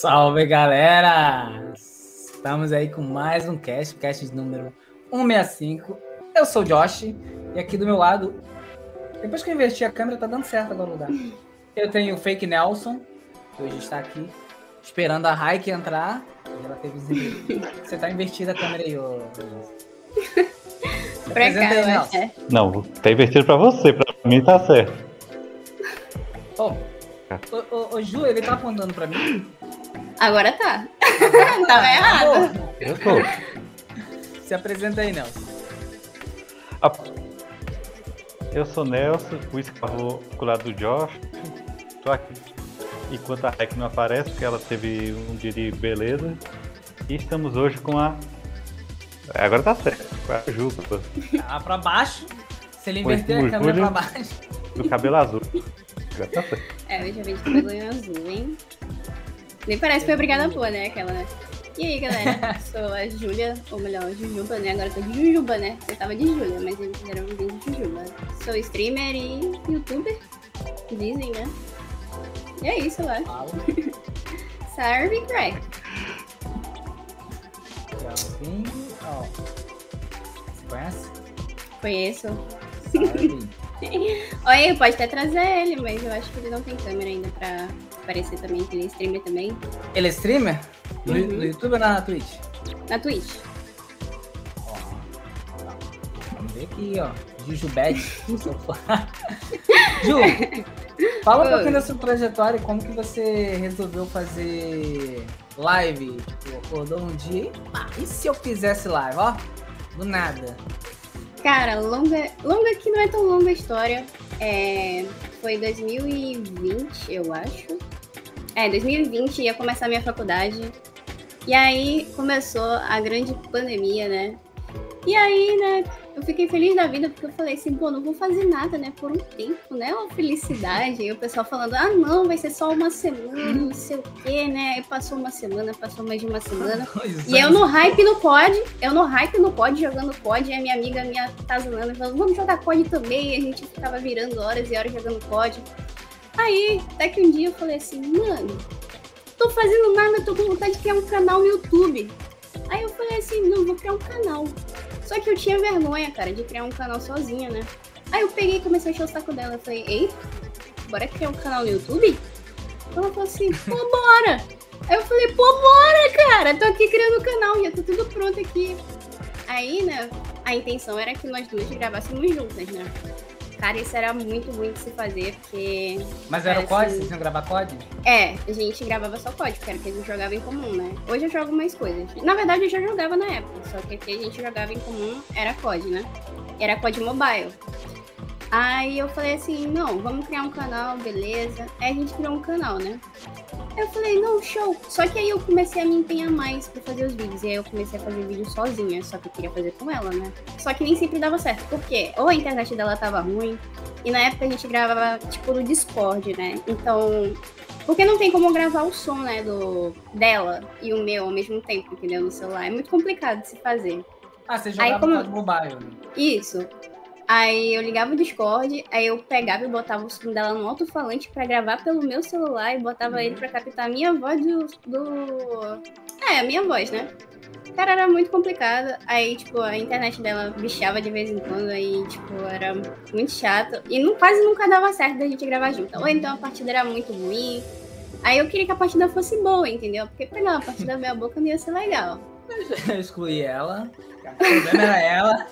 Salve galera! Estamos aí com mais um cast, cast número 165. Eu sou o Josh e aqui do meu lado, depois que eu investi a câmera, tá dando certo agora lugar. Eu tenho o Fake Nelson, que hoje está aqui, esperando a Raik entrar. Ela teve Você tá invertida a câmera aí, ô. pra cá, aí, Nelson. É. Não, tá invertido pra você, pra mim tá certo. Oh, ô, ô, ô, Ju, ele tá apontando pra mim? Agora tá. Tava tá errado. Eu tô. Se apresenta aí, Nelson. Eu sou Nelson, o escravo lado do Josh. Tô aqui. Enquanto a Rec não aparece, porque ela teve um dia de beleza. E estamos hoje com a. Agora tá certo, com a Juba. Ah, pra baixo. Se ele inverter a câmera pra baixo. Do cabelo azul. Agora tá. É, eu vejo cabelo azul, hein? Nem parece que foi obrigada boa, né? Aquela, né? E aí, galera? Sou a Júlia, ou melhor, Jujuba, né? Agora tô de Jujuba, né? Você tava de Júlia, mas eles fizeram um vídeo de Jujuba. Sou streamer e youtuber, dizem, né? E é isso, lá. Serve crack. Conhece? Conheço. Oi, pode até trazer ele, mas eu acho que ele não tem câmera ainda pra aparecer também, que ele é streamer também. Ele é streamer? No, uhum. no YouTube ou na Twitch? Na Twitch. Ó, vamos ver aqui, ó. Jujubet. Ju, fala um pouquinho da sua trajetória e como que você resolveu fazer live. Tipo, acordou um dia e pá, e se eu fizesse live, ó? Do nada. Cara, longa, longa que não é tão longa a história. É, foi 2020, eu acho. É, 2020 ia começar a minha faculdade. E aí começou a grande pandemia, né? E aí, né, eu fiquei feliz da vida porque eu falei assim, pô, não vou fazer nada, né, por um tempo, né, uma felicidade. E o pessoal falando, ah, não, vai ser só uma semana, não sei o quê, né. E passou uma semana, passou mais de uma semana. e eu no hype no COD, eu no hype no COD, jogando COD, e a minha amiga minha tazanando, falando, vamos jogar COD também. E a gente ficava virando horas e horas jogando COD. Aí, até que um dia eu falei assim, mano, tô fazendo nada, tô com vontade de criar um canal no YouTube. Aí eu falei assim, não, vou criar um canal. Só que eu tinha vergonha, cara, de criar um canal sozinha, né? Aí eu peguei e comecei a encher o saco dela. Eu falei, ei, bora criar um canal no YouTube? Ela falou assim, pô, bora! Aí eu falei, pô, bora, cara! Tô aqui criando o canal, já tá tudo pronto aqui. Aí, né, a intenção era que nós duas gravássemos juntas, né? Cara, isso era muito ruim de se fazer, porque. Mas era o COD? Assim... Vocês iam gravar COD? É, a gente gravava só COD, porque era que a gente jogava em comum, né? Hoje eu jogo mais coisas. Na verdade, eu já jogava na época, só que o que a gente jogava em comum era COD, né? Era COD Mobile. Aí eu falei assim, não, vamos criar um canal, beleza. Aí a gente criou um canal, né? Aí eu falei, não, show. Só que aí eu comecei a me empenhar mais pra fazer os vídeos. E aí eu comecei a fazer vídeo sozinha, só que eu queria fazer com ela, né? Só que nem sempre dava certo. Por quê? Ou a internet dela tava ruim, e na época a gente gravava, tipo, no Discord, né? Então. Porque não tem como gravar o som, né, do dela e o meu ao mesmo tempo, entendeu? No celular. É muito complicado de se fazer. Ah, você jogava aí, como... mobile. Isso. Aí eu ligava o Discord, aí eu pegava e botava o som dela no alto-falante para gravar pelo meu celular e botava ele para captar a minha voz do, do. É, a minha voz, né? Cara, era muito complicado. Aí, tipo, a internet dela bichava de vez em quando, aí, tipo, era muito chato. E não, quase nunca dava certo da gente gravar junto. Ou então a partida era muito ruim. Aí eu queria que a partida fosse boa, entendeu? Porque pegar uma partida meia boca não ia ser legal. Eu excluí ela. O problema era ela.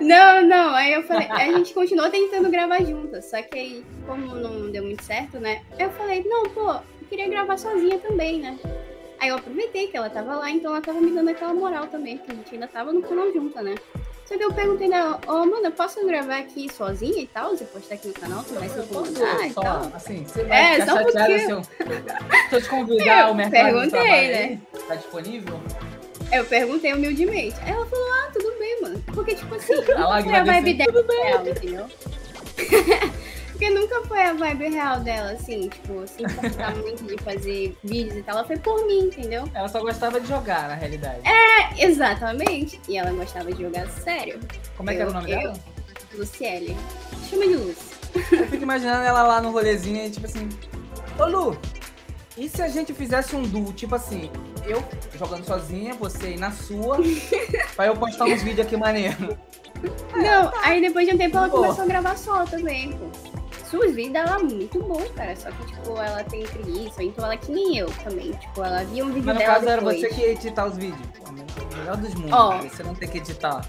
Não, não. Aí eu falei, a gente continuou tentando gravar juntas. Só que aí, como não deu muito certo, né? Eu falei, não, pô, eu queria gravar sozinha também, né? Aí eu aproveitei que ela tava lá, então ela tava me dando aquela moral também, porque a gente ainda tava no canal junta, né? Só que eu perguntei dela, ô, oh, mano, posso gravar aqui sozinha e tal? E postar aqui no canal? Tu vai se incomodar e tal? Assim, você vai é, só um pouquinho. Se eu, se eu te convidar, eu o mercado perguntei, né? Tá disponível? Eu perguntei humildemente. Aí ela falou, ah, tudo bem, mano. Porque, tipo assim, não foi a vibe dela, entendeu? Porque nunca foi a vibe real dela, assim, tipo, se importar muito de fazer vídeos e tal. Ela foi por mim, entendeu? Ela só gostava de jogar, na realidade. É, exatamente. E ela gostava de jogar sério. Como é que era o nome eu, dela? Luciele. Chama de Luz. Eu fico imaginando ela lá no rolezinho e tipo assim, ô Lu, E se a gente fizesse um duo, tipo assim, eu jogando sozinha, você ir na sua, pra eu postar uns vídeos aqui maneiro. Não, aí depois de um tempo ela Boa. começou a gravar só também, pô. Suas vidas, ela é muito boa, cara. Só que, tipo, ela tem preguiça, então ela é que nem eu também. Tipo, ela via um vídeo Mas no dela caso era depois. você que ia editar os vídeos. Pô, O melhor dos mundos, Ó. cara, você não tem que editar.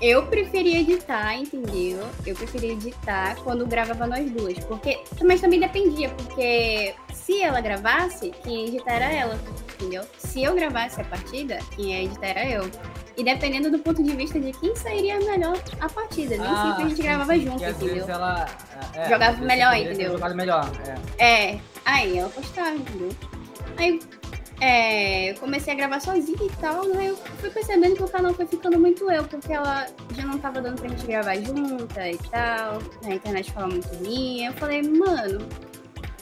Eu preferia editar, entendeu? Eu preferia editar quando gravava nós duas. Porque. Mas também dependia, porque se ela gravasse, quem ia editar era ela, entendeu? Se eu gravasse a partida, quem ia editar era eu. E dependendo do ponto de vista de quem sairia melhor a partida. Nem sempre a gente gravava sim, junto, entendeu? ela é, Jogava às vezes melhor, entendeu? Jogado melhor, é. É, aí ela postava, entendeu? Aí é, eu comecei a gravar sozinha e tal, né? Eu fui percebendo que o canal foi ficando muito eu, porque ela já não tava dando pra gente gravar junta e tal. A internet falava muito minha. Eu falei, mano.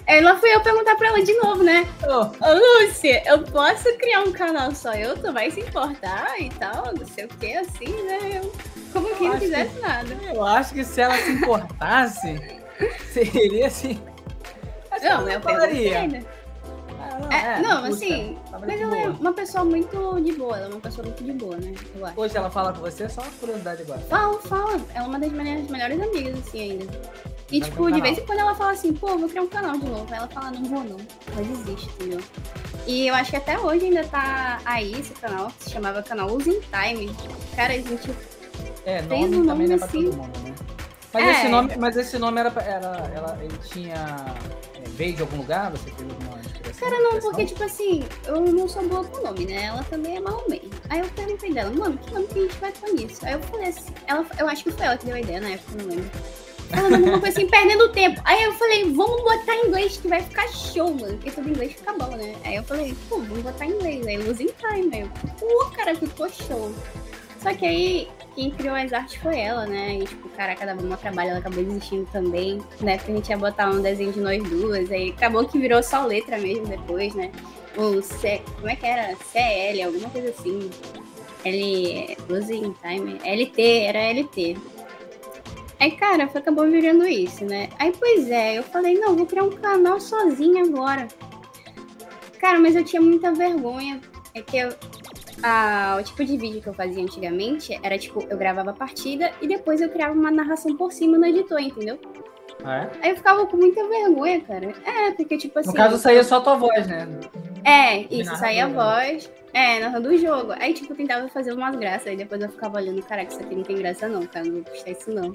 Aí lá fui eu perguntar pra ela de novo, né? Ô, Lúcia, eu posso criar um canal só eu? Tu vai se importar e tal? Não sei o que, assim, né? Eu, como que não acho que- fizesse nada. eu acho que se ela se importasse, seria assim. Ela Não, eu falaria. perguntei, né? Não, É, é, não, assim, Mas ela é boa. uma pessoa muito de boa, ela é uma pessoa muito de boa, né? Eu acho. Hoje ela fala com você, só uma curiosidade agora. Fala, fala. É uma das minhas melhores amigas, assim, ainda. E, Vai tipo, um de vez em quando ela fala assim, pô, vou criar um canal de novo. Aí ela fala, não vou não. Ela desiste, entendeu? E eu acho que até hoje ainda tá aí esse canal, que se chamava canal Losing Time. Cara, a gente. É, Fez nome um nome é pra assim. mundo, né? Mas, É. esse nome, mas esse nome era, pra- era ela, ele tinha. Veio de algum lugar? Você teve alguma inspiração? Cara, não, porque, tipo assim, eu não sou boa com nome, né? Ela também é mal meio. Aí eu perguntei dela, mano, que nome que a gente vai com isso? Aí eu falei assim, ela, eu acho que foi ela que deu a ideia na época, não lembro. Ela uma coisa assim, perdendo tempo. Aí eu falei, vamos botar em inglês que vai ficar show, mano. Porque tudo em inglês fica bom, né? Aí eu falei, pô, vamos botar em inglês. Aí losing time. Aí eu, pô, cara, ficou show. Só que aí, quem criou as artes foi ela, né? E tipo, caraca, dava um trabalho, ela acabou desistindo também. Na época a gente ia botar um desenho de nós duas. Aí acabou que virou só letra mesmo depois, né? O C. Como é que era? CL, alguma coisa assim. L. Losing Time. LT, era LT. Aí, cara, foi, acabou virando isso, né? Aí, pois é, eu falei, não, vou criar um canal sozinha agora. Cara, mas eu tinha muita vergonha. É que eu, a- o tipo de vídeo que eu fazia antigamente era tipo, eu gravava a partida e depois eu criava uma narração por cima no editor, entendeu? Ah, é? Aí eu ficava com muita vergonha, cara. É, porque tipo assim. No caso, saía só a tua voz, né? É, isso, saía a narrador, voz. É, narrando o jogo. Aí, tipo, eu tentava fazer umas graças. Aí depois eu ficava olhando, caraca, isso aqui não tem graça não, cara. Não vou postar isso não.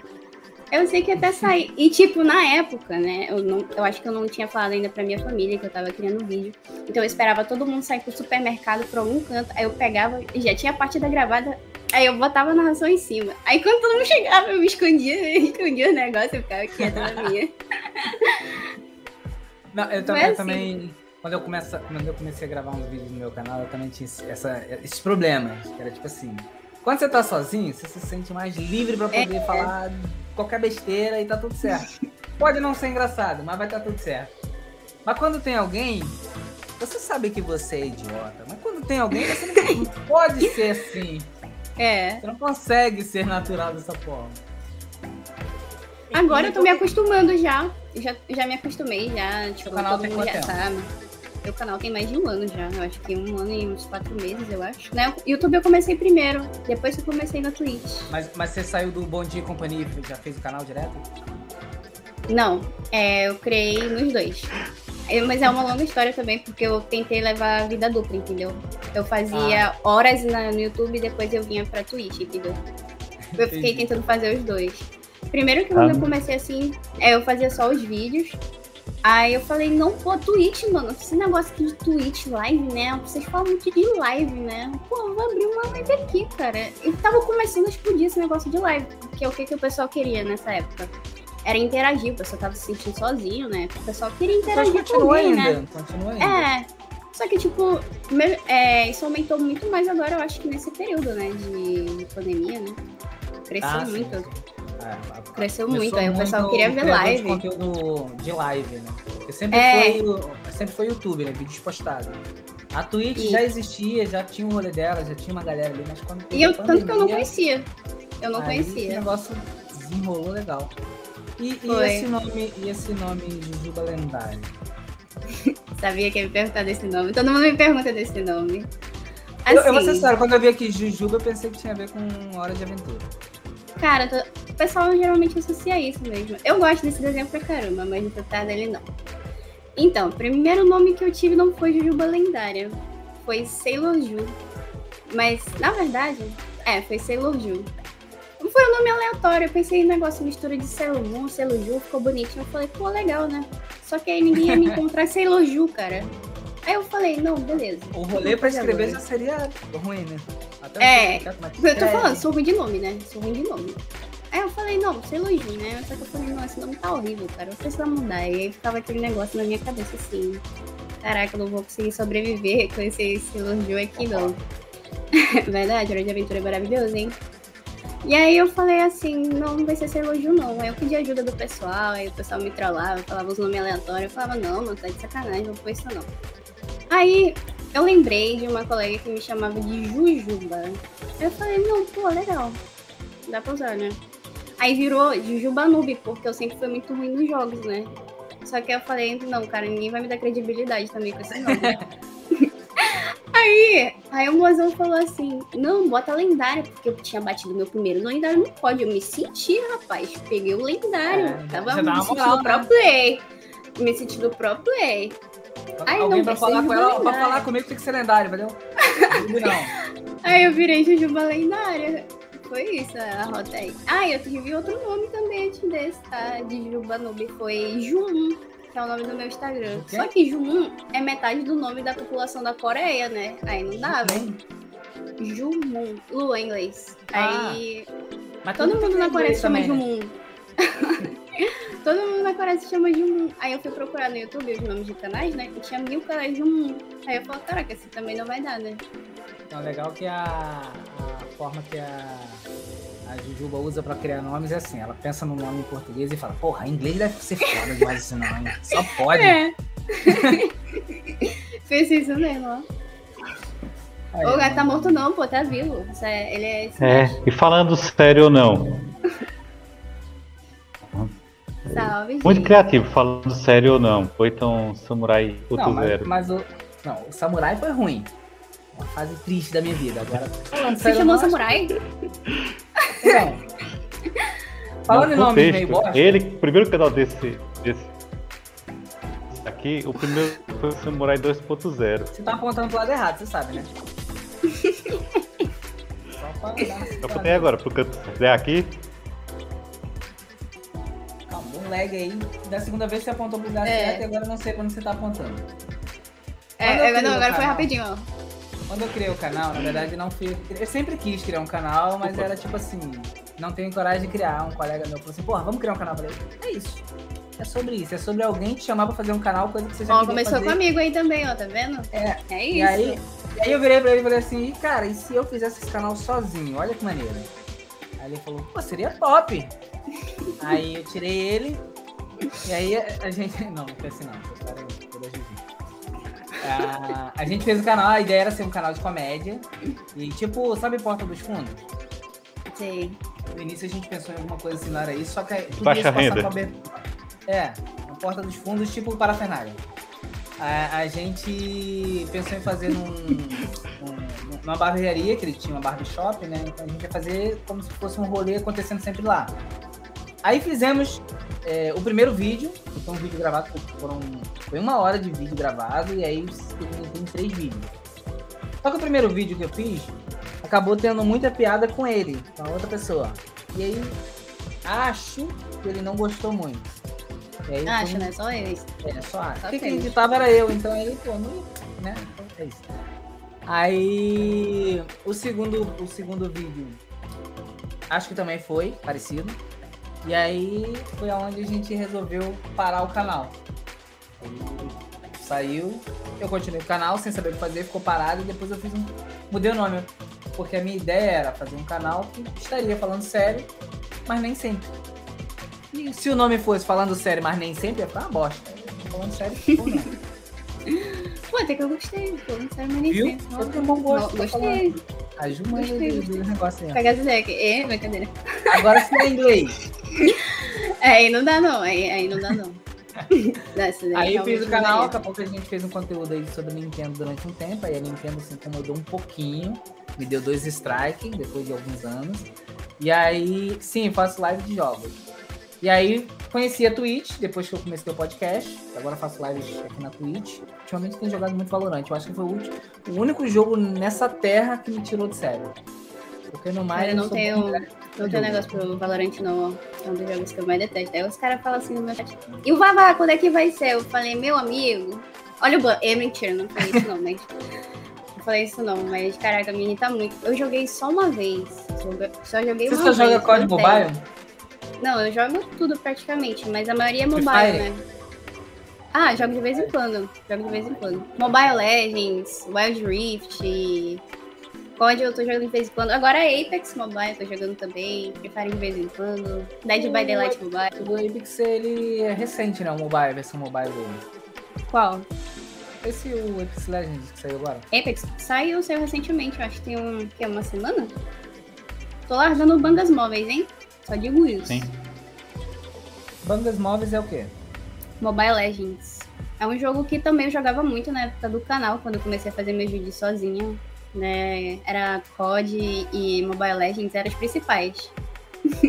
Eu sei que até saí. E, tipo, na época, né? Eu, não, eu acho que eu não tinha falado ainda pra minha família que eu tava criando vídeo. Então eu esperava todo mundo sair pro supermercado pra algum canto. Aí eu pegava e já tinha a partida gravada. Aí eu botava a narração em cima. Aí quando todo mundo chegava, eu me escondia, eu escondia o negócio, eu ficava quieta na minha. Não, eu, também, eu assim. também- quando eu, começa, quando eu comecei a gravar uns vídeos no meu canal, eu também tinha essa, esses problemas. Que era tipo assim, quando você tá sozinho, você se sente mais livre pra É. poder falar qualquer besteira e tá tudo certo. Pode não ser engraçado, mas vai estar tudo certo. Mas quando tem alguém, você sabe que você é idiota. Mas quando tem alguém, você não pode ser assim. É. Você não consegue ser natural dessa forma. Agora eu tô me acostumando já. Já, já me acostumei, já. Tipo, canal todo tem quanto já tempo? sabe. Meu canal tem mais de um ano já. Eu acho que um ano e uns quatro meses, eu acho. Né? YouTube eu comecei primeiro, depois que eu comecei na Twitch. Mas, mas você saiu do Bom Dia e Companhia e já fez o canal direto? Não, é, eu criei nos dois. Eu- mas é uma longa história também, porque eu tentei levar a vida dupla, entendeu? Eu fazia horas na- no YouTube e depois eu vinha pra Twitch, entendeu? Eu fiquei tentando fazer os dois. Primeiro que quando Ah. eu comecei assim, é, eu fazia só os vídeos. Aí eu falei, não, pô, Twitch, mano, esse negócio aqui de Twitch live, né? Vocês falam muito de live, né? Pô, eu vou abrir uma live aqui, cara. Eu tava começando a explodir esse negócio de live, porque o que, que o pessoal queria nessa época? Era interagir, o pessoal tava se sentindo sozinho, né? O pessoal queria Mas interagir com alguém, ainda. né? Continua ainda. É. Só que, tipo, é, isso aumentou muito mais agora, eu acho que nesse período, né? De, de pandemia, né? Cresceu Ah, sim, muito. sim. É, Cresceu muito, aí o pessoal queria ver live. De conteúdo de live, né? Porque sempre, É. foi, sempre foi YouTube, né? Vídeos postados. A Twitch E- já existia, já tinha um rolê dela, já tinha uma galera ali, mas quando E eu, a tanto que eu não pandemia, conhecia. Eu não aí Esse conhecia. negócio desenrolou legal. E, e esse nome, e esse nome Jujuba Lendário? Sabia que ia me perguntar desse nome. Todo mundo me pergunta desse nome. Assim, eu, eu vou ser Assim, sincero, quando eu vi aqui Jujuba, eu pensei que tinha a ver com Hora de Aventura. Cara, tô- o pessoal geralmente associa isso mesmo. Eu gosto desse desenho pra caramba, mas no total dele não. Então, o primeiro nome que eu tive não foi Jujuba Lendária. Foi Sailor Ju. Mas, na verdade, é, foi Sailor Ju. Não foi um nome aleatório, eu pensei em negócio mistura de Sailor Moon, Sailor Ju, ficou bonitinho. Eu falei, pô, legal, né? Só que aí ninguém ia me encontrar Sailor Ju, cara. Aí eu falei, não, beleza. O rolê pra escrever agora. já seria ruim, né? Até É, Eu tô escreve. falando, sou ruim de nome, né? Sou ruim de nome. Aí eu falei, não, você elogia, né? Só que eu falei, não, esse nome tá horrível, cara. Se vai mudar. E aí ficava aquele negócio na minha cabeça assim. Caraca, eu não vou conseguir sobreviver com esse, esse elogio aqui, não. Verdade, Hora de Aventura é maravilhoso, hein? E aí eu falei assim, não, não vai ser esse elogio, não. Aí eu pedi ajuda do pessoal, aí o pessoal me trollava, falava os nomes aleatórios. Eu falava, não, mano, tá de sacanagem, não foi isso não. Aí eu lembrei de uma colega que me chamava de Jujuba. Eu falei, não, pô, legal. Dá pra usar, né? Aí virou Jujuba Noob, porque eu sempre fui muito ruim nos jogos, né? Só que eu falei, não, cara, ninguém vai me dar credibilidade também com esse nome. aí, aí o mozão falou assim, não, bota lendário, porque eu tinha batido meu primeiro lendário, não pode. Eu me senti, rapaz. Peguei o lendário. É, Tava me sentindo moral, pro né? play. Me sentindo pro play. Ai, Alguém não, pra vai falar com ela, pra lendário. falar comigo tem que ser lendário, valeu? Não. Aí eu virei Jujuba lendária. Foi isso a rota aí. Ah, eu tive outro nome também antes desse, tá? De Jujuba Noob. Foi Jun, que é o nome do meu Instagram. Só que Jun é metade do nome da população da Coreia, né? Aí não dava. Jumun. Lua em inglês. Ah. Aí Mas todo mundo na Coreia se chama né? Jumun. todo mundo na Coreia se chama Jumun. Aí eu fui procurar no YouTube os nomes de canais, né? E tinha mil canais Jumun. Aí eu falei, caraca, esse também não vai dar, né? Então, legal que a, a forma que a, a Jujuba usa pra criar nomes é assim, ela pensa no nome em português e fala, porra, em inglês deve ser foda demais esse nome. Só pode. É. Fez isso mesmo, ó. Aí, o gato tá morto não, pô, tá vivo. É- ele é É, e falando sério ou não, Salve, gente. muito criativo, falando sério ou não, foi tão Samurai Não, outro mas, zero. mas o. Não, o samurai foi ruim. Uma fase triste da minha vida. Agora, falando Você chamou não samurai? Não. Falando em nome meio bosta. Ele, o primeiro canal desse, desse aqui, o primeiro foi o Samurai 2.0. Você tá apontando pro lado errado, você sabe, né? Só pra dar Eu apontei agora, porque se der aqui, Calma, um lag aí. Da segunda vez você apontou pro lugar É. certo e agora eu não sei quando você tá apontando. É, criei não, agora foi rapidinho, ó. Quando eu criei o canal, na verdade não fui. Eu sempre quis criar um canal, mas Opa. era tipo assim, não tenho coragem de criar. Um colega meu falou assim, porra, vamos criar um canal. Eu falei, é isso. É sobre isso, é sobre alguém te chamar pra fazer um canal, coisa que você já Ó, começou fazer. comigo aí também, ó, tá vendo? É, É E isso. aí, e aí eu virei pra ele e falei assim, cara, e se eu fizesse esse canal sozinho? Olha que maneiro. Aí ele falou, pô, seria top. Aí eu tirei ele, e aí a, a gente. Não, não foi assim não, história. Ah, a gente fez o canal, a ideia era ser um canal de comédia. E tipo, sabe Porta dos Fundos? Sei. No início a gente pensou em alguma coisa similar a isso, só que tudo Baixa ia se passar renda. com a. É, uma porta dos fundos, tipo parafernália. A, a gente pensou em fazer num, num- numa barbearia, que ele tinha uma barbershop, né? Então a gente ia fazer como se fosse um rolê acontecendo sempre lá. Aí fizemos é, o primeiro vídeo, que foi um vídeo gravado, foram, foi uma hora de vídeo gravado, e aí tem, três vídeos. Só que o primeiro vídeo que eu fiz acabou tendo muita piada com ele, com a outra pessoa. E aí, acho que ele não gostou muito. Aí, Acho, né? Só eles. É, só acho. Só Porque quem editava era eu, então aí, pô, não, né? Então é isso. Aí, o segundo, o segundo vídeo, acho que também foi parecido. E aí, foi aonde a gente resolveu parar o canal. Saiu, eu continuei o canal sem saber o que fazer, ficou parado e depois eu fiz um. Mudei o nome, porque a minha ideia era fazer um canal que estaria falando sério, mas nem sempre. E se o nome fosse falando sério, mas nem sempre, ia ficar uma bosta. Falando sério. Pô, até que eu gostei. Pô, não sabe mais nem Viu? Eu tenho um bom gosto. Não, Gostei. A manja Gostei, do, negócio aí. Pegar dizer aqui. É, brincadeira. Agora se é inglês. É, aí não dá não. Aí, aí não dá não. Nossa, né, Aí eu fiz o canal, daqui a pouco a gente fez um conteúdo aí sobre Nintendo durante um tempo, aí a Nintendo se incomodou um pouquinho, me deu dois strikes depois de alguns anos. E aí, sim, faço live de jogos. E aí conheci a Twitch, depois que eu comecei o podcast, agora faço lives aqui na Twitch. Ultimamente tenho jogado muito Valorant, eu acho que foi o, último, o único jogo nessa terra que me tirou de sério. Porque no mais Cara, eu não tenho- né? Não tem negócio pro Valorant, não. É um dos jogos que eu mais detesto. Aí os caras falam assim no meu chat. E o Vavá, quando é que vai ser? Eu falei, meu amigo. Olha o ban. É mentira, não falei isso não, mas. Não falei isso não, mas caraca, me irrita muito. Eu joguei só uma vez. Joga- Só joguei Você uma só vez. joga COD não Mobile? tem. Não, eu jogo tudo praticamente, mas a maioria é mobile, né? Ah, jogo de vez em quando. Jogo de vez em quando. Mobile Legends, Wild Rift. COD eu tô jogando de vez em quando. Agora Apex Mobile eu tô jogando também. Free Fire de vez em quando. Dead by Daylight Mobile. O Apex, ele é recente, né? O mobile, a versão mobile dele. Qual? Esse o Apex Legends que saiu agora. Apex saiu, saiu recentemente. Eu acho que tem um, que é uma semana. Tô largando bandas móveis, hein? Só digo isso. Sim. Bandas móveis é o quê? Mobile Legends. É um jogo que também eu jogava muito na época do canal, quando eu comecei a fazer meus vídeos sozinha. Né? Era COD e Mobile Legends eram os principais.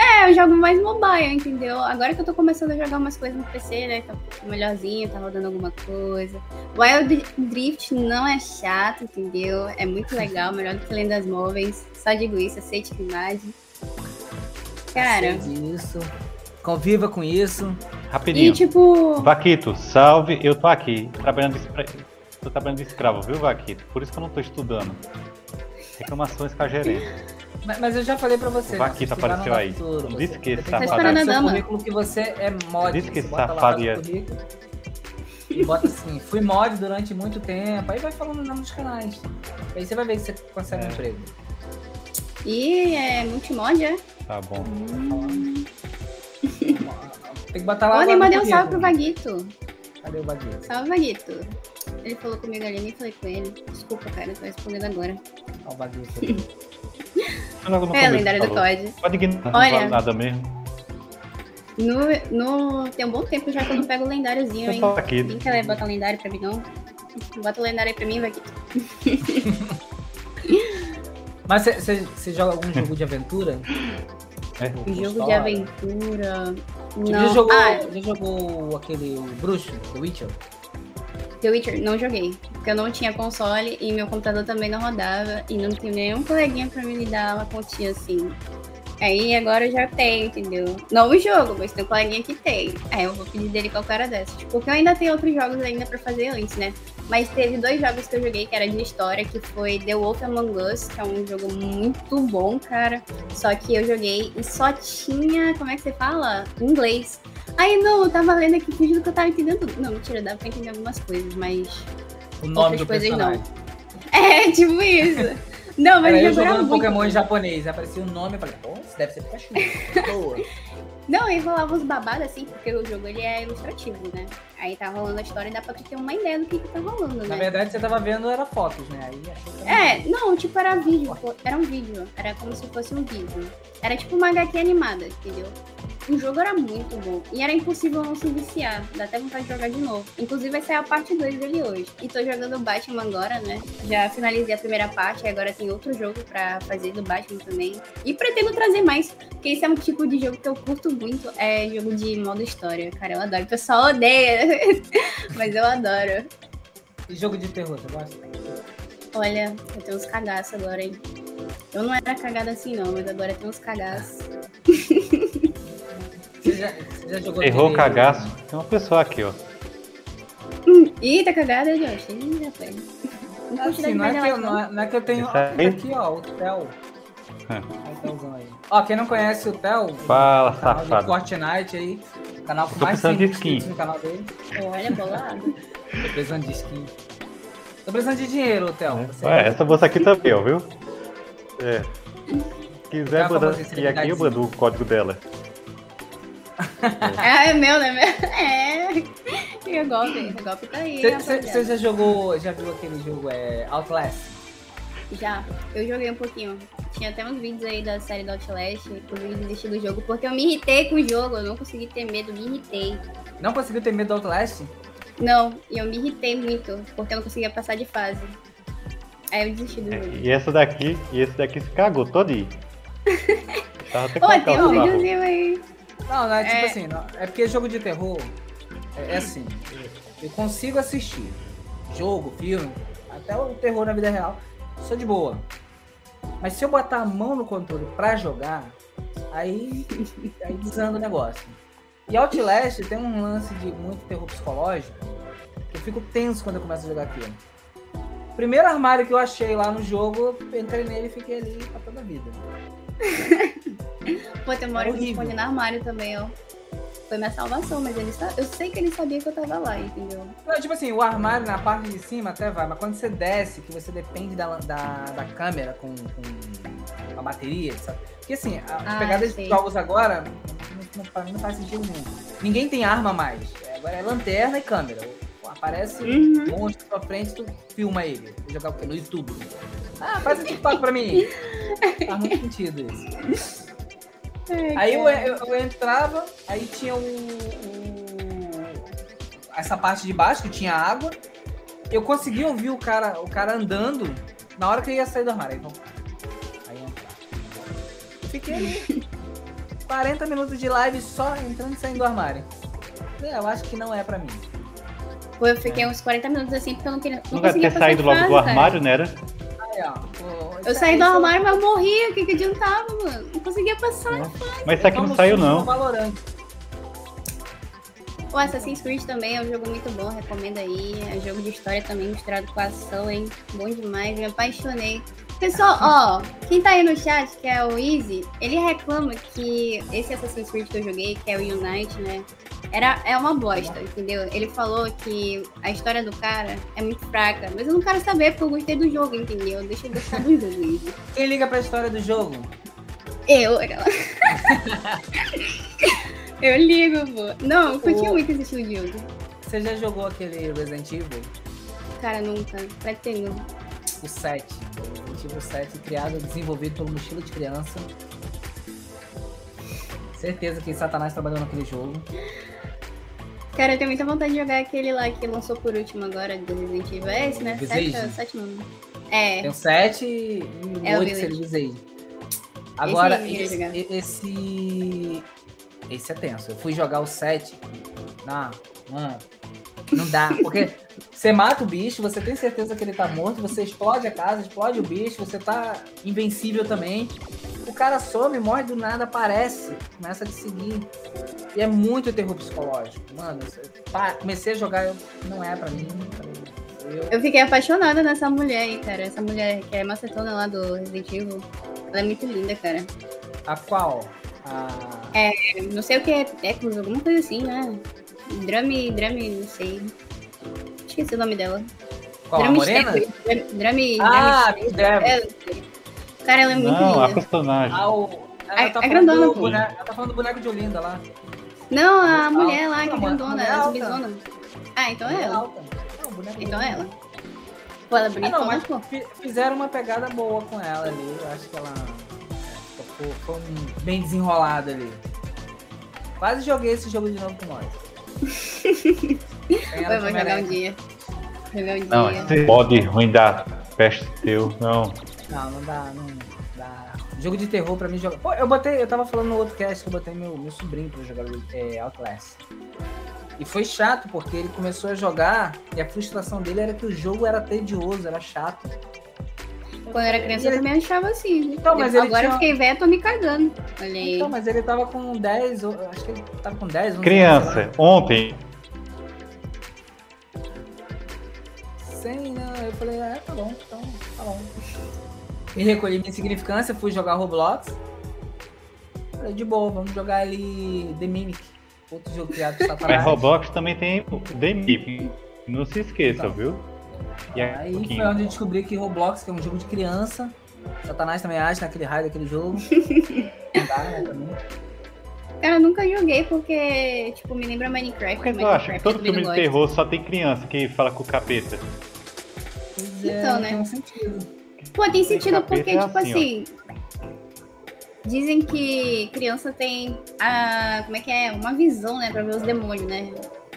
é, eu jogo mais mobile, entendeu? Agora que eu tô começando a jogar umas coisas no PC, né? Tá melhorzinho, tá rodando alguma coisa. Wild Drift não é chato, entendeu? É muito legal, melhor do que Lendas Móveis. Só digo isso, aceite que imagem. Cara, Isso. Conviva com isso. e Rapidinho. tipo. Vaquito, salve, eu tô aqui, trabalhando de, tô trabalhando de escravo, viu, Vaquito? Por isso que eu não tô estudando. Reclamações com a gerente. Mas, mas eu já falei pra você. O Vaquito se apareceu aí. futuro, Não disse que esse safado é- seu dama. currículo que você é mod. Disse que esse safado ia- currículo E bota assim, fui mod durante muito tempo. Aí vai falando o nome dos canais. Aí você vai ver que você consegue um É. emprego. E é multimod, é? Tá bom. Tem que botar lá. No mandei um salve pro currículo. Vaguito. Cadê o Vaguito? Salve, Vaguito. Ele falou comigo ali, nem falei com ele. Desculpa, cara, eu tô respondendo agora. Ó, o Vaguito. É, lendário do. COD. Pode ignorar, não Olha. vale nada mesmo. No, no... Tem um bom tempo já que eu não pego o lendáriozinho, hein? aqui. Quem quer botar lendário pra mim, não? Bota o lendário aí pra mim, Vaguito. Mas você- você você joga algum jogo de aventura? É. Jogo de aventura. Tipo, Não. Já jogou, Ah, já jogou aquele Bruxo, The Witcher? The Witcher, não joguei. Porque eu não tinha console e meu computador também não rodava. E não tinha nenhum coleguinha pra me dar uma continha assim. Aí agora eu já tenho, entendeu? Não o jogo, mas tem um coleguinha que tem. Aí eu vou pedir dele qualquer hora dessas. Porque eu ainda tenho outros jogos ainda pra fazer antes, né? Mas teve dois jogos que eu joguei que era de história, que foi The Wolf Among Us, que é um jogo muito bom, cara. Só que eu joguei e só tinha, como é que você fala? Inglês. Aí não, eu tava lendo aqui fingindo que eu tava entendendo tudo. Não, mentira, dá pra entender algumas coisas, mas. O nome Outras do coisas personagem. É, tipo isso. Não, mas eu era jogando muito Pokémon em japonês, aparecia o nome, eu falei, pô, isso deve ser Pikachu. Boa. Não, e rolava uns babados assim, porque o jogo ele é ilustrativo, né? Aí tá rolando a história e dá pra tu ter uma ideia do que que tá rolando, Na né? verdade, você tava vendo era fotos, né? Aí, É, não, tipo, era vídeo, era um vídeo, era como se fosse um vídeo. Era tipo uma HQ animada, entendeu? O jogo era muito bom e era impossível não se viciar, dá até vontade de jogar de novo. Inclusive vai sair a parte 2 dele hoje. E tô jogando Batman agora, né? Já finalizei a primeira parte, e agora tem outro jogo pra fazer do Batman também. E pretendo trazer mais, porque esse é um tipo de jogo que eu curto muito, é jogo de modo história. Cara, eu adoro. O pessoal odeia, mas eu adoro. E jogo de terror, você gosta? Olha, eu tenho uns cagaços agora, hein? Eu não era cagada assim, não, mas agora eu tenho uns cagaços. Você já, você já jogou Errou o aquele- cagaço. Tem uma pessoa aqui, ó. Ih, tá cagada, Josh? Ih, já foi. Não Assim, não, é que eu, não, é, não é que eu tenho. Esse aí? Aqui, ó, o Theo. É. Aí. Ó, quem não conhece o Theo, Fala, safado. Fortnite aí, canal com Tô mais precisando de 100 skin. inscritos no canal dele. Olha, bolado. Tô precisando de skin. Tô precisando de dinheiro. Você- Ué, essa moça aqui também, ó, viu? É. Se quiser mandar famosa aqui, eu mando o código dela. É, é meu, né? É. E o golpe, o golpe tá aí. Você já jogou, já viu aquele jogo é, Outlast? Já, eu joguei um pouquinho. Tinha até uns vídeos aí da série do Outlast, inclusive desistir do jogo, porque eu me irritei com o jogo, eu não consegui ter medo, me irritei. Não conseguiu ter medo do Outlast? Não, e eu me irritei muito, porque eu não conseguia passar de fase. Aí eu desisti do É, jogo. E essa daqui, e esse daqui se cagou todinho. Tava até com Ô, a tem um videozinho aí. Não, não é tipo É. assim, não, é porque jogo de terror é, é assim, eu consigo assistir jogo, filme, até o terror na vida real, sou de boa. Mas se eu botar a mão no controle pra jogar, aí, aí desanda o negócio. E Outlast tem um lance de muito terror psicológico, que eu fico tenso quando eu começo a jogar aquilo. Primeiro armário que eu achei lá no jogo, entrei nele e fiquei ali pra toda a vida. Pô, tem uma hora É que escondi no armário também, ó. Foi minha salvação, mas ele eu sei que ele sabia que eu tava lá, entendeu? Não, tipo assim, o armário na parte de cima até vai, mas quando você desce, que você depende da, da, da câmera com, com a bateria, sabe? Porque assim, as Ah, pegadas sei. dos jogos agora, não, pra mim não faz sentido nenhum. Ninguém tem arma mais. É, Agora é lanterna e câmera. Aparece Uhum. um monstro sua frente, tu filma ele. Vou jogar o quê? No YouTube. Ah, faz um TikTok pra mim. Faz muito sentido isso. Aí eu, eu, eu entrava, aí tinha o, o- essa parte de baixo que tinha água. Eu conseguia ouvir o cara, o cara andando na hora que eu ia sair do armário. Aí, vamos- aí eu entrava. Fiquei ali 40 minutos de live só entrando e saindo do armário. É, eu acho que não é pra mim. Eu fiquei uns 40 minutos assim, porque eu não queria. Não Não vai conseguia ter saído logo do armário, né? Era? Eu saí do armário, mas eu morria. O que, que adiantava, mano? Não conseguia passar. Mas isso aqui não saiu, não. Valorant. O Assassin's Creed também é um jogo muito bom, recomendo aí. É um jogo de história também misturado com ação, hein? Bom demais, me apaixonei. Pessoal, ó, quem tá aí no chat, que é o Easy, ele reclama que esse Assassin's Creed que eu joguei, que é o Unite, né? Era, é uma bosta, entendeu? Ele falou que a história do cara é muito fraca, mas eu não quero saber porque eu gostei do jogo, entendeu? Deixa eu gostar do jogo, Easy. Quem liga pra história do jogo? Eu, aquela. eu ligo, pô. Não, eu curti O- muito esse estilo de jogo. Você já jogou aquele Resident Evil? Cara, nunca. Pretendo. O 7. O Resident Evil 7, criado, desenvolvido pelo Mochila de Criança. Certeza que Satanás trabalhou naquele jogo. Cara, eu tenho muita vontade de jogar aquele lá que lançou por último agora, do Resident Evil. É esse, né? Visage? Sete, sete não. É, Tem o 7 e o É o 8 Village. seria o Visage. Agora, esse, esse. Esse é tenso. Eu fui jogar o 7. Não, mano. Não dá. Porque você mata o bicho, você tem certeza que ele tá morto, você explode a casa, explode o bicho, você tá invencível também. O cara some, morre do nada, aparece, começa a te seguir. E é muito terror psicológico. Mano, pá, comecei a jogar, eu, não é pra mim. Eu, eu fiquei apaixonada nessa mulher aí, cara. Essa mulher que é macetona lá do Resident Evil. Ela é muito linda, cara. a qual? A... Não sei o que é Tecnos, alguma coisa assim, né? Drame, Drame, não sei. Esqueci o nome dela. Qual? A Drame morena? Drame, Drame, Ah, Drame. É, Cara, ela é muito Não, a linda. personagem. Ah, o... Ela A- tá a falando grandona, boneco, ela tá falando do boneco de Olinda lá. Não, a Ah, mulher lá, que é a grandona, a zumbizona. Ah, então é Ela. Não, Então é ela. Pô, ela é Ah, bonitona, não, mas pô. fi- fizeram uma pegada boa com ela ali. Eu acho que ela é, ficou, ficou bem desenrolada ali. Quase joguei esse jogo de novo com nós. Ela Eu vou que jogar um dia. Jogar um Não, dia. esse mod ruim da peste teu, não. Não, não dá, não dá. Jogo de terror pra mim joga. Pô, eu botei, eu tava falando no outro cast que eu botei meu, meu sobrinho pra jogar é, Outlast. E foi chato, porque ele começou a jogar e a frustração dele era que o jogo era tedioso, era chato. Quando eu era criança, E eu ele- também achava assim. Então, mas ele Agora eu tinha- fiquei velha, tô me cagando. Olha aí. Então, mas ele tava com 10, ou- acho que ele tava com 10, 11 anos, sei Criança, ontem, Né? Eu falei, é, tá bom, então, tá bom. Me recolhi minha insignificância, fui jogar Roblox. Falei, de boa, vamos jogar ali The Mimic. Outro jogo criado por mas Satanás. Roblox também tem The Mip. Não se esqueça, Então. viu? E aí, um foi onde eu descobri que Roblox, que é um jogo de criança, Satanás também age naquele raio daquele jogo. Dá, né. Cara, eu nunca joguei porque, tipo, me lembra Minecraft. Por que tu acha que todo também filme de terror só tem criança que fala com o capeta? É, Então, não né? tem um sentido. Pô, tem sentido porque, é tipo assim, assim. Dizem que criança tem a. Como é que é? Uma visão, né? Pra ver os demônios, né?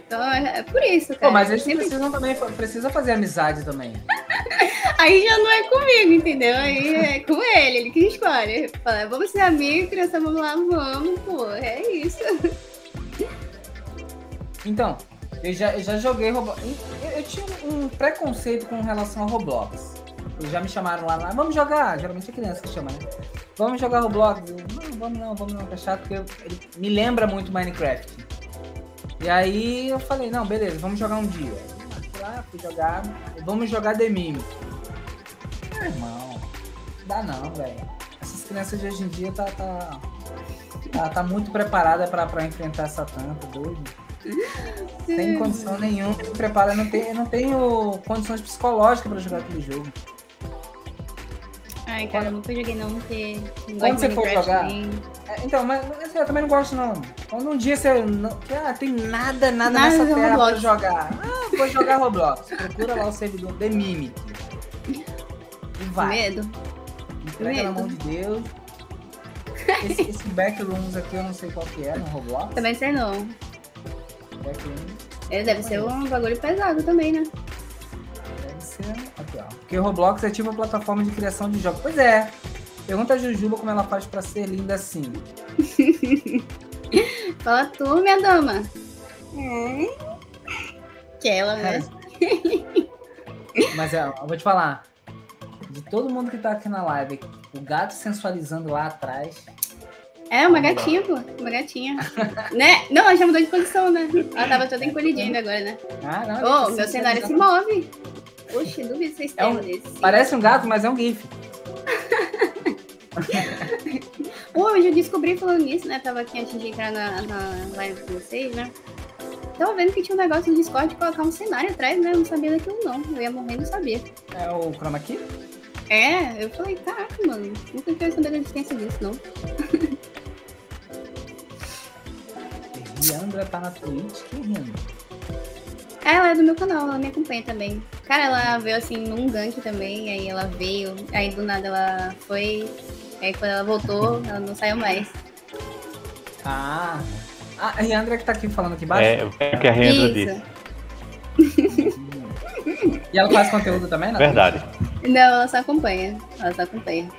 Então é, é por isso, cara. Pô, mas eles Sempre- precisam também, precisa fazer amizade também. Aí já não é comigo, entendeu? Aí é com ele, ele que escolhe. Fala, vamos ser amigos, criança, vamos lá, vamos, pô. É isso. Então, eu já, eu já joguei Roblox. Eu, eu tinha um preconceito com relação a Roblox. Eles já me chamaram lá, lá, vamos jogar. Geralmente é criança que chama, né? Vamos jogar Roblox. Eu, não, vamos não, vamos não, tá chato, porque ele me lembra muito Minecraft. E aí eu falei, não, beleza, vamos jogar um dia. Fui lá, fui jogar. Vamos jogar The Mime. Meu irmão, não dá não, velho. Essas crianças de hoje em dia tá, tá, tá, tá muito preparada pra, pra enfrentar Satã, tá doido. Sem condição nenhuma, se prepara, não tenho, eu não tenho condições psicológicas pra jogar aquele jogo. Ai, cara, eu nunca joguei não, porque não Quando você for jogar? É, Então, mas, mas eu também não gosto não. Quando um dia você não, que, ah, tem nada, nada, Nada nessa terra pra Roblox. jogar. Ah, vou jogar Roblox. Procura lá o servidor The Mimic. E vai. Medo. Entrega na medo. mão de Deus. Esse, esse backrooms aqui eu não sei qual que é no Roblox. Também sei não. Ele deve ser um bagulho pesado também, né? deve ser. Aqui, ó. Porque o Roblox é tipo uma plataforma de criação de jogos. Pois é. Pergunta a Jujuba como ela faz pra ser linda assim. Fala tu, minha dama. Hum. Que ela, né? Mas é, eu vou te falar. De todo mundo que tá aqui na live, o gato sensualizando lá atrás. É, uma gatinha, pô. Uma gatinha. né? Não, ela já mudou de posição, né? Ela tava toda encolhidinha ainda agora, né? Ah, não. Ô, tá meu cenário se move. Oxe, duvido vocês É um- terem desse. Parece um gato, mas é um GIF. Pô, eu já descobri falando nisso, né? Tava aqui antes de entrar na, na live com vocês, né? Tava vendo que tinha um negócio no Discord de colocar um cenário atrás, né? Eu não sabia daquilo, não. Eu ia morrer e não sabia. É o Chroma Key? É, eu falei, caraca, mano. Nunca tinha saber da existência disso, não. Riandra tá na Twitch. Quem é Riandra? É, ela é do meu canal, ela me acompanha também. Cara, ela veio assim num gank também, aí ela veio, aí do nada ela foi, aí quando ela voltou, ela não saiu mais. Ah. Ah, a Riandra que tá aqui falando aqui embaixo? É, o que a Rendra disse. E ela faz conteúdo também, não? Verdade. Não, ela só acompanha. Ela só acompanha.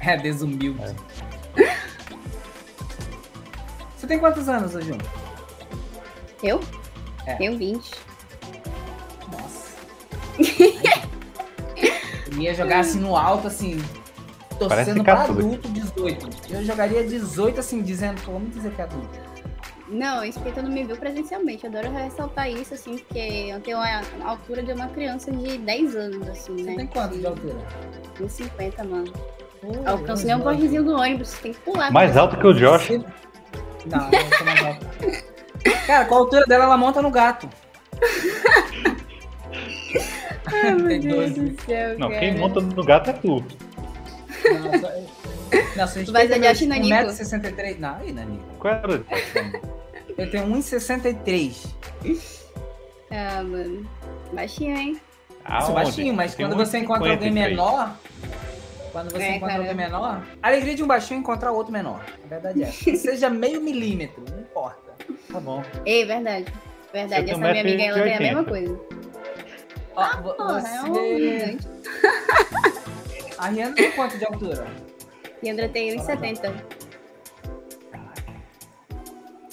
É, desumilde. Você tem quantos anos, Jun? Eu? É. Tenho 20. Nossa. Eu ia jogar assim no alto, assim, Parece torcendo pra adulto 18. Eu jogaria 18, assim, dizendo, vamos dizer que é adulto. Não, isso porque tu não me viu presencialmente. Eu adoro ressaltar isso, assim, porque eu tenho a altura de uma criança de 10 anos, assim, Você né? tem quanto de altura? 1,50, mano. Pô, Alcanço nem um Deus, portezinho do ônibus, tem que pular. Mais alto que o Josh. Não, sou mais alto. Cara, com a altura dela, ela monta no gato. Ai, meu Deus 12. do céu, Não, cara. quem monta no gato é tu. Não, só- Não, se a meus Nanico? 1,63m. Não, aí, Nanico. Qual era? Eu tenho 1,63m. Ah, mano. Baixinho, hein? Sou baixinho, mas quando você encontra alguém 1,53. menor. Quando você É, encontra cara. alguém menor. A alegria de um baixinho é encontrar outro menor. A verdade é. Que seja meio milímetro, não importa. Tá bom. Ei, verdade. Verdade, essa minha amiga, ela tem a 1,80. mesma coisa. Ó, Porra, é um você... gigante. A Rihanna tem quanto de altura? E a Andra tem 1,70.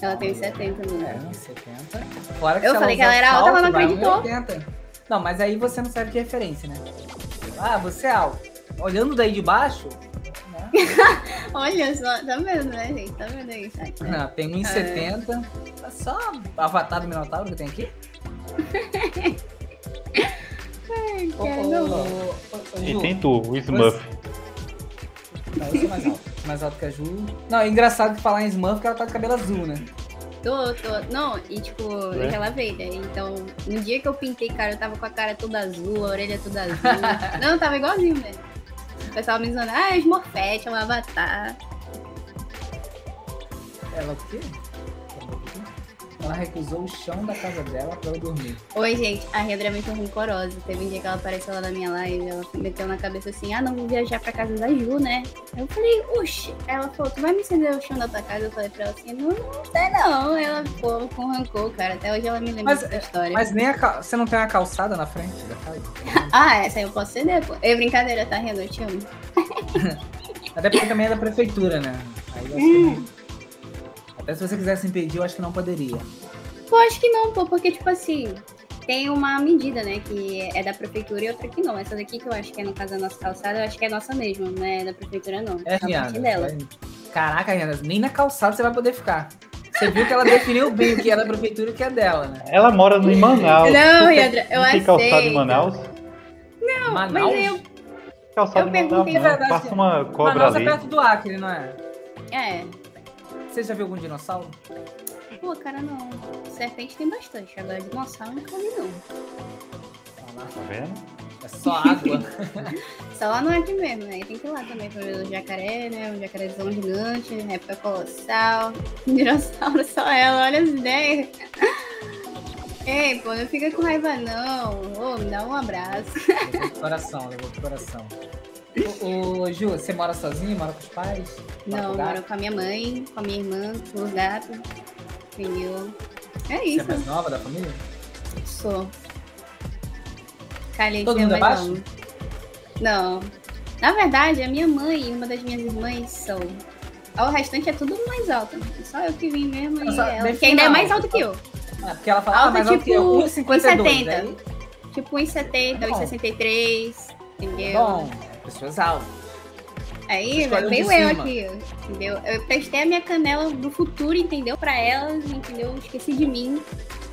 Ela tem 1,70, mano. É, 1,70. Fora que Eu falei que ela era alta, ela não acreditou. 1,80. Não, mas aí você não serve de referência, né? Ah, você é alto. Olhando daí de baixo, né? Olha só, tá vendo, né, gente? Tá vendo aí? Tá, tá. Não, tem 1,70. É só avatar do Minotauro que tem aqui. Ô, Cara, E tem tu, o Smurf. Não, eu sou mais alto. Mais alto que a Ju. Não, é engraçado falar em Smurf que ela tá de cabelo azul, né? Tô, tô. Não, e tipo, É? né? Então, no dia que eu pintei, cara, eu tava com a cara toda azul, a orelha toda azul. não, tava igualzinho, velho. O pessoal me dizendo, ah, Smurfette, é um avatar. Ela o quê? Ela recusou o chão da casa dela pra eu dormir. Oi, gente, a Redra é muito rancorosa. Teve um dia que ela apareceu lá na minha live, ela meteu na cabeça assim, ah, não, vou viajar pra casa da Ju, né? Eu falei, oxe. Ela falou, tu vai me acender o chão da tua casa? Eu falei pra ela assim, não, não sei não. Ela ficou com rancor, cara. Até hoje ela me lembra Mas, dessa história. mas nem a cal- você não tem uma calçada na frente da casa? Ah, essa aí eu posso ceder, pô. É brincadeira, tá, Redra? Eu te amo. Até porque também é da prefeitura, né? Aí eu acho não- Até se você quisesse impedir, eu acho que não poderia. Pô, acho que não, pô, porque, tipo assim, tem uma medida, né, que é da prefeitura e outra que não. Essa daqui que eu acho que é no caso da nossa calçada, eu acho que é nossa mesmo, não é da prefeitura, não. É, a Rihanna. dela. vai- Caraca, Rihanna, nem na calçada você vai poder ficar. Você viu que ela definiu bem o que é da prefeitura e o que é dela, né? Ela mora em Manaus. Não, Não Yandra, eu não tem calçado em. Manaus? Manaus? Mas eu, Calçado Eu em Manaus, perguntei- não. É Passa uma cobra Manaus ali. é perto do Acre, não é? é. Você já viu algum dinossauro? Pô, cara, não. Serpente tem bastante, agora dinossauro nunca vi, não. Lá, Tá vendo? É só água. Só lá no aqui mesmo, né? Tem que ir lá também pra ver o jacaré, né? O jacarezão gigante, época colossal. Dinossauro, só ela, olha as ideias. Ei, pô, não fica com raiva não. Ô, me dá um abraço. levou pro coração, levou pro coração. Ô, ô, Ju, você mora sozinho? Mora com os pais? Mora Não, com moro com a minha mãe, com a minha irmã, com os gatos. Entendeu? É Você é isso. mais nova da família? Sou. Calhei Todo mundo é mais baixo? nova. Não. Na verdade, a minha mãe e uma das minhas irmãs são. O restante é tudo mais alto. Só eu que vim mesmo e Nossa, ela, que defina ainda é mais alto. alto que eu. Ah, porque ela fala, ah, Alta, mas alto que eu, tipo, 1,52. 1,70. Aí, Tipo 1,70, Bom. 1,63. Entendeu? bom, pessoas altas. Aí um veio eu aqui, entendeu? Eu testei a minha canela do futuro, entendeu? Pra elas, entendeu? Esqueci de mim.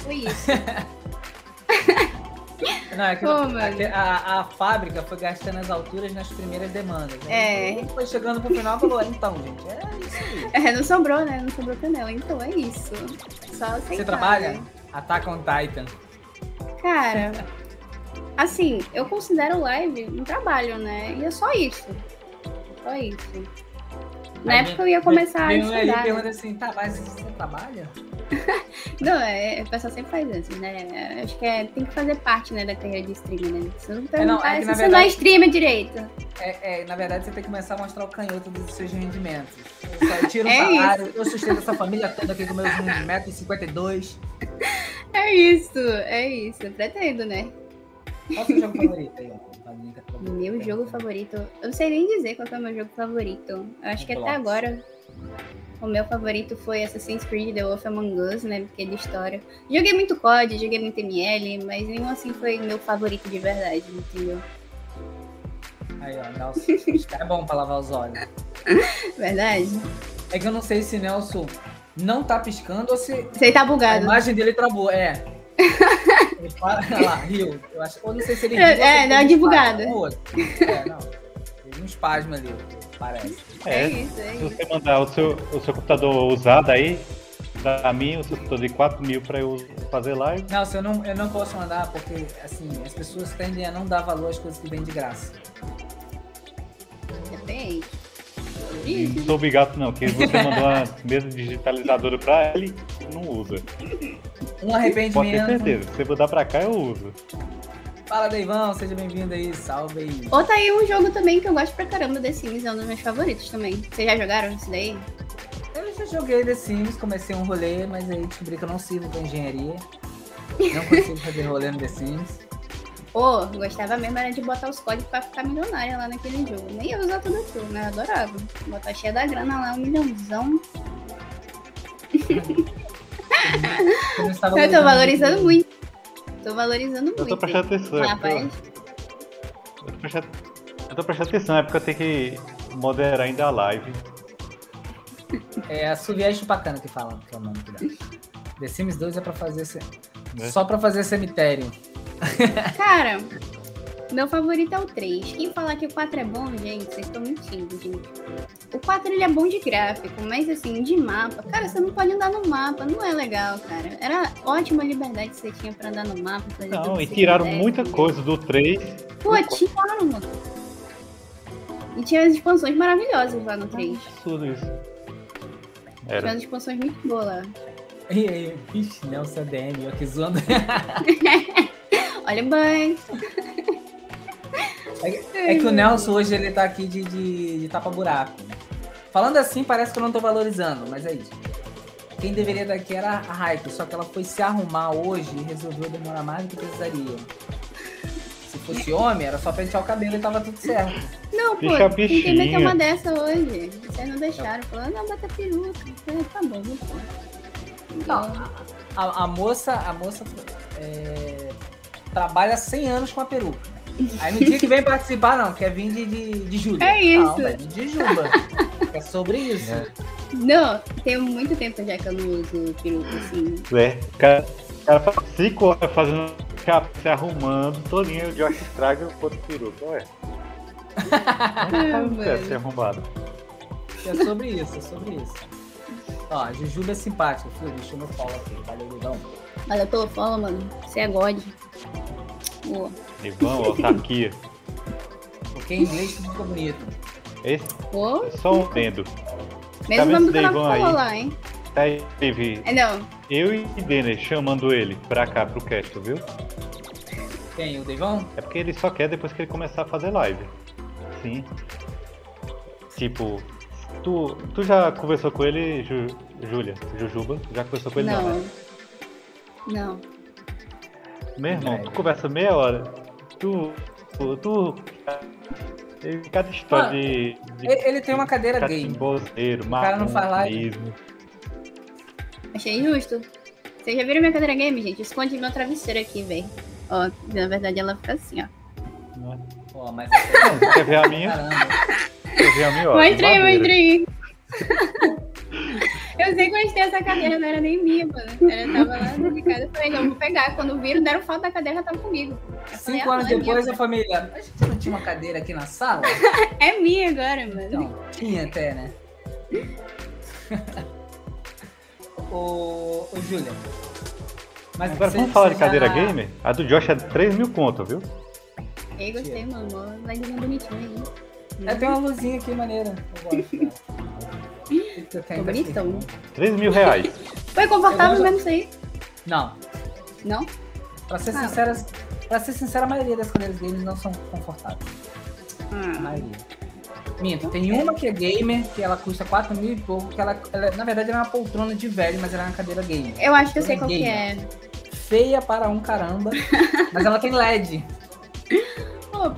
Foi isso. Não, é que Pô, a, a, a fábrica foi gastando as alturas nas primeiras demandas. né? É. E Foi chegando pro final e falou, então, gente, é isso aí. É, não sobrou, né? Não sobrou canela. Então é isso. Só aceitar. Você trabalha? né? Attack on Titan. Cara, assim, eu considero live um trabalho, né? E é só isso. Só isso. Na Aí época eu ia começar a um aí estudar. pergunta né? assim, tá, mas você trabalha? Não, é, o pessoal sempre faz antes, né? Acho que é, tem que fazer parte, né, da carreira de streamer, né? Se não perguntar, é que, se na você não é verdade- streamer direito. É, é, na verdade, você tem que começar a mostrar o canhoto dos seus rendimentos. Eu tiro um É salário, eu sustento essa família toda aqui com meus 1,52m. É isso, é isso. Eu pretendo, né? Qual é o seu jogo favorito aí. Meu jogo favorito. Eu não sei nem dizer qual que é o meu jogo favorito. Eu acho que até agora o meu favorito foi Assassin's Creed The Wolf Among Us, né? Porque é de história. Joguei muito COD, joguei muito ML, mas nenhum assim foi meu favorito de verdade, entendeu? Aí, ó, Nelson. É bom pra lavar os olhos. Verdade? É que eu não sei se Nelson não tá piscando ou se Você tá a bugado. imagem dele travou. É. Ele fala, olha lá, riu. Eu acho, ou não sei se ele riu. É, se é, dá teve de um. É, não. Teve um espasmo ali, parece. É, É, isso, é se isso. você mandar o seu, o seu computador usado aí, pra mim, o seu computador de 4 mil pra eu fazer live, Nelson, eu não, eu não posso mandar porque, assim, as pessoas tendem a não dar valor às coisas que vêm de graça. Depende. Não sou obrigado não, porque você mandou uma mesa digitalizadora pra ele, não usa. Um Pode ter arrependimento. certeza, se você mandar pra cá, eu uso. Fala, Deivão, seja bem-vindo aí, salve aí. Ou tá aí um jogo também que eu gosto pra caramba, The Sims, é um dos meus favoritos também. Vocês já jogaram isso daí? Eu já joguei The Sims, comecei um rolê, mas aí descobri que eu não sirvo pra engenharia. Não consigo fazer rolê no The Sims. Pô, gostava mesmo era de botar os códigos pra ficar milionária lá naquele jogo. Nem ia usar tudo aquilo, né? Eu adorava. Botar cheia da grana lá, um milhãozão. Eu, Eu tô valorizando muito. muito. Tô valorizando Eu tô muito. prestando atenção, é eu, Rapaz, eu tô prestando, eu tô prestando atenção, é porque eu tenho que moderar ainda a live. É a Suvier Chupacana que fala, que é o nome que dá. The Sims 2 é pra fazer. ce- Né? Só pra fazer cemitério. Cara, meu favorito é o 3. Quem falar que o 4 é bom, gente, vocês estão mentindo, gente. O 4 ele é bom de gráfico, mas assim, de mapa, cara, você não pode andar no mapa, não é legal, cara. Era ótima a liberdade que você tinha pra andar no mapa. Fazer Não, e tiraram quisesse, muita entendeu? coisa do 3. Pô, tiraram, mano. E tinha as expansões maravilhosas lá no 3. Absurdo isso. Tinha Era. as expansões muito boas lá. E aí, ixi, Nelson ADM, eu aqui zoando. Olha bem. É, é que o Nelson hoje ele tá aqui de, de, de tapa-buraco. Falando assim, parece que eu não tô valorizando, mas é isso. Quem deveria estar aqui era a Raiko, só que ela foi se arrumar hoje e resolveu demorar mais do que precisaria. Se fosse homem, era só pentear o cabelo e tava tudo certo. Não, pô, Fica tem que meter bichinha. uma dessa hoje. Vocês não deixaram. Falaram, não, bota peruca. Falei, tá bom, vou pôr. Não, a, a moça, a moça é, trabalha 100 anos com a peruca. Aí no dia que vem participar, não, quer vir de, de, de Júlia. É isso. Não, de Juba. É sobre isso. É. Não, tem muito tempo já que eu não uso peruca, assim. É, o cara, o cara faz 5 horas fazendo se arrumando, todinho, o Josh estraga o ponto peruca, ué. Não quer ser arrumado. É sobre isso, é sobre isso. Ó, a Jujuba é simpática, filho. Deixa eu meu follow aqui. Valeu, Lidão. Olha, pelo follow, mano. Você é God. Boa. Ivan, ó, tá aqui. Porque em inglês tudo fica bonito. Esse Pô, é só um vendo. mesmo nome do canal aí? lá, hein? Aí teve É, não. eu e Denner chamando ele pra cá, pro cast, viu? Quem? O Devon? É porque ele só quer depois que ele começar a fazer live. Sim. Tipo, tu, tu já conversou com ele, Ju, Júlia? Jujuba? Já conversou com ele não, Não. né? Não. Meu irmão, tu conversa meia hora. Tu. Tu. tu ele- cada história Ah, de, de. Ele, tem uma cadeira game. catimbozeiro, cara não maconhismo. Achei justo. Vocês já viram minha cadeira game, gente? Esconde meu travesseiro aqui, velho. Ó, na verdade ela fica assim, ó. né? Pô, mas. Você Quer ver a minha? Caramba. Quer ver a minha? ó, aí, madeira. mostra aí. Eu sei que eu tem essa cadeira, não era nem minha, mano. Ela tava lá de casa. Eu falei, não, vou pegar. Quando viram, deram foto da cadeira, tava comigo. Eu falei, Cinco ah, anos depois, minha, a família. A gente não tinha uma cadeira aqui na sala? É minha agora, mano. Então, tinha até, né? ô, ô, Júlia. Mas Agora vamos falar de cadeira já- gamer? A do Josh é 3 mil conto, viu? Ei, gostei, mano. Mó Lagzinha bonitinha aí. É, tem uma luzinha aqui maneira. Eu gosto Ficou aqui? bonitão. 3 mil reais. Foi confortável gosto- mesmo isso aí? Não. Não? Pra ser Ah. sincera, pra ser sincera, a maioria das cadeiras games não são confortáveis. A Ah, maioria. Minto, tem uma que é gamer, que ela custa 4 mil e pouco, que ela, ela- na verdade, ela é uma poltrona de velho, mas ela é uma cadeira gamer. eu acho que eu sei qual que Gamer. é. Feia para um caramba, mas ela tem LED. Pô.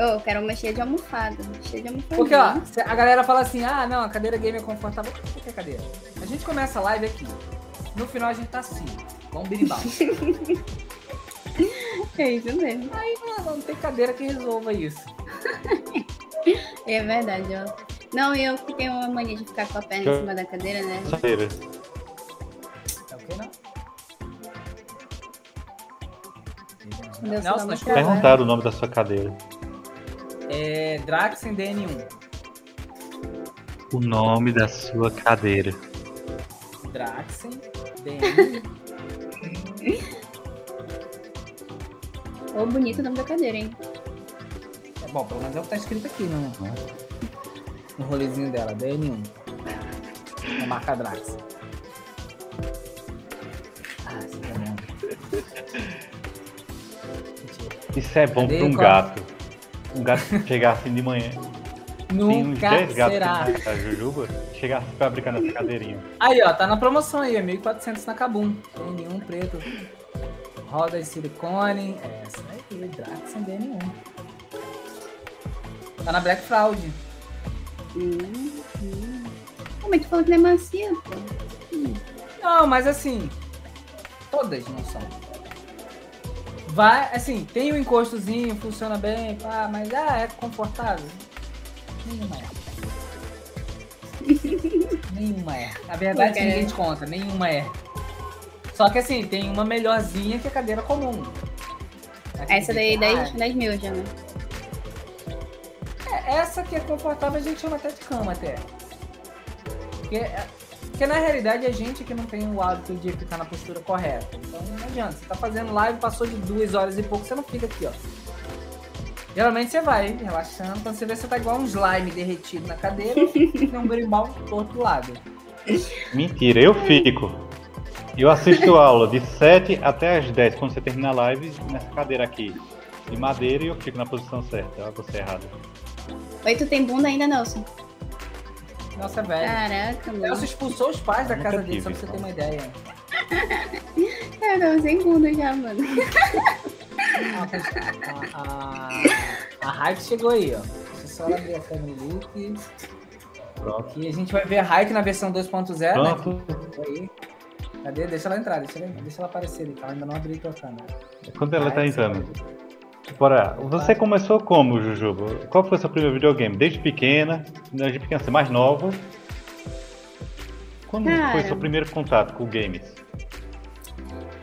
Eu quero uma cheia de almofada. Cheia de almofada. Porque, ó, a galera fala assim, ah, não, a cadeira gamer é confortável. O que é cadeira? A gente começa a live aqui. No final a gente tá assim, um birimbau. É isso mesmo. Aí não, não tem cadeira que resolva isso. É verdade, ó. Não, eu que tenho uma mania de ficar com a perna em cima da cadeira, né? Cadeira. É o que não? Nelson, nós da Perguntaram o nome da sua cadeira. É Draxen DN1. O nome da sua cadeira. Draxen DN1. Ô, bonito o nome da cadeira, hein? É bom, pelo menos é o que tá escrito aqui no, no rolezinho dela, DN1. A marca Draxen. Ah, esse é bom. Isso é bom Cadê? pra um Qual? gato. Um gato chegar assim de manhã. Tem uns Nunca 10 gatos será. na Jujuba. Chegar assim pra brincar nessa cadeirinha. Aí, ó, tá na promoção aí, é 1.400 na Kabum. DN1 preto. Roda de silicone. Essa aí, Draxen DN1. Tá na Black Fraud. Hum, hum. Pô, mas tu falou que não é macia, pô. Não, mas assim, todas não são. Vai, assim, tem o encostozinho, funciona bem, pá, mas ah, é confortável. Nenhuma é. nenhuma é. Na verdade, cara. ninguém te conta, nenhuma é. Só que assim, tem uma melhorzinha que a cadeira comum. Aqui Essa daí, tem- 10, 10 mil já, né? É, essa que é confortável a gente chama até de cama até. Porque, é- porque na realidade é gente que não tem o hábito de ficar na postura correta. Então não adianta. Você tá fazendo live, passou de duas horas e pouco, você não fica aqui, ó. Geralmente você vai relaxando, quando você vê você tá igual um slime derretido na cadeira e um berimbau do outro lado. Mentira, eu fico. Eu assisto aula de 7 até as 10, quando você termina a live, nessa cadeira aqui, de madeira, e eu fico na posição certa. Olha você errado. Oi, tu tem bunda ainda, Nelson? Nossa, velho. Caraca, mano. Nelson expulsou os pais da casa dele, só pra você ter então. uma ideia. Eu não sem bunda já, mano. A, a, a Hike chegou aí, ó. Deixa eu só abrir a Family Look. Pronto. E a gente vai ver a Hike na versão 2.0, né? Aí. Cadê? Deixa ela entrar, deixa ela, deixa ela aparecer ali, ela ainda não abriu a câmera. Quando ela tá Hike, entrando. Bora, você começou como, Jujuba? Qual foi o seu primeiro videogame? Desde pequena? Desde pequena, você é mais nova? Quando Cara. foi seu primeiro contato com games?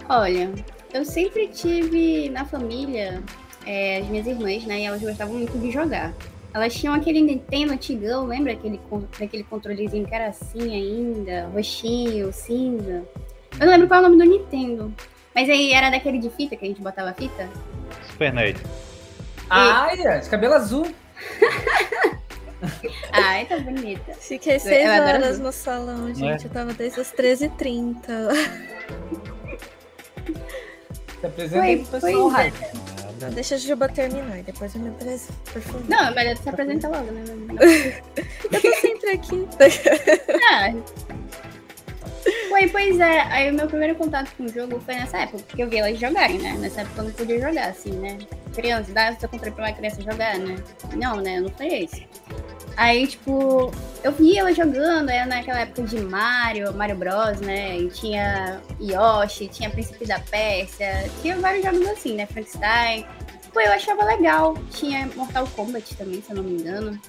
Olha, eu sempre tive na família é, as minhas irmãs, né? E elas gostavam muito de jogar. Elas tinham aquele Nintendo antigão, lembra aquele, daquele controlezinho que era assim ainda, roxinho, cinza? Eu não lembro qual é o nome do Nintendo. Mas aí era daquele de fita que a gente botava fita? Super NES. Ai, de cabelo azul. Ai, tá bonita. Fiquei seis horas no salão, gente. Eu tava desde as 13h30. Se apresenta aí pro pessoal, deixa a Juba terminar, depois eu me apresento, por favor. Não, é melhor se apresenta logo, né? Eu tô sempre aqui. Ah. Foi, pois é. Aí o meu primeiro contato com o jogo foi nessa época, porque eu vi elas jogarem, né? Nessa época eu não podia jogar, assim, né? Criança, dá seu controle pra uma criança jogar, né? Não, né? Eu não foi esse. Aí, tipo, eu vi ela jogando, era naquela época de Mario, Mario Bros, né? E tinha Yoshi, tinha Príncipe da Pérsia, tinha vários jogos assim, né? Frankenstein. Pô, eu achava legal. Tinha Mortal Kombat também, se eu não me engano.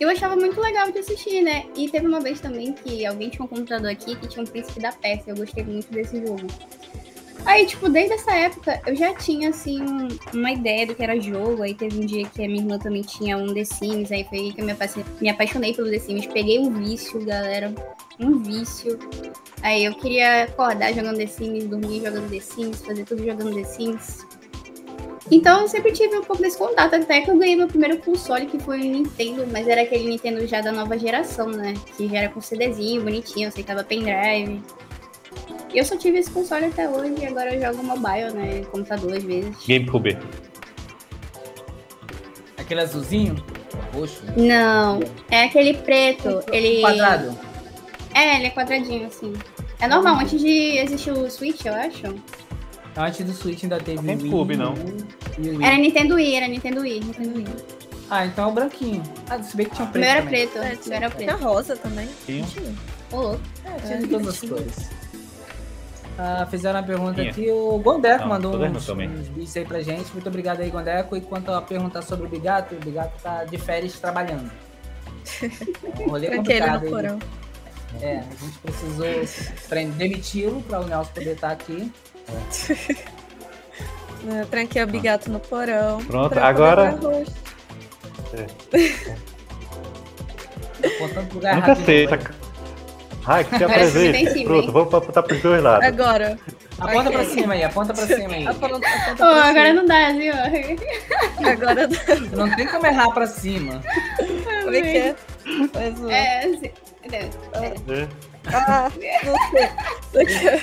Eu achava muito legal de assistir, né? E teve uma vez também que alguém tinha um computador aqui que tinha um Príncipe da Pérsia. Eu gostei muito desse jogo. Aí, tipo, desde essa época eu já tinha, assim, um- uma ideia do que era jogo. Aí teve um dia que a minha irmã também tinha um The Sims. Aí foi aí que eu me apaixonei, me apaixonei pelo The Sims. Peguei um vício, galera. Um vício. Aí eu queria acordar jogando The Sims, dormir jogando The Sims, fazer tudo jogando The Sims. Então eu sempre tive um pouco desse contato, até que eu ganhei meu primeiro console, que foi o Nintendo, mas era aquele Nintendo já da nova geração, né? Que já era com CDzinho, bonitinho, aceitava pendrive. E eu só tive esse console até hoje, e agora eu jogo mobile, né? Computador às vezes. GameCube. Aquele azulzinho, roxo, Não, é aquele preto, ele... quadrado. É, ele é quadradinho, assim. É normal, antes de existir o Switch, eu acho. Antes do Switch ainda teve o Wii, não. Wii. Era Nintendo Wii, era Nintendo Wii, Nintendo Wii. Ah, então é o branquinho. Ah, se bem que tinha um O preto meu era também. preto, É, o meu era Tinha preto. rosa também. Tinha. Tinha. Ô, louco. É, Tinha de todas as tinha. cores. Ah, fizeram a pergunta Tinha. aqui, o Gondeco Não, mandou uns, uns vídeos aí pra gente. Muito obrigado aí, Gondeco. E quanto a pergunta sobre o Bigato, o Bigato tá de férias trabalhando. É um rolê ele complicado no aí. porão. É, a gente precisou pre- demiti-lo para o Nelson poder estar aqui. Eu tranquei o bigato no porão. Pronto, agora- lugar Nunca sei. Essa... Ai, que se apresente. Pronto, vamos apontar pros dois lados. Agora. Aponta Ok. pra cima aí, aponta pra cima aí. Aponta, aponta pra agora cima. não dá, viu? Agora Não tem como errar pra cima. como é que é? Faz. É, assim. É. Ah, não sei.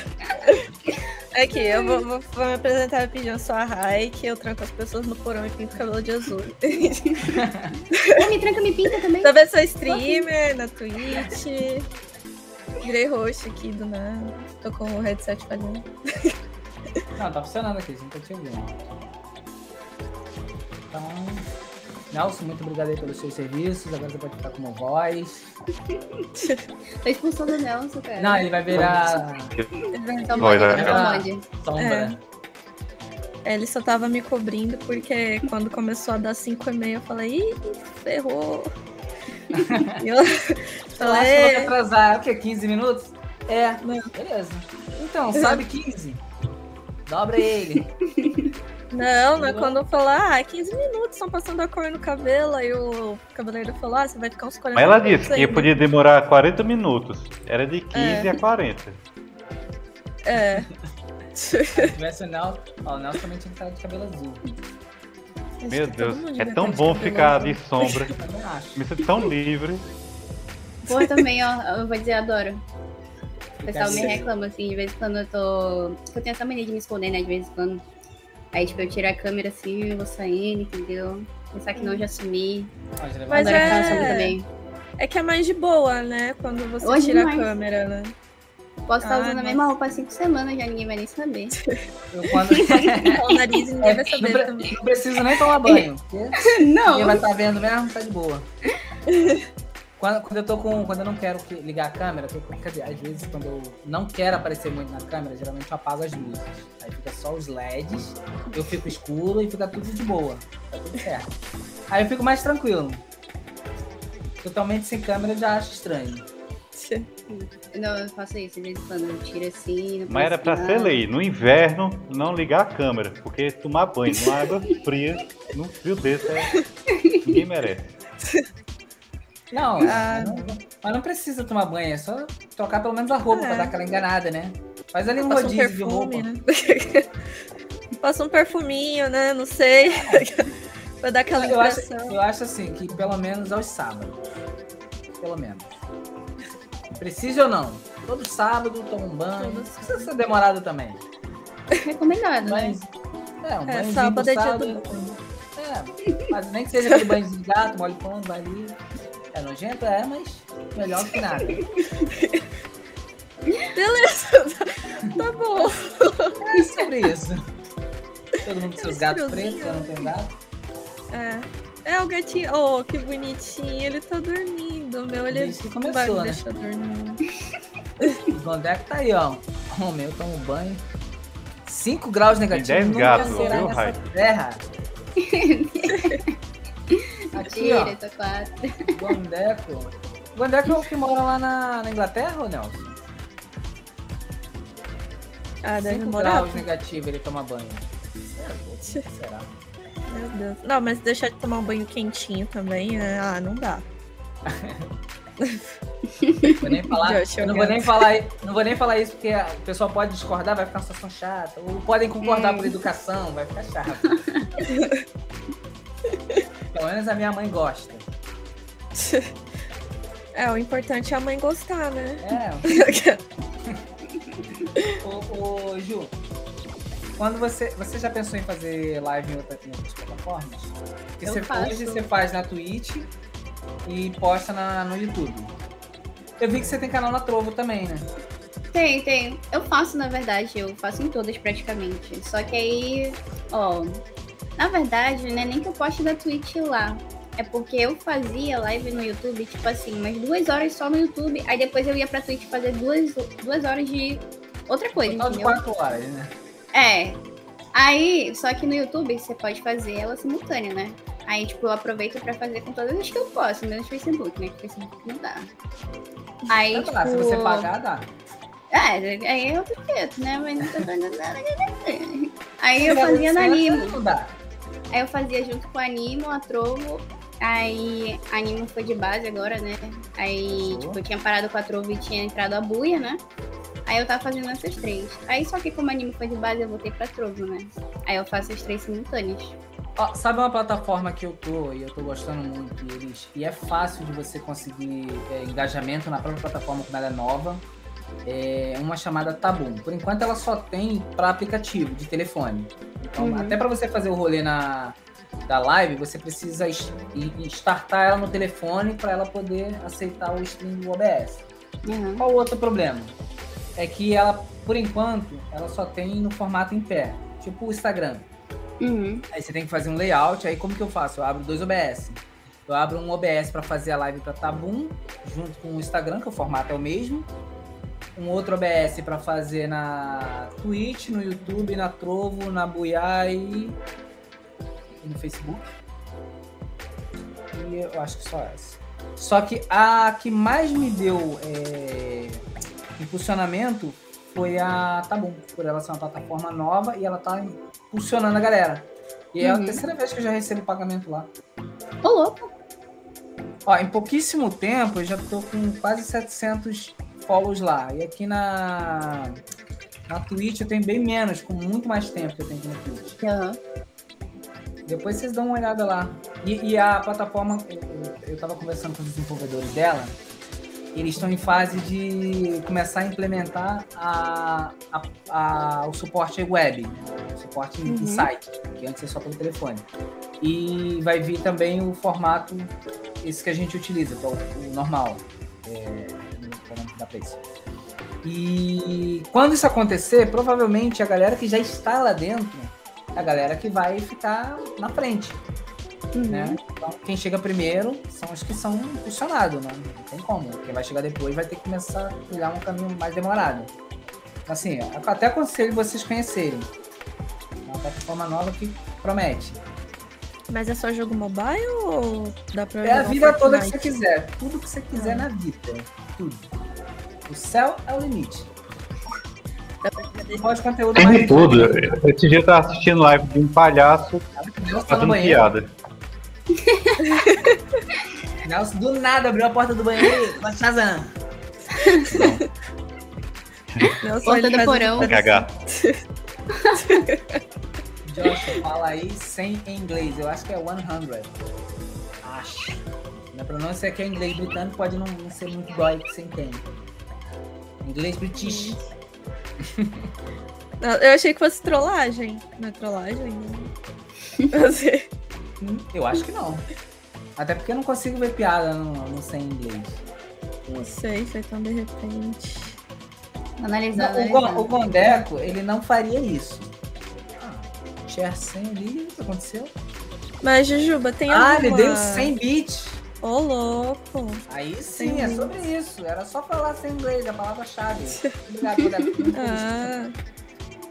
Aqui, eu vou, vou- vou me apresentar rapidinho. Eu sou a Rai, que eu tranco as pessoas no porão e pinto cabelo de azul. Me tranca, me pinta também. Também sou streamer na Twitch. Virei roxo aqui do nada. Tô com o headset falhando. Não, tá funcionando aqui, a gente tá te ouvindo. Então, Nelson, muito obrigado aí pelos seus serviços. Agora você pode ficar como voz. Tô expulsando o Nelson, cara. Não, ele vai virar Só Voz, mod, é. só mod. sombra. Ele só tava me cobrindo porque quando começou a dar 5 e meia eu falei, ih, ferrou. E eu Eu acho que falei, atrasar, o quê? 15 minutos? É, Não. beleza. Então, sabe 15? Dobra ele. não, não é quando eu falar, ah, 15 minutos, estão passando a cor no cabelo. Aí o cabeleireiro falou, ah, você vai ficar uns 40 Mas ela minutos disse que ainda. podia demorar 40 minutos. Era de 15 É. a 40. É. Se tivesse o Nelson. Ó, o Nelson também tinha que estar de cabelo azul. Acho Meu Deus, é tão de bom cabelo ficar azul. de sombra. Me sinto tão livre. Pô, também, ó, eu vou dizer, adoro. O pessoal me reclama, assim, de vez em quando eu tô. Eu tenho essa mania de me esconder, né? De vez em quando. Aí, tipo, eu tiro a câmera assim, eu vou saindo, entendeu? Pensar que não, já sumi. Mas é- é... também. É que é mais de boa, né? Quando você Hoje tira mais. a câmera, né? Posso estar Ah, usando a mesma roupa há cinco semanas, já ninguém vai nem saber. Eu, quando... O nariz ninguém vai não, saber pre- também. não preciso nem tomar banho. não! Ninguém vai estar vendo mesmo, tá de boa. Quando, quando eu tô com. Quando eu não quero que- ligar a câmera, que, quer dizer, às vezes quando eu não quero aparecer muito na câmera, geralmente eu apago as luzes. Aí fica só os LEDs, eu fico escuro e fica tudo de boa. Tá tudo certo. Aí eu fico mais tranquilo. Totalmente sem câmera eu já acho estranho. Não, eu faço isso, de vez em quando eu tiro assim. não Mas era pra ser lei. No inverno, não ligar a câmera. Porque tomar banho numa água fria, num frio desse, é... ninguém merece. Não, Ah. não- mas não precisa tomar banho, é só trocar pelo menos a roupa É. pra dar aquela enganada, né? Faz ali um Passa um rodízio de roupa. perfume, né? Passa um perfuminho, né? Não sei. pra dar aquela Eu acho, eu acho assim, que pelo menos aos sábados. Pelo menos. Precisa ou não? Todo sábado toma um banho. Todo Não precisa ser demorado também. Recomendado, né? Mas. É, um É, sábado do é dia. É, mas nem que seja aquele banho de gato, molho pão, vai ali. É nojento, é, mas melhor que nada. Beleza, tá bom. É sobre isso. Todo mundo com seus Esse gatos pretos, eu não tenho gato. É. É o gatinho. Oh, que bonitinho. Ele tá dormindo, meu. Ele Desde que não vai começou, me né? deixar dormir. O Gondek tá aí, ó. Homem, eu tomo banho. 5 graus negativos. 10 nunca gatos, será viu, nessa Rai? terra. Aqui, tô quatro. Gondeco. Gondeco é o que mora lá na, na Inglaterra, ou Nelson? Ah, deve 5 morar. graus negativo ele toma banho. Será? Será? Meu Deus. Não, mas deixar de tomar um banho quentinho também, né? Ah, não dá. Vou nem falar, eu não vou nem falar, não vou nem falar isso porque o pessoal pode discordar, vai ficar uma situação chata. Ou podem concordar Hum. por educação, vai ficar chato. Pelo menos a minha mãe gosta. É, o importante é a mãe gostar, né? É, ô, ô, Ju, quando você. Você já pensou em fazer live em, outra- em outras plataformas? Porque você, faço. hoje você faz na Twitch e posta na, no YouTube. Eu vi que você tem canal na Trovo também, né? Tem, tem. Eu faço, na verdade, eu faço em todas praticamente. Só que aí, ó. Na verdade, não é nem que eu poste da Twitch lá. É porque eu fazia live no YouTube, tipo assim, umas duas horas só no YouTube. Aí depois eu ia pra Twitch fazer duas, duas horas de outra coisa, Total de? 4 horas, né? É. Aí, só que no YouTube você pode fazer ela simultânea, né? Aí, tipo, eu aproveito pra fazer com todas as que eu posso, menos Facebook, né? Que Facebook não dá. Aí, tá, tipo... se você pagar, dá. É, aí é outro jeito, né? Mas não tô dando nada. Aí eu fazia na Animo. Não dá. Aí eu fazia junto com a Animo, a Trovo. Aí a Animo foi de base agora, né? Aí, Show. tipo, eu tinha parado com a Trovo e tinha entrado a Buia, né? Aí eu tava fazendo essas três. Aí só que como a Animo foi de base, eu voltei pra Trovo, né? Aí eu faço as três simultâneas. Ó, sabe uma plataforma que eu tô e eu tô gostando muito e eles, e é fácil de você conseguir é, engajamento na própria plataforma quando ela é nova. É uma chamada Tabum. Por enquanto ela só tem para aplicativo de telefone. Então, Uhum. até para você fazer o rolê na da live, você precisa startar ela no telefone para ela poder aceitar o stream do OBS. Uhum. Qual o outro problema? É que ela, por enquanto, ela só tem no formato em pé, tipo o Instagram. Uhum. Aí você tem que fazer um layout. Aí como que eu faço? Eu abro dois OBS. Eu abro um OBS para fazer a live para Tabum, junto com o Instagram, que o formato é o mesmo. Um outro OBS para fazer na Twitch, no YouTube, na Trovo, na Buiá e, e no Facebook. E eu acho que só essa. Só que a que mais me deu é, impulsionamento foi a Tabum, por ela ser uma plataforma nova e ela tá impulsionando a galera. E é a Uhum. terceira vez que eu já recebo pagamento lá. Ô, louco. Ó, em pouquíssimo tempo eu já tô com quase 700 follows lá. E aqui na na Twitch eu tenho bem menos, com muito mais tempo que eu tenho aqui na Twitch. Aham. Depois vocês dão uma olhada lá. E, e a plataforma, eu, eu- eu tava conversando com os desenvolvedores dela, eles estão em fase de começar a implementar a, a, a- o suporte web, o suporte em Uhum. site, que antes é só pelo telefone. E vai vir também o formato, esse que a gente utiliza, que é o, o normal, é, da Place. E quando isso acontecer, provavelmente a galera que já está lá dentro é a galera que vai ficar na frente né? Então, quem chega primeiro são os que são funcionados, né? Não tem como. Quem vai chegar depois vai ter que começar a trilhar um caminho mais demorado. Assim, até aconselho vocês conhecerem. É uma plataforma nova que promete. Mas é só jogo mobile ou dá pra É a vida toda que você quiser. Tudo que você quiser na vida. Tudo. O céu é o limite. Pode conteúdo Tem mais de tudo. Esse dia eu tava assistindo live de um palhaço Nelson tá no fazendo banheiro. piada. Nelson do nada abriu a porta do banheiro e vai Shazam. Não, só Porta do porão. Vai cagar. Josh, fala aí 100 em inglês. Eu acho que é 100. Acho. Minha pronúncia aqui é inglês britânico, pode não, não ser muito igual aí que você entende. Inglês british. Eu achei que fosse trollagem. Não é trollagem? Você... Hum, Eu acho que não. Até porque eu não consigo ver piada no, no 100 em inglês. Não sei, foi tão de repente. Analisando, Não, o, o. Gondeco, ele não faria isso. Ah, share 100 ali, o que aconteceu? Mas, Jujuba, tem Ah, alguma... ele deu 100 bits. Ô, louco. Aí sim, 100 é sobre isso. Era só falar sem inglês, a palavra-chave. Ah,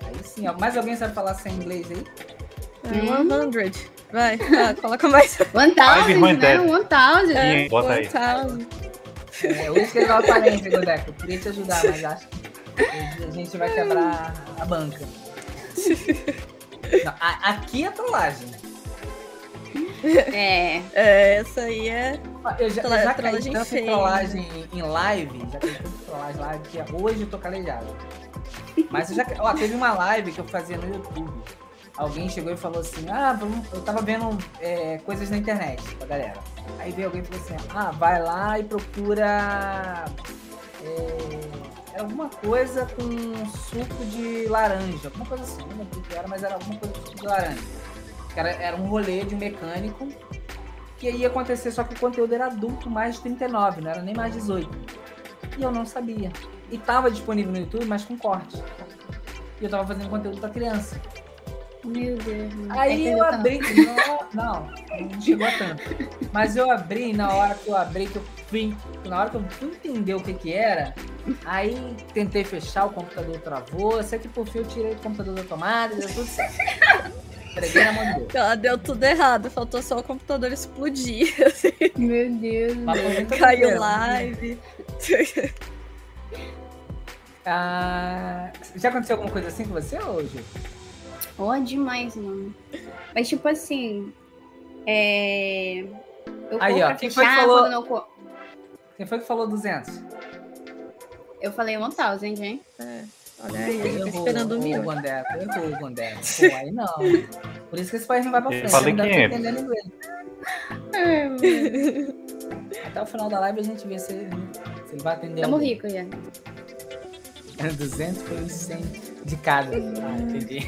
Aí sim, ó. Mais alguém sabe falar sem inglês aí? é 100. Vai, ah, coloca mais. 1000, Five né? hundred. 1000. Sim, bota aí. 1000. É, eu ia escrever uma aparência, Godeco. Eu queria te ajudar, mas acho que a gente vai quebrar a banca. Não, a- aqui é trollagem. É. É, essa aí é. Eu já, eu Trolla- já caí feia. trollagem em live, já caí tanto em trollagem live, que hoje eu tô calejado. Mas eu já. Ó, teve uma live que eu fazia no YouTube. Alguém chegou e falou assim: Ah, eu tava vendo é, coisas na internet pra galera. Aí veio alguém e falou assim: Ah, vai lá e procura. É, era alguma coisa com suco de laranja. Alguma coisa assim, não lembro o que era, mas era alguma coisa com suco de laranja. Que Era, era um rolê de um mecânico que ia acontecer, só que o conteúdo era adulto mais de 39, não era nem mais 18. E eu não sabia. E tava disponível no YouTube, mas com corte. E eu tava fazendo conteúdo pra criança. Meu Deus. Aí É eu abri. Não, não, não chegou a tanto. Mas eu abri, na hora que eu abri, que eu fui. Na hora que eu fui entender o que que era, aí tentei fechar, o computador travou. Sei que por fim eu tirei o computador da tomada deu tudo certo. Entreguei na mão de Deus. Ela deu tudo errado, faltou só o computador explodir. assim, Meu Deus. Caiu live. Ah, já aconteceu alguma coisa assim com você hoje? Ó, demais, mano. Mas, tipo assim. É. Eu Aí, ó, quem foi que falou- não Quem foi que falou 200? Eu falei 1000, hein? É, olha aí, eu tô Errou, esperando o. Gondeco, errou o Gondeco. Pô, aí não. Por isso que esse país não vai pra Eu frente. falei não deve 500. entendendo inglês. É. Até o final da live a gente vê se, se ele vai atender. Tamo alguém. rico já. Era 200 foi os 100 de cada. Ah, entendi.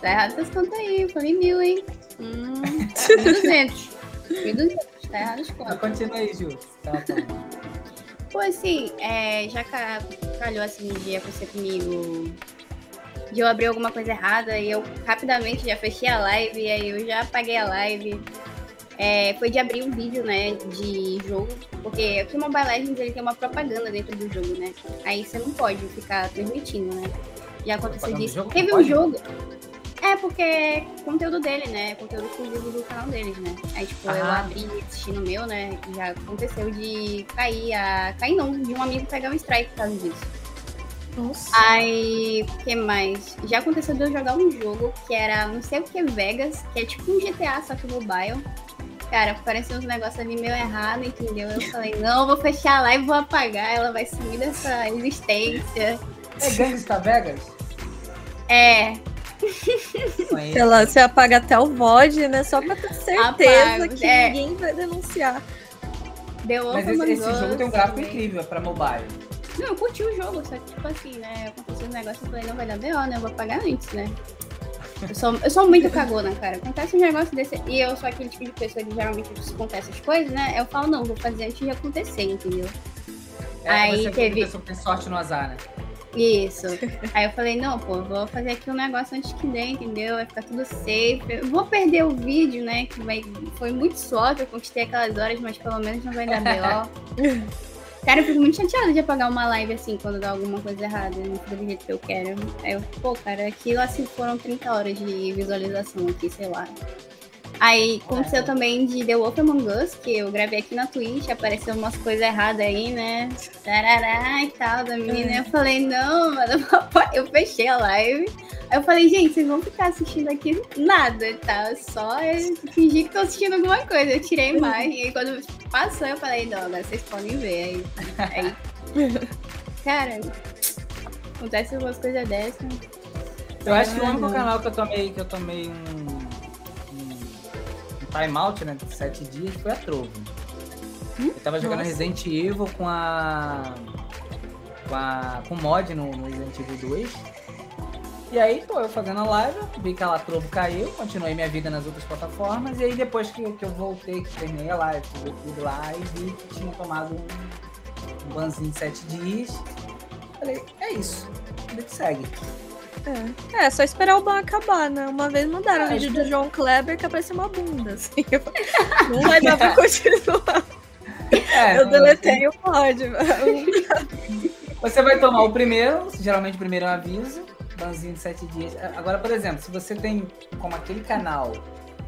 Tá errado essas contas aí. Eu falei mil, hein? Hum, 1.200. 1.200. Tá errado as Mas contas. continua aí, Ju. Tava falando. Pô, assim, é, já calhou assim de acontecer comigo de eu abrir alguma coisa errada e eu rapidamente já fechei a live e aí eu já apaguei a live. É, foi de abrir um vídeo, né, de jogo, porque aqui o Mobile Legends ele tem uma propaganda dentro do jogo, né? Aí você não pode ficar transmitindo, né? Já aconteceu disso. Teve um pode? jogo. É, porque é conteúdo dele, né? Conteúdo exclusivo do canal deles, né? Aí, tipo, eu Ah. abri e assisti no meu, né? E já aconteceu de cair a. Cair não, de um amigo pegar um strike por causa disso. nossa. Aí, o que mais? Já aconteceu de eu jogar um jogo que era não sei o que Vegas, que é tipo um GTA, só que mobile. Cara, parecia uns negócios ali meio errado, entendeu? Eu falei, não, eu vou fechar a live, vou apagar, ela vai sumir dessa existência. É Gangsta Vegas? É. Sei lá, você apaga até o VOD, né? Só pra ter certeza Apago, que é. ninguém vai denunciar. Wolf Mas esse, esse jogo tem um gráfico também. incrível, é pra mobile. Não, eu curti o jogo, só que, tipo assim, né? Aconteceu um negócio, eu falei, não vai dar BO, né? Eu vou pagar antes, né? Eu sou, eu sou muito cagona, cara. Acontece um negócio desse. E eu sou aquele tipo de pessoa que geralmente se acontece as coisas, né? Eu falo, não, vou fazer antes de acontecer, entendeu? É, Aí você teve- pessoa que tem sorte no azar, né? Isso. Aí eu falei, não, pô, vou fazer aqui um negócio antes que dê, entendeu? Vai ficar tudo safe. Eu vou perder o vídeo, né? Que vai... foi muito suave, eu conquistei aquelas horas, mas pelo menos não vai dar BO. Cara, eu fico muito chateada de apagar uma live assim quando dá alguma coisa errada, não fica do jeito que eu quero. Aí eu, pô, cara, aquilo assim foram 30 horas de visualização aqui, sei lá. Aí aconteceu também de The Wolf Among Us, que eu gravei aqui na Twitch, apareceu umas coisas erradas aí, né? Tarará e tal, da menina. Eu falei, não, mano, eu fechei a live. Aí eu falei, gente, vocês vão ficar assistindo aqui nada, tá? Só fingir que tô assistindo alguma coisa. Eu tirei a imagem, e aí quando passou, eu falei, não, agora vocês podem ver. Aí, aí cara, acontece umas coisas dessas. Eu acho que o único canal que eu tomei, que eu tomei um timeout, né, de sete dias, foi a Trovo. Eu tava jogando Nossa. Resident Evil com a. com a. com mod no, no Resident Evil 2. E aí, pô, eu fazendo a live, vi que a Trovo caiu, continuei minha vida nas outras plataformas, e aí depois que, que eu voltei, que terminei a live, eu tudo lá, e vi que tinha tomado um, um banzinho de sete dias. Falei, é isso, vida que segue. É. é, só esperar o ban acabar, né? Uma vez mandaram o vídeo do João Kleber que apareceu uma bunda, assim. Não vai dar pra continuar. É, Eu deletei o pod. Você vai tomar o primeiro, geralmente o primeiro é um aviso, banzinho de sete dias. Agora, por exemplo, se você tem como aquele canal,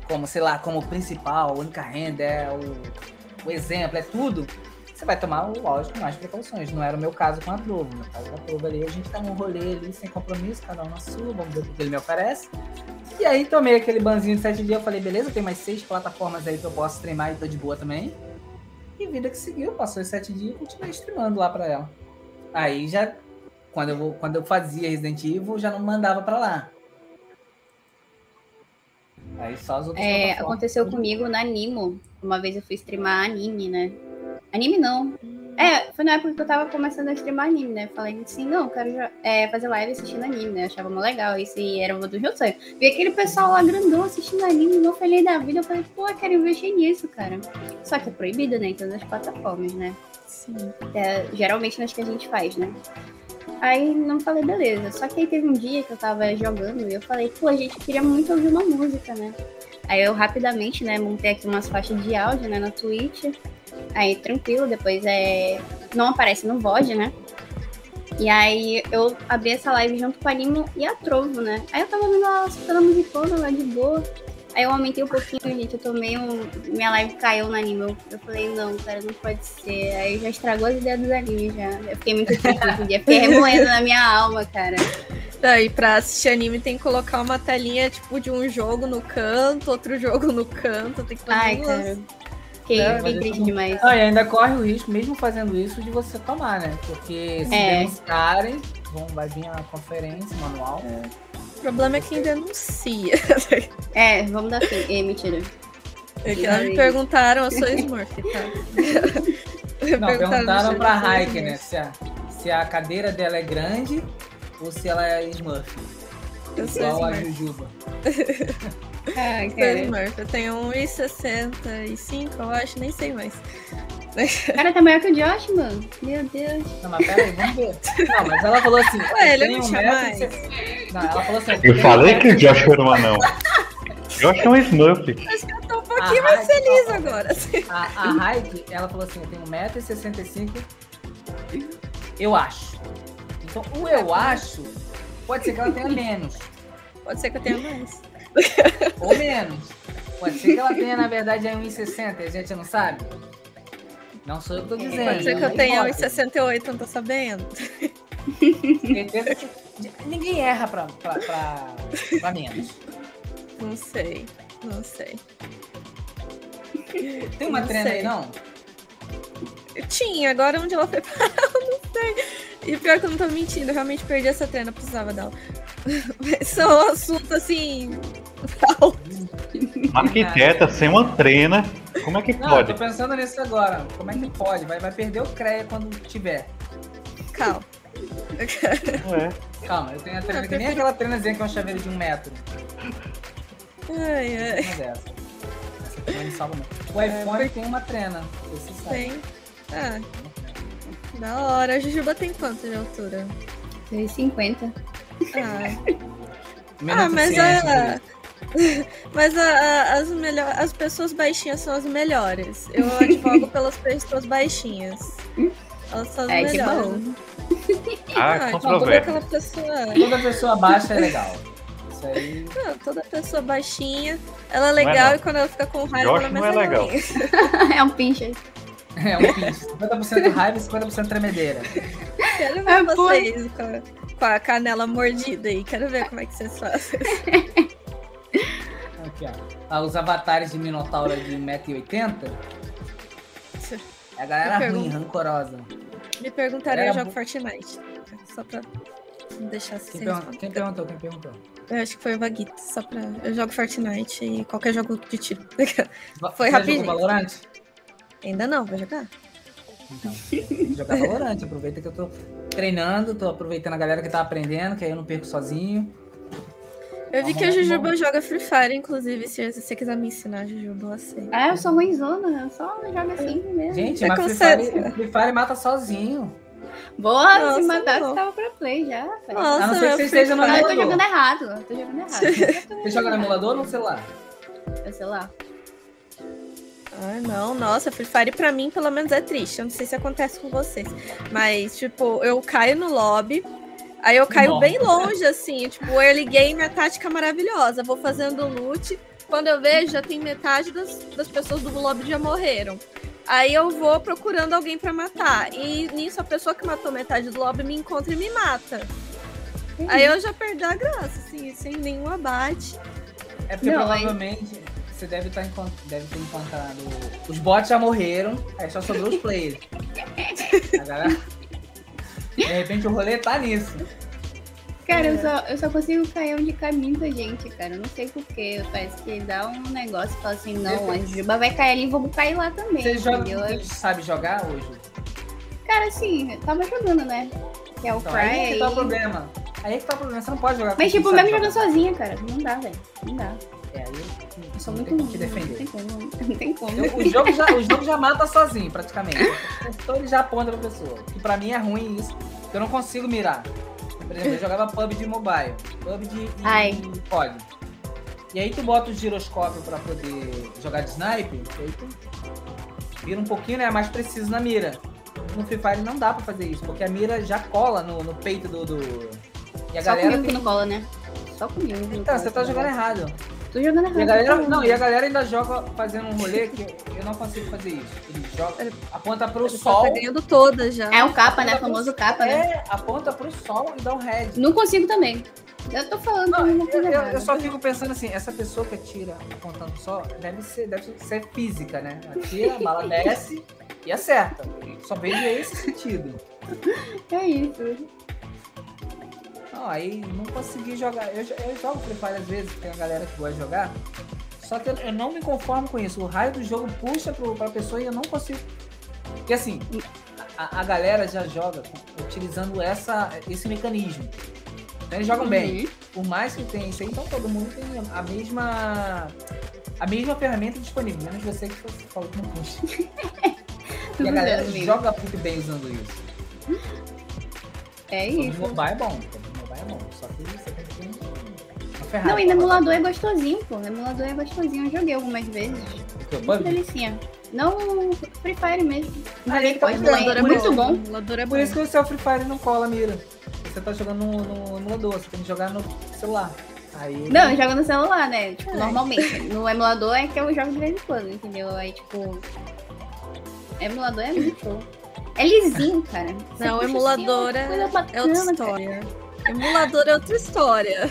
como, sei lá, como principal, a única renda, é o, o exemplo, é tudo, você vai tomar, lógico, mais precauções. Não era o meu caso com a Trovo. No caso da Trovo ali, a gente tá num rolê ali, sem compromisso, cada um na sua, vamos ver o que ele me oferece. E aí tomei aquele banzinho de sete dias, eu falei, beleza, tem mais seis plataformas aí que eu posso streamar e tô de boa também. E vida que seguiu, passou os sete dias e continuei streamando lá pra ela. Aí já, quando eu, quando eu fazia Resident Evil, já não mandava pra lá. Aí só as outras É, aconteceu comigo na Animo. Uma vez eu fui streamar anime, né? Anime não. É, foi na época que eu tava começando a streamar anime, né? Falei assim, não, eu quero é, fazer live assistindo anime, né? Eu achava mó legal, isso aí era um dos meus sonhos. Vi aquele pessoal lá grandão assistindo anime, não falei da vida. Eu falei, pô, eu quero investir nisso, cara. Só que é proibido, né? Em todas as plataformas, né? Sim. É, geralmente nas que a gente faz, né? Aí não falei, beleza. Só que aí teve um dia que eu tava jogando e eu falei, pô, a gente queria muito ouvir uma música, né? Aí eu rapidamente, né, montei aqui umas faixas de áudio, né, na Twitch. Aí tranquilo, depois é. Não aparece no VOD, né? E aí eu abri essa live junto com a Animo e a Trovo, né? Aí eu tava vendo ela escutando musicona lá de boa. Aí eu aumentei um pouquinho, gente. Eu tomei um. Minha live caiu no anime. Eu, eu falei, não, cara, não pode ser. Aí já estragou as ideias dos animes já. Eu fiquei muito triste dia. Fiquei remoendo na minha alma, cara. Daí, pra assistir anime, tem que colocar uma telinha, tipo, de um jogo no canto, outro jogo no canto. Tem que fazer Ai, duas. cara. Fiquei, É, fiquei mas triste demais. Ah, e ainda corre o risco, mesmo fazendo isso, de você tomar, né? Porque se É. denunciarem, vão, vai vir a conferência, manual. O problema é quem denuncia. É, vamos dar fim. É, mentira. É que elas me perguntaram, eu sou Smurf, tá? Me Não, perguntaram pra Raik, né? Se a, se a cadeira dela é grande ou se ela é Smurf. Eu sou Igual a. Jujuba. Sou cara. Eu tenho 1,65, eu acho, nem sei mais. O cara tá maior que o Josh, mano. Meu Deus. Não, mas peraí, vamos ver. Não, mas ela falou assim. Ué, ele não tenho tinha mais? Não, ela falou assim. Eu tenho falei um que o metro e- Josh era um anão. Josh é um Smurf. Acho que eu tô um pouquinho Ah, mais ai, feliz agora. assim. A, a ela falou assim: eu tenho 1,65m. Eu acho. Então, o eu acho, pode ser que ela tenha menos. Pode ser que eu tenha mais. Ou menos. Pode ser que ela tenha, na verdade, aí 1,60, a gente não sabe. Não sou eu que tô dizendo. Pode ser que é eu tenha hipótese. 1,68, não tô sabendo. Que ninguém erra pra, pra, pra, pra menos. Não sei. Não sei. Tem uma Não trena aí, sei. Não? Tinha, agora onde ela foi parar, eu não sei. E pior que eu não tô mentindo, eu realmente perdi essa trena, eu precisava dela. Esse é um assunto assim. Arquiteta sem uma trena. Como é que Não, pode? eu tô pensando nisso agora. Como é que pode? Vai, vai perder o CREA quando tiver. Calma. Não é. Calma, eu tenho a trena Não, que nem aquela trenazinha que é um chaveiro de um metro. Ai, ai. Uma dessa. Essa trena me salva muito. O iPhone tem uma trena. Você sabe. Tem. Ah, da hora. A Jujuba tem quanto de altura? 350. Ah, ah mas a. Mas a- a- as, melhor, as pessoas baixinhas são as melhores. Eu advogo pelas pessoas baixinhas. Elas são as É, que melhores. bom. Ah, Ah, toda controvérsia. aquela pessoa. Toda pessoa baixa é legal. Isso aí. Não, toda pessoa baixinha, ela é legal não. e quando ela fica com raiva, Josh ela é não mais é legal. é um pincher. É um pinch. 50% raiva e 50% tremedeira. Quero É, ver vocês com a, com a canela mordida aí. Quero ver como é que vocês fazem. Aqui, ó. Ah, os avatares de Minotauro de 1,80m. É a galera ruim, pergunto. rancorosa. Me perguntaram, eu jogo bu- Fortnite. Só pra deixar Quem, quem perguntou? Quem perguntou? Eu acho que foi o Vaguito, só pra. Eu jogo Fortnite e qualquer jogo de tiro. Foi Você rapidinho. jogou Valorant? Ainda não, vou jogar. Então, jogar Valorant. Aproveita que eu tô treinando, tô aproveitando a galera que tá aprendendo, que aí eu não perco sozinho. Eu vi Tá que a tá Jujuba joga Free Fire, inclusive, se você quiser me ensinar, Jujuba, eu sei. Ah, eu sou ruimzona, eu só jogo assim mesmo. Gente, É mas Free. Fire, Free Fire mata sozinho. Boa, Nossa, se matar, não. você tava pra play já. cara. Nossa, A não ser que eu você esteja no Não, eu tô emulador. jogando errado. Eu tô jogando errado. Você joga no emulador ou no celular? Eu sei Ai, não, nossa, Free Fire pra mim pelo menos é triste. Eu não sei se acontece com vocês. Mas, tipo, eu caio no lobby, aí eu caio Nossa. bem longe, assim. Tipo, o early game é tática maravilhosa. Vou fazendo loot. Quando eu vejo, já tem metade das, das pessoas do lobby já morreram. Aí eu vou procurando alguém pra matar. E nisso, a pessoa que matou metade do lobby me encontra e me mata. Aí eu já perdi a graça, assim, sem nenhum abate. É porque Não, aí- provavelmente você deve, estar encont- deve ter encontrado. Os bots já morreram, aí só sobrou os players. A galera- De repente o rolê tá nisso. Cara, É. eu só, eu só consigo cair onde cai muita gente, cara. Eu não sei porquê. Parece que dá um negócio e fala assim, não, a Juba vai cair ali, vamos cair lá também. Você joga, você sabe jogar hoje? Cara, assim, tava jogando, né? Que é o Então, Fry aí que aí. tá o problema. Aí que tá o problema, você não pode jogar Mas, tipo, mesmo jogando sozinha, cara, não dá, velho. Não dá. É, aí Eu sou muito tem como te Não defender. tem como. Não tem como. Eu- o, jogo já, o jogo já mata sozinho, praticamente. Então ele já aponta pra pessoa. E pra mim é ruim isso, porque eu não consigo mirar. Por exemplo, eu jogava PUBG Mobile, PUBG e Ai. COD. E aí tu bota o giroscópio pra poder jogar de sniper, e aí tu vira um pouquinho, né, mais preciso na mira. No Free Fire não dá pra fazer isso, porque a mira já cola no, no peito do... do- E a Só galera comigo que tem... não cola, né? Só comigo. que Então, você tá jogando errado. Tô jogando errado. E a galera, tá não, e a galera ainda joga fazendo um rolê que eu não consigo fazer isso. Ele joga, aponta pro Ele sol. tá ganhando todas já. É o capa, né? aponta O famoso capa, né? É, aponta pro sol e dá um head. Não consigo também. Eu tô falando Não, uma eu, coisa eu- eu só fico pensando assim, essa pessoa que atira apontando pro sol deve ser, deve ser física, né? Atira, a bala desce e acerta. Só vejo esse sentido. É isso. Não, aí não consegui jogar. Eu, eu jogo Free Fire às vezes, tem a galera que gosta de jogar. Só que eu, eu não me conformo com isso. O raio do jogo puxa pro, pra pessoa e eu não consigo. Porque assim, a, a galera já joga utilizando essa, esse mecanismo. Então eles jogam bem. Uhum. Por mais que tenha isso aí, então todo mundo tem a mesma. A mesma ferramenta disponível, menos você que falou que não puxa. E a galera bem, joga muito bem usando isso. É O isso. mobile é bom, o é bom. Só que você tem que ter uma ferrada. Não, e no emulador é gostosinho, pô. No emulador é gostosinho. Eu joguei algumas vezes. Muito delicinha. Não o Free Fire mesmo. Ah, então, pode então, também. por É muito bom. Emulador é bom. Por isso que o seu Free Fire não cola a mira. Você tá jogando no, no emulador, você tem que jogar no celular. Aí. Não, eu jogo no celular, né? Tipo, É. normalmente. No emulador é que eu jogo de vez em quando, entendeu? Aí, tipo. Emulador é muito show. É lisinho, cara. Você Não, assim, emulador uma é, coisa é outra cara. Emulador é outra história.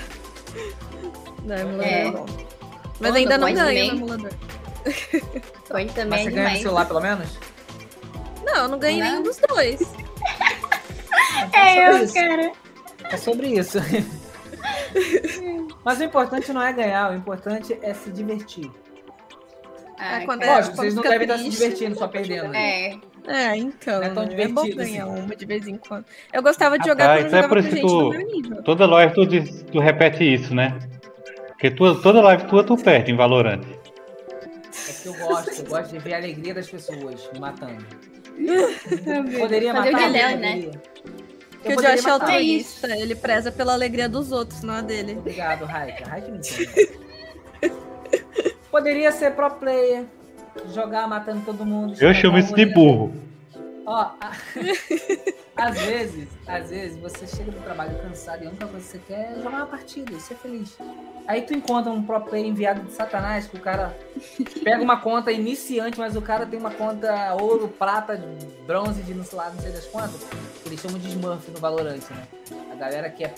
Não, emulador é, É. bom. Mas Quando ainda não também. no emulador. Mas também você é ganha no celular pelo menos? Não, eu não ganhei Não. nenhum dos dois. É sobre eu, isso. cara. É sobre isso. Mas o importante não é ganhar, o importante é se divertir. Ah, É, quando cara. Lógico, quando vocês não devem estar se divertindo, só perdendo. né? É, É, então. Não é tão é bom divertido ganhar assim. uma de vez em quando. Eu gostava de Ah, jogar tá, quando eu é jogava por com isso gente tu- meu nível. Toda live tu, diz- tu repete isso, né? Porque tu, toda live tua tu perde em Valorant. É que eu gosto, eu gosto de ver a alegria das pessoas me matando. Poderia Fazer o matar, Dedéu, eu né? Que o Josh é altruísta, ele preza pela alegria dos outros, não a dele. Obrigado, Raik. Raik me. Poderia ser pro player, jogar matando todo mundo. Eu chamo isso de burro. Ó, a- às vezes, às vezes você chega do trabalho cansado e a única coisa que você quer é jogar uma partida e ser feliz. Aí tu encontra um pro player enviado de satanás, que o cara pega uma conta iniciante, mas o cara tem uma conta ouro, prata, bronze, de não sei lá, não sei das quantas. Eles chamam de Smurf no Valorant, né? A galera que é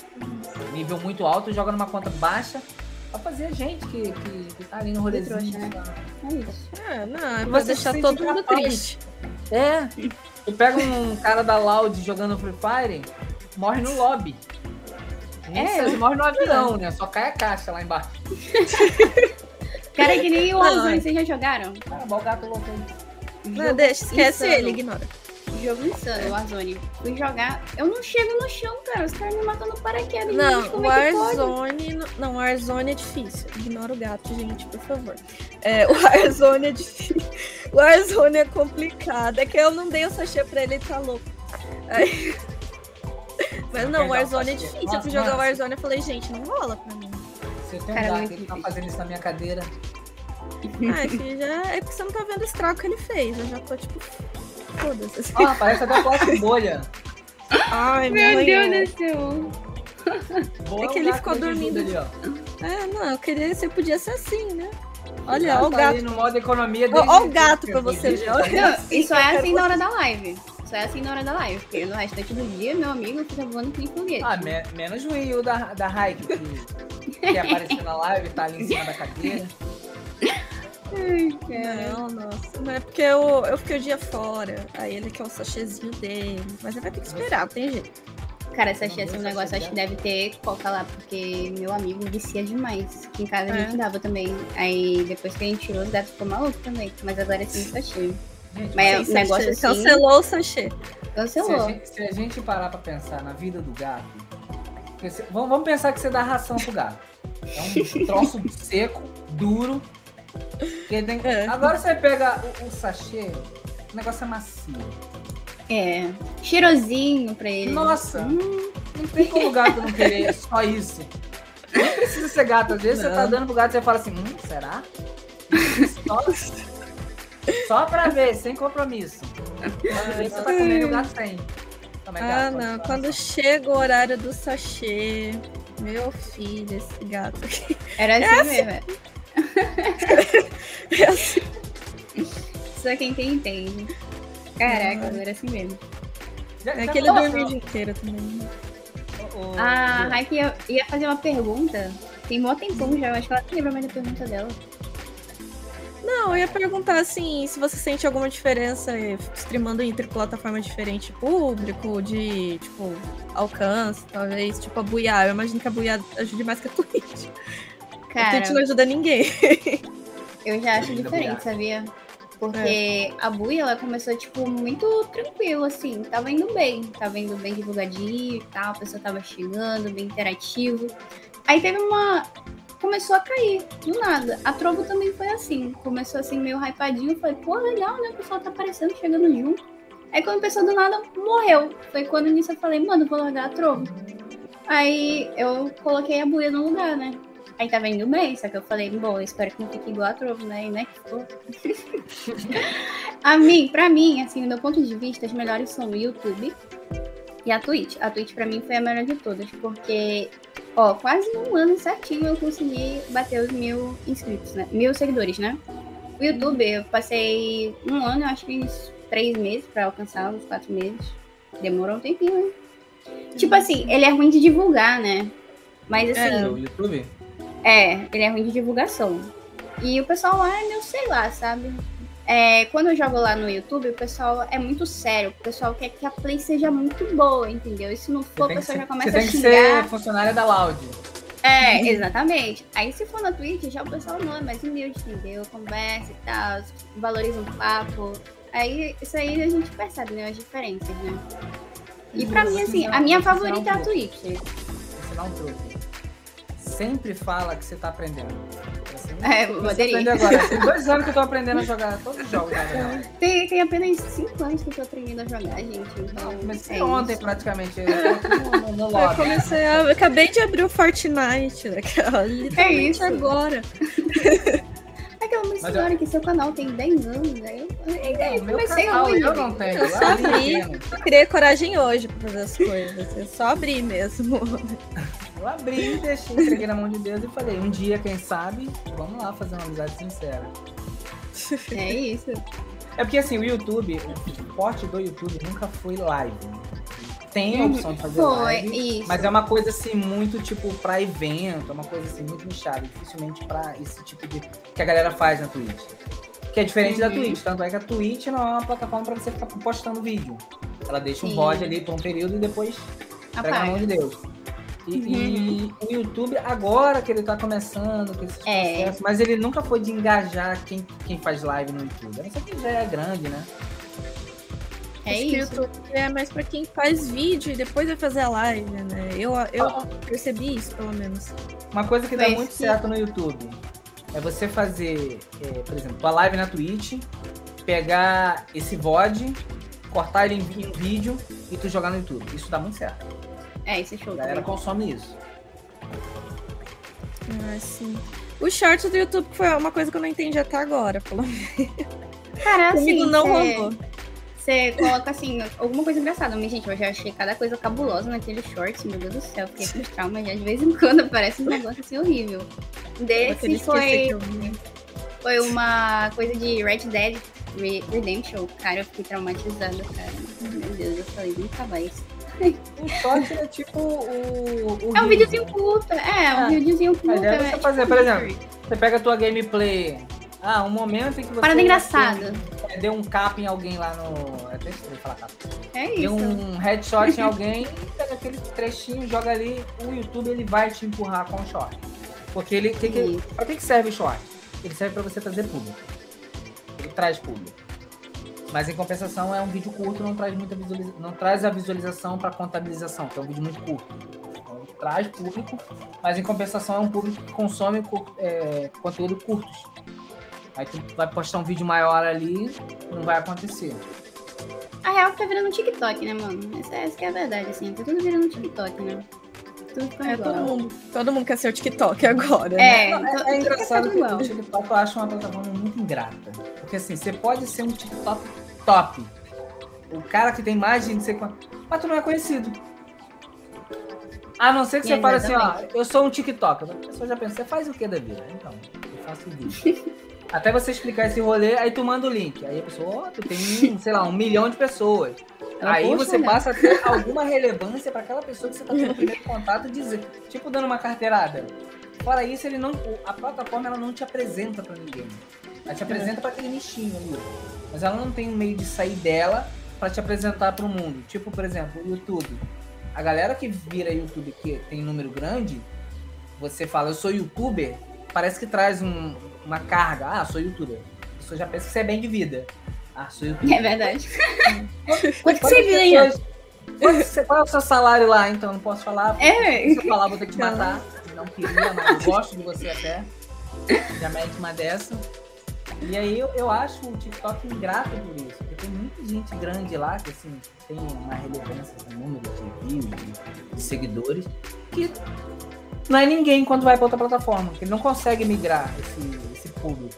nível muito alto joga numa conta baixa pra fazer gente que, que, que tá ali no rolezinho. né? é isso. É, não, é pra você deixar todo mundo triste. É. Tu pega um cara da Loud jogando Free Fire, morre no lobby. Nem É. ele morre no avião, né? Só cai a caixa lá embaixo. Cara, que nem o Warzone, é. vocês já jogaram? Olha o gato louco aí. Não, deixa, esquece insano. ele, ignora. Jogo insano, o Warzone. Fui jogar, eu não chego no chão, cara. Os caras me matando no paraquedas. Não, gente, como é que pode? Warzone. não- Não, Warzone é difícil. Ignora o gato, gente, por favor. É, o Warzone é difícil. O Warzone é complicado. É que eu não dei o sachê pra ele, ele tá louco. Aí- Mas Não Warzone é difícil. Nossa, eu fui jogar. Warzone e falei, gente, não rola pra mim. Se eu tenho Cara, um gato ele tá fazendo isso na minha cadeira. Ah, que já é porque você não tá vendo o estrago que ele fez. Eu já tô tipo. Foda-se. Ó, parece até plástico bolha. Ai, Meu Deus é. do céu. Boa É que ele ficou dormindo. Ali, ó. É, não, eu queria. Você podia ser assim, né? Olha, Já ó o tá gato. no modo economia ó o gato pra você ver, olha. Não, isso é assim na hora da live. Isso é assim na hora da live. Porque no restante do dia, meu amigo fica voando que nem foguete. Ah, me- menos o Will da, da Raik, que, que apareceu na live, tá ali em cima da cadeira. Ai, cara. Não, nossa. Não é porque eu, eu fiquei o dia fora. Aí ele quer o sachêzinho dele. Mas ele vai ter que esperar, não tem jeito. Cara, essa cheia, esse Essa negócio acho que deve ter coca lá, porque meu amigo vicia demais. Aqui em casa a É. gente dava também. Aí depois que a gente tirou, os gatos ficou maluco também. Mas agora sim tá cheio. Gente, Mas é Sem um negócio sachê. assim. Cancelou o sachê. Se a, Cancelou. gente, se a gente parar pra pensar na vida do gato, vamos pensar que você dá ração pro gato. É um troço seco, duro. É. Agora você pega o, o sachê, o negócio é macio. É. Cheirosinho pra ele. Nossa, Hum, não tem como o gato não querer só isso. Nem precisa ser gato. Às vezes você tá Não. dando pro gato e você fala assim, hum, será? Só, só pra ver, sem compromisso. Você tá comendo o gato Ah, gato, pode não. falar Quando só. chega o horário do sachê. Meu filho, esse gato aqui. Era assim mesmo. é. É assim. Só quem tem entende. Caraca, era assim mesmo. Já- É já que ele falou, dorme o dia inteiro também. o- o- A Raik ia, ia fazer uma pergunta. Tem mó tempão já, eu acho que ela não lembra mais da pergunta dela. Não, eu ia perguntar assim, se você sente alguma diferença eh, streamando entre plataformas diferentes, público, de, tipo, alcance, talvez, tipo, a Buiá. Eu imagino que a Buiá ajude mais que a Twitch. Cara, Twitch não ajuda ninguém. eu já acho diferente, sabia? Porque a Bui, ela começou, tipo, muito tranquilo, assim. Tava indo bem. Tava indo bem divulgadinho e tal. A pessoa tava chegando, bem interativo. Aí teve uma... Começou a cair, do nada. A Trovo também foi assim. Começou assim, meio hypadinho. Falei, pô, legal, né? O pessoal tá aparecendo, chegando junto. Aí quando começou do nada, morreu. Foi quando nisso eu falei, mano, vou largar a Trovo. Aí eu coloquei a buia no lugar, né? Aí tava indo bem, só que eu falei, bom, eu espero que não fique igual a Trovo, né? E né, ficou. a mim, pra mim, assim, do meu ponto de vista, as melhores são o YouTube e a Twitch. A Twitch pra mim foi a melhor de todas, porque, ó, quase um ano certinho eu consegui bater os mil inscritos, né? Mil seguidores, né? O YouTube, eu passei um ano, eu acho que uns três meses pra alcançar os quatro meses. Demorou um tempinho, né? Tipo assim, ele é ruim de divulgar, né? Mas assim, O YouTube? É, ele é ruim de divulgação. E o pessoal lá é meio, sei lá, sabe? É, quando eu jogo lá no YouTube, o pessoal é muito sério. O pessoal quer que a play seja muito boa, entendeu? E se não Você for, o pessoal já começa você a tem que xingar. ser funcionária da Loud. É, exatamente. Aí se for na Twitch, já o pessoal não é mais humilde, entendeu? Conversa e tal, valoriza um papo. Aí isso aí a gente percebe, né? As diferenças, né? E pra mim, assim, a minha favorita é a Twitch. Ensinar um truque. Sempre fala que você tá aprendendo. Você É, aprende agora. Tem dois anos que eu tô aprendendo a jogar todos os jogos. Verdade. Tem, tem apenas 5 anos que eu tô aprendendo a jogar, gente. Então, Comecei é ontem isso. praticamente. Eu aqui no, no Eu comecei a. Eu acabei de abrir o Fortnite, né? Literalmente isso. agora. É aquela uma Mas história que seu canal tem 10 anos, né? Eu, eu, eu Meu comecei canal, hoje. eu não tenho. Eu só abri. Eu criei coragem hoje pra fazer as coisas. Eu só abri mesmo. Eu abri, deixei, entreguei na mão de Deus e falei, um dia, quem sabe, vamos lá fazer uma amizade sincera. É isso. É porque assim, o YouTube, o forte do YouTube nunca foi live. Tem a Uhum. opção de fazer Foi, live, isso. mas é uma coisa assim muito tipo pra evento, é uma coisa assim muito nichada, dificilmente pra esse tipo de que a galera faz na Twitch. Que é diferente da Uhum. Twitch, tanto é que a Twitch não é uma plataforma pra você ficar postando vídeo. Ela deixa um Sim. VOD ali por um período e depois entrega na mão Apaga. de Deus. E, e o YouTube, agora que ele tá começando com esses Uhum. É. processos, mas ele nunca foi de engajar quem, quem faz live no YouTube. A não ser que já é grande, né? É Acho que o isso. YouTube é mais pra quem faz vídeo e depois vai fazer a live, né? Eu, eu percebi isso, pelo menos. Uma coisa que dá muito esse- certo no YouTube é você fazer, é, por exemplo, tua live na Twitch, pegar esse VOD, cortar ele em vídeo e tu jogar no YouTube. Isso dá muito certo. É, isso é show. A galera também. consome isso. Ah, sim. Os shorts do YouTube foi uma coisa que eu não entendi até agora, pelo menos. Cara, assim, não cê- rolou. Você coloca assim, alguma coisa engraçada. Mas, gente, eu já achei cada coisa cabulosa naquele shorts, meu Deus do céu. Fiquei com trauma já de vez em quando aparece um negócio assim horrível. Desse foi, vi. foi uma coisa de Red Dead Re- Redemption. Cara, eu fiquei traumatizada, cara. Meu Deus, eu falei, nunca mais. O short é tipo o. o É um reel. videozinho curto, é, um Ah, videozinho a curto. é é você tipo fazer, por um exemplo. Você pega a tua gameplay. Ah, um momento em que você. Parada engraçada. é, Deu um cap em alguém lá no. É até estranho falar cap. É Deu isso. um headshot em alguém, pega aquele trechinho, joga ali, o YouTube ele vai te empurrar com o short. Porque ele. Que, que, pra que, que serve o short? Ele serve pra você trazer público. Ele traz público. Mas em compensação é um vídeo curto, não traz muita visualização. Não traz a visualização para contabilização, que é um vídeo muito curto. Então, traz público, mas em compensação é um público que consome é, conteúdo curtos. Aí tu vai postar um vídeo maior ali, não vai acontecer. A real que tá virando um TikTok, né, mano? Essa, essa que é a verdade, assim. Tá tudo virando um TikTok, né? É, todo mundo, todo mundo quer ser o TikTok agora. né? É, É, então, é engraçado tudo que o TikTok eu acho uma plataforma muito ingrata. Porque assim, você pode ser um TikTok top. O cara que tem mais de não sei quanto. Mas tu não é conhecido. A não ser que você fale assim, ó, eu sou um TikTok. A pessoa já pensa, você faz o que da vida? Então, eu faço vídeo. Até você explicar esse rolê, aí tu manda o link. Aí a pessoa, ó, tu tem, sei lá, um milhão de pessoas. Ela, Aí você né? passa a ter alguma relevância para aquela pessoa que você tá tendo o primeiro contato dizer, tipo dando uma carteirada. Fora isso, ele não, o- a plataforma ela não te apresenta para ninguém. Ela te apresenta para aquele nichinho ali. Mas ela não tem um meio de sair dela para te apresentar para o mundo. Tipo, por exemplo, o YouTube. A galera que vira YouTube que tem número grande, você fala, eu sou youtuber, parece que traz um- uma carga. Ah, sou youtuber. A pessoa já pensa que você é bem de vida. Ah, sou youtuber. É verdade. Quanto que você ganha? Qual é o seu salário lá, então? Não posso falar. É. Se eu falar, vou ter que te matar. Não queria, mas eu gosto de você até. Já mete uma dessa. E aí eu, eu acho o TikTok ingrato por isso. Porque tem muita gente grande lá que assim, tem uma relevância no número de views, de, seguidores, que não é ninguém quando vai para outra plataforma. Que não consegue migrar esse, esse público.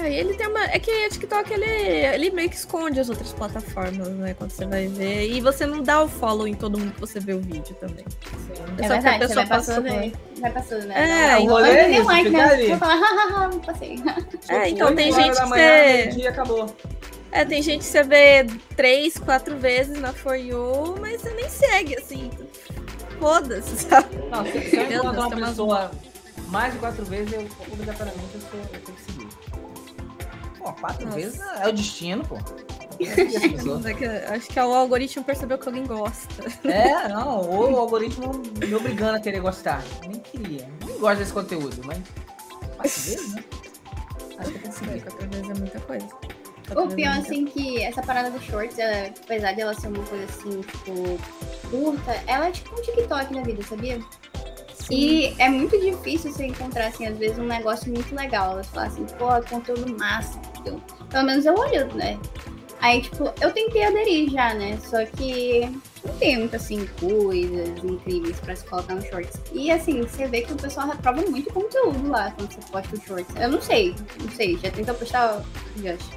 É, ele tem uma. É que o TikTok ele, ele meio que esconde as outras plataformas, né? Quando você vai ver. E você não dá o follow em todo mundo que você vê o vídeo também. É Só que a verdade, pessoa vai passando passou. aí. Vai passando, né? É, Não, o não, rolê eu é isso, um like, né? Vou falar, hahaha, passei. É, então tem gente que manhã, você- acabou. É, tem gente que você vê três, quatro vezes na For You, mas você nem segue, assim. Foda-se, sabe? Não, se, eu encontrar uma pessoa mais de quatro vezes, eu obrigatoriamente eu, eu tenho que seguir. Pô, quatro Nossa. vezes é o destino, pô. É Acho que o algoritmo percebeu que alguém gosta. É, não, ou o algoritmo me obrigando a querer gostar. Nem queria. Nem gosto desse conteúdo, mas. Quatro vezes, né? Acho que eu É, seguir. quatro vezes é muita coisa. O Quatro pior, é assim, que essa parada dos shorts, ela, apesar dela ser uma coisa assim, tipo, curta, ela é tipo um TikTok na vida, sabia? E é muito difícil você encontrar, assim, às vezes, um negócio muito legal. Elas falam assim, pô, conteúdo massa. Entendeu? Pelo menos eu olho, né? Aí, tipo, eu tentei aderir já, né? Só que não tem muito, assim, coisas incríveis pra se colocar no shorts. E, assim, você vê que o pessoal reprova muito conteúdo lá quando você posta o shorts. Eu não sei, não sei. Já tentou postar, Josh?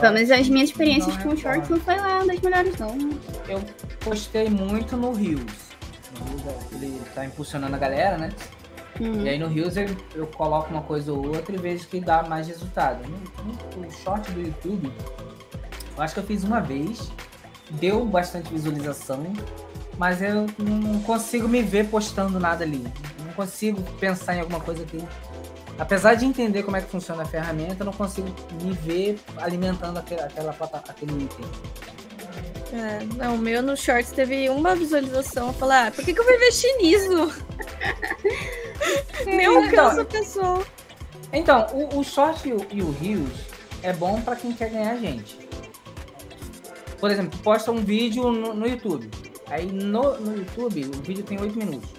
Pelo menos as minhas experiências Não com recordo. shorts não foi lá das melhores, não. Eu postei muito no Reels, ele tá impulsionando a galera, né? Hum. E aí no Reels eu, coloco uma coisa ou outra e vejo que dá mais resultado. No, no short do YouTube, eu acho que eu fiz uma vez, deu bastante visualização, mas eu não consigo me ver postando nada ali. Não consigo pensar em alguma coisa que. Apesar de entender como é que funciona a ferramenta, eu não consigo me ver alimentando aquela, plata- aquele item. É, não, o meu no Shorts teve uma visualização. Falei, ah, por que, que eu vou investir nisso? Nem alcança a pessoa. Então, o, o short e o, e o Reels é bom pra quem quer ganhar gente. Por exemplo, posta um vídeo no, no YouTube. Aí no, no YouTube o vídeo tem 8 minutos.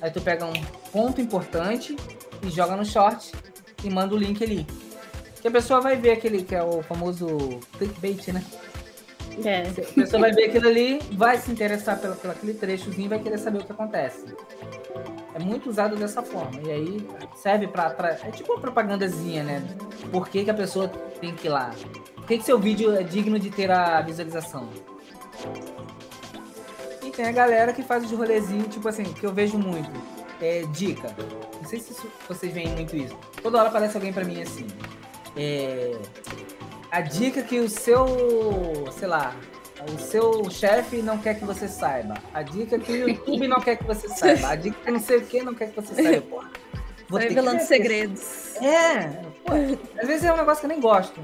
Aí tu pega um ponto importante e joga no short e manda o link ali. Que a pessoa vai ver aquele que é o famoso clickbait, né? É. A pessoa vai ver aquilo ali, vai se interessar pelo, pelo aquele trechozinho vai querer saber o que acontece. É muito usado dessa forma. E aí serve pra. atra- É tipo uma propagandazinha, né? Por que, que a pessoa tem que ir lá? Por que, que seu vídeo é digno de ter a visualização? E tem a galera que faz os rolezinhos, tipo assim, que eu vejo muito. É dica. Não sei se isso- vocês veem muito isso. Toda hora aparece alguém pra mim assim. É, a dica que o seu, sei lá, o seu chefe não quer que você saiba. A dica que o YouTube não quer que você saiba. A dica que não sei o que não quer que você saiba. Porra, vou que revelando segredos. É, pô, às vezes é um negócio que eu nem gosto.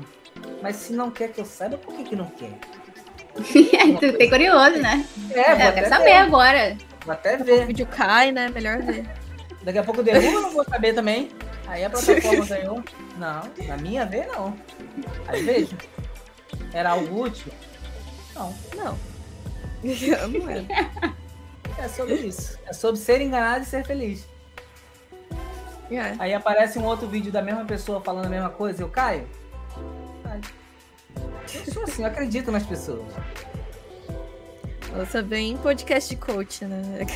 Mas se não quer que eu saiba, por que, que não quer? tu fiquei curioso, né? É, É, eu quero saber ver. agora. Vou até O ver. vídeo cai, né? Melhor ver. Daqui a pouco derruba, eu não vou saber também. Aí a plataforma ganhou. Não, na minha vez não. Aí vejo. Era algo útil? Não. Não. Não é. É sobre isso. É sobre ser enganado e ser feliz. É. Aí aparece um outro vídeo da mesma pessoa falando a mesma coisa, eu caio? Caio. Eu sou assim, eu acredito nas pessoas. Nossa, bem podcast de coach, né?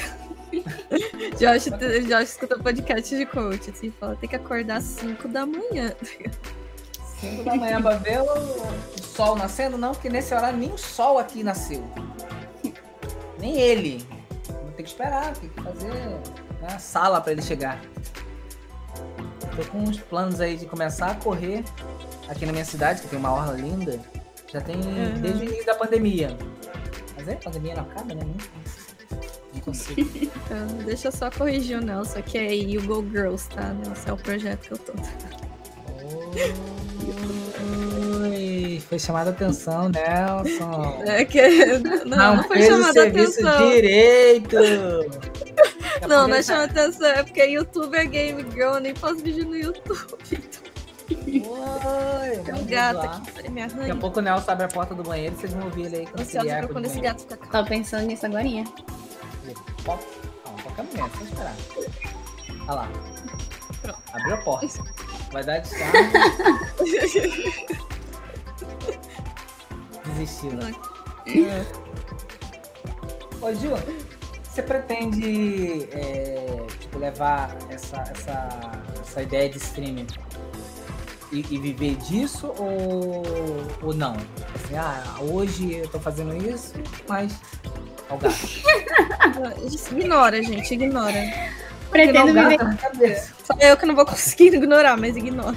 Josh, Josh escuta podcast de coach, assim, fala, tem que acordar às 5 da manhã. 5 da manhã pra ver o, sol nascendo? Não, porque nesse horário nem o sol aqui nasceu. Nem ele. Vou ter que esperar, tem que fazer a sala pra ele chegar. Tô com uns planos aí de começar a correr aqui na minha cidade, que tem uma orla linda. Já tem Uhum. desde o início da pandemia. Mas é, pandemia não acaba, né? Não, não consigo. Então, deixa eu só corrigir o Nelson, que é You Go Girls, tá? Nelson é o projeto que eu tô. Oi, foi chamada a atenção, Nelson. É que. Não, não, foi fez o chamada a serviço atenção. direito. Não, não é chamada atenção, é porque YouTube é Game Girl, eu nem faço vídeo no YouTube. Oi, Tem um gato lá. aqui, me Daqui a pouco o Nelson abre a porta do banheiro, vocês vão ouvir ele aí quando ele Ansiosa pra do quando esse banheiro. gato fica calmo. Tava pensando nisso agora. Não, qualquer momento, só esperar. Olha lá. Pronto. Abriu a porta. Vai dar descarga. Desistiu. É. Ô, Ju, você pretende é, tipo, levar essa, essa, essa ideia de streaming e, e viver disso ou, ou não? Assim, ah, hoje eu tô fazendo isso, mas. Ignora, gente, ignora. Pretendo viver. Só eu que não vou conseguir ignorar, mas ignora.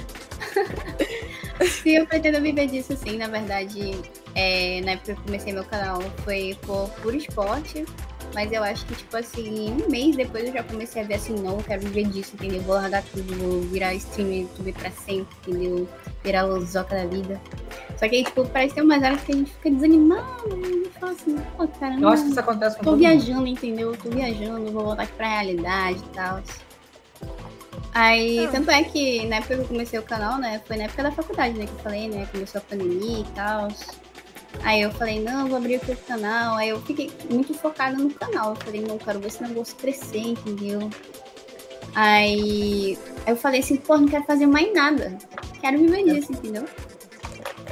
Se eu pretendo viver disso, sim, na verdade, é, na época que eu comecei meu canal foi por puro esporte. Mas eu acho que, tipo assim, um mês depois eu já comecei a ver assim, não, eu quero viver disso, entendeu? Vou largar tudo, vou virar streamer YouTube pra sempre, entendeu? Virar lozoca da vida. Só que aí, tipo, parece ter umas horas que a gente fica desanimado. E fala assim, pô, cara, Eu não, acho que isso acontece com tô todo mundo. viajando, entendeu? Tô viajando, vou voltar aqui pra realidade e tal. Aí, Ah. tanto é que na época que eu comecei o canal, né? Foi na época da faculdade, né? Que eu falei, né? Começou a pandemia e tal. Aí eu falei, não, eu vou abrir o canal. Aí eu fiquei muito focada no canal. Eu falei, não, quero ver esse negócio crescer, entendeu? Aí, eu falei assim, pô, não quero fazer mais nada. Quero viver disso, entendeu?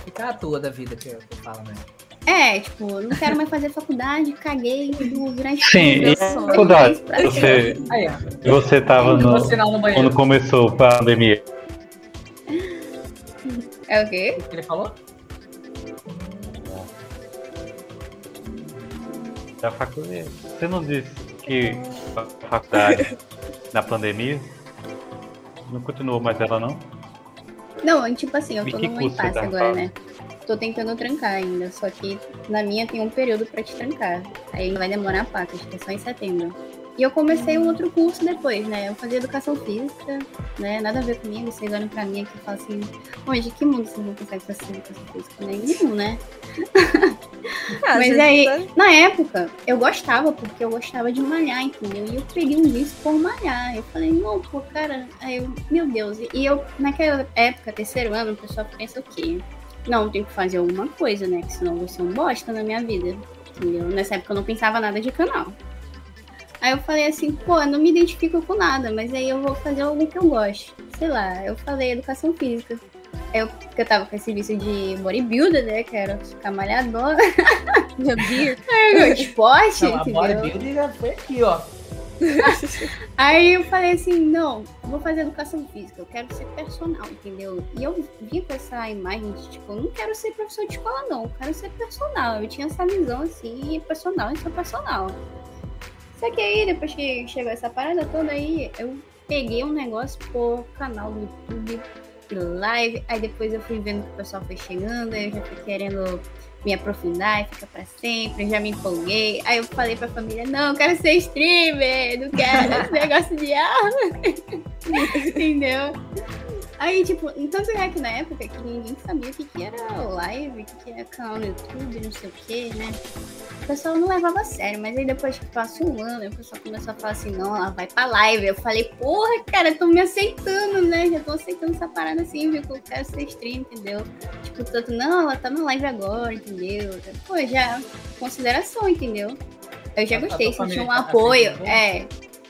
Fica à toa da vida que eu, que eu falo, né? É, tipo, não quero mais fazer faculdade, caguei, vou virar Sim, e faculdade? É Você, Aí, você tava no, no quando começou a pandemia. É o quê? O que ele falou? Da faculdade. Você não disse que a faculdade na pandemia não continuou mais ela não? Não, tipo assim, eu tô que num curso você impasse tá agora, né? Tô tentando trancar ainda, só que na minha tem um período pra te trancar. Aí vai demorar pra acho que é só em setembro. E eu comecei um outro curso depois, né? Eu fazia educação física, né? Nada a ver comigo, vocês olham pra mim aqui e falam assim, onde que mundo vocês vão conseguir fazer educação física? Nenhum, né? Ah, Mas aí, vezes, na época, eu gostava, porque eu gostava de malhar, entendeu? E eu peguei um vício por malhar. Eu falei, não, pô, cara, aí eu, meu Deus. E eu, naquela época, terceiro ano, o pessoal pensa o quê? Não, tem que fazer alguma coisa, né? Que senão eu vou ser um bosta na minha vida. Entendeu? Nessa época eu não pensava nada de canal. Aí eu falei assim, pô, eu não me identifico com nada, mas aí eu vou fazer algo que eu gosto. Sei lá, eu falei educação física. Eu, porque eu tava com esse vício de bodybuilder, né? Que era ficar malhadona. Meu Deus. Esporte, Não, a bodybuilding já foi aqui, ó. Aí eu falei assim, não, vou fazer educação física, eu quero ser personal, entendeu? E eu vim com essa imagem de, tipo, eu não quero ser professor de escola, não, eu quero ser personal. Eu tinha essa visão, assim, personal e sou personal. Só que aí, depois que chegou essa parada toda aí, eu peguei um negócio por canal do YouTube, live, aí depois eu fui vendo que o pessoal foi chegando, eu já fui querendo me aprofundar e ficar pra sempre, já me empolguei. Aí eu falei pra família, não, eu quero ser streamer, não quero esse negócio de arma. Entendeu? Aí, tipo, tanto é que na época que ninguém sabia o que, que era live, o que, que era canal no YouTube, não sei o que, né? O pessoal não levava a sério, mas aí depois que passou um ano, o pessoal começou a falar assim, não, ela vai pra live. Eu falei, porra, cara, estão me aceitando, né? Já tô aceitando essa parada assim, viu? Que eu quero ser stream, entendeu? Tipo, tanto, não, ela tá na live agora, entendeu? Pô, já, consideração, entendeu? Eu já a gostei, senti um tá apoio. aceitando? É.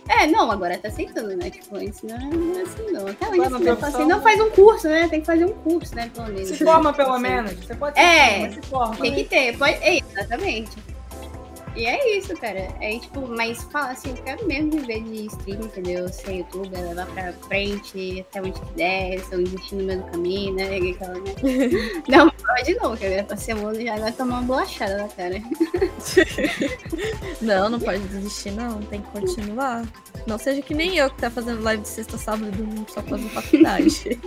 É, não, agora tá aceitando, né? Tipo, isso não é, não é assim, não. Até hoje não assim, eu falo assim, opção. não faz um curso, né? Tem que fazer um curso, né? Pelo menos. Se forma pelo Assim. menos. Você pode É, ser, mas se forma. Tem que ter, pode. É, exatamente. E é isso, cara. É tipo, mas fala assim, eu quero mesmo viver de stream, entendeu? Ser youtuber, levar pra frente, até onde der, se eu investir no meio do caminho, né? Aquela, né? Não, pode não, que agora pra ser mundo já vai tomar uma bolachada na cara. Não, não pode desistir, não. Tem que continuar. Não seja que nem eu que tá fazendo live de sexta, sábado e domingo só fazendo faculdade.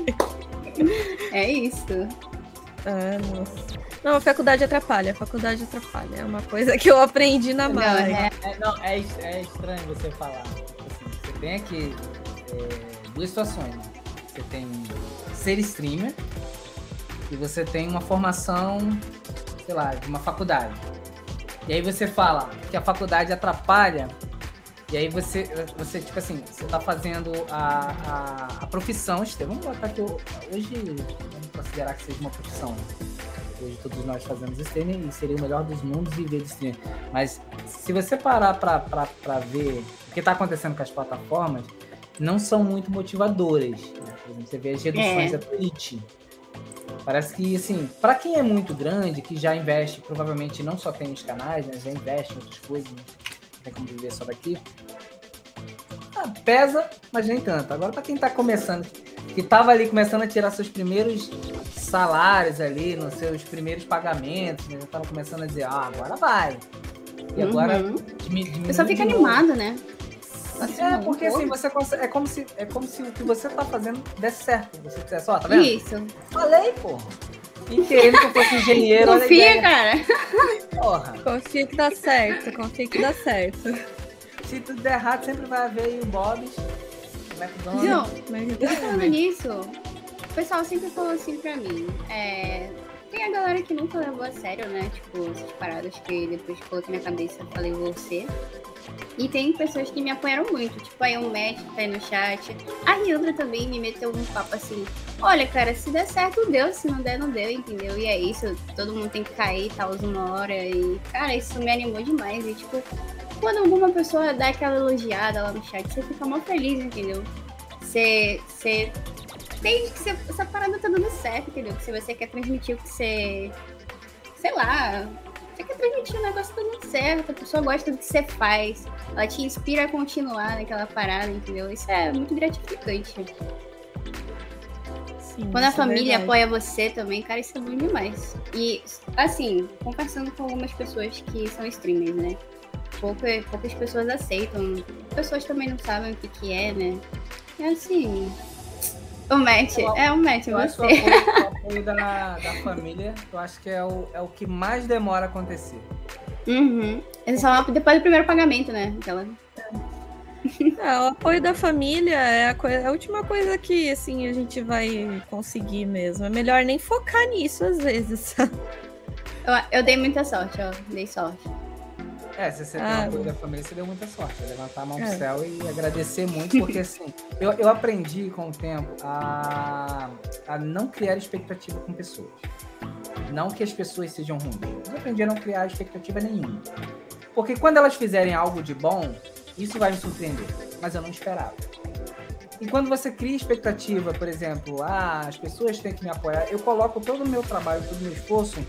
É isso. ah, nossa. Não, a faculdade atrapalha. A faculdade atrapalha. É uma coisa que eu aprendi na Não, marra. é, É, não, é, é estranho você falar. Assim, você tem aqui é, duas situações. Né? Você tem ser streamer e você tem uma formação, sei lá, de uma faculdade. E aí você fala que a faculdade atrapalha. E aí você, você tipo assim, você tá fazendo a, a, a profissão, Estevam, vamos botar que eu, hoje, vamos considerar que seja uma profissão. Hoje todos nós fazemos streaming e seria o melhor dos mundos viver de streaming. Mas se você parar pra ver o que tá acontecendo com as plataformas, não são muito motivadoras. né? Por exemplo, você vê as reduções É. da Twitch. Parece que, assim, para quem é muito grande, que já investe, provavelmente não só tem os canais, né? Já investe em outras coisas, não tem como viver só daqui. Ah, pesa, mas nem tanto. Agora, para quem tá começando, que tava ali começando a tirar seus primeiros salários ali, nos seus primeiros pagamentos, né? Já tava começando a dizer, ah, agora vai. E agora Uhum. dimi- O diminui pessoal fica animado, né? Assim, É, um porque assim, você consegue, é como se é como se o que você tá fazendo desse certo. Você dissesse, ó, tá vendo? Isso. Falei, porra. E querendo que eu fosse engenheiro, Confia, cara. Porra. Confia que dá certo, confia que dá certo. Se tudo der errado, sempre vai haver aí o Bob's, McDonald's. Não, Mas E falando nisso, o pessoal sempre falou assim pra mim, é, tem a galera que nunca levou a sério, né? Tipo, essas paradas que depois coloquei na cabeça falei você. E tem pessoas que me apoiaram muito, tipo aí o Matt que tá aí no chat. A Ryandra também me meteu um papo assim, olha, cara, se der certo, deu, se não der, não deu, entendeu? E é isso, todo mundo tem que cair tal, uma hora. E, cara, isso me animou demais. E tipo, quando alguma pessoa dá aquela elogiada lá no chat, você fica mal feliz, entendeu? Você, você entende que você, essa parada tá dando certo, entendeu? Que se você quer transmitir o que você. Sei lá. Você quer transmitir o negócio tá dando certo, a pessoa gosta do que você faz, ela te inspira a continuar naquela parada, entendeu? Isso é muito gratificante. Sim, Quando a é família é apoia você também, cara, isso é bom demais. E, assim, conversando com algumas pessoas que são streamers, né? Pouca, poucas pessoas aceitam. Pessoas também não sabem o que, que é, né? É assim, o match, é um match eu você. o apoio, o apoio da, da família, eu acho que é o, é o que mais demora a acontecer. Uhum. É só depois do primeiro pagamento, né? Aquela... É, o apoio da família é a, coisa, a, última coisa que assim a gente vai conseguir mesmo. É melhor nem focar nisso às vezes. eu, eu dei muita sorte, ó. Dei sorte. É, se você ah, tem apoio da família, você deu muita sorte. Levantar a mão é. céu e agradecer muito, porque assim, eu, eu aprendi com o tempo a, a não criar expectativa com pessoas. Não que as pessoas sejam ruins. Eu aprendi a não criar expectativa nenhuma. Porque quando elas fizerem algo de bom, isso vai me surpreender. Mas eu não esperava. E quando você cria expectativa, por exemplo, ah, as pessoas têm que me apoiar, eu coloco todo o meu trabalho, todo o meu esforço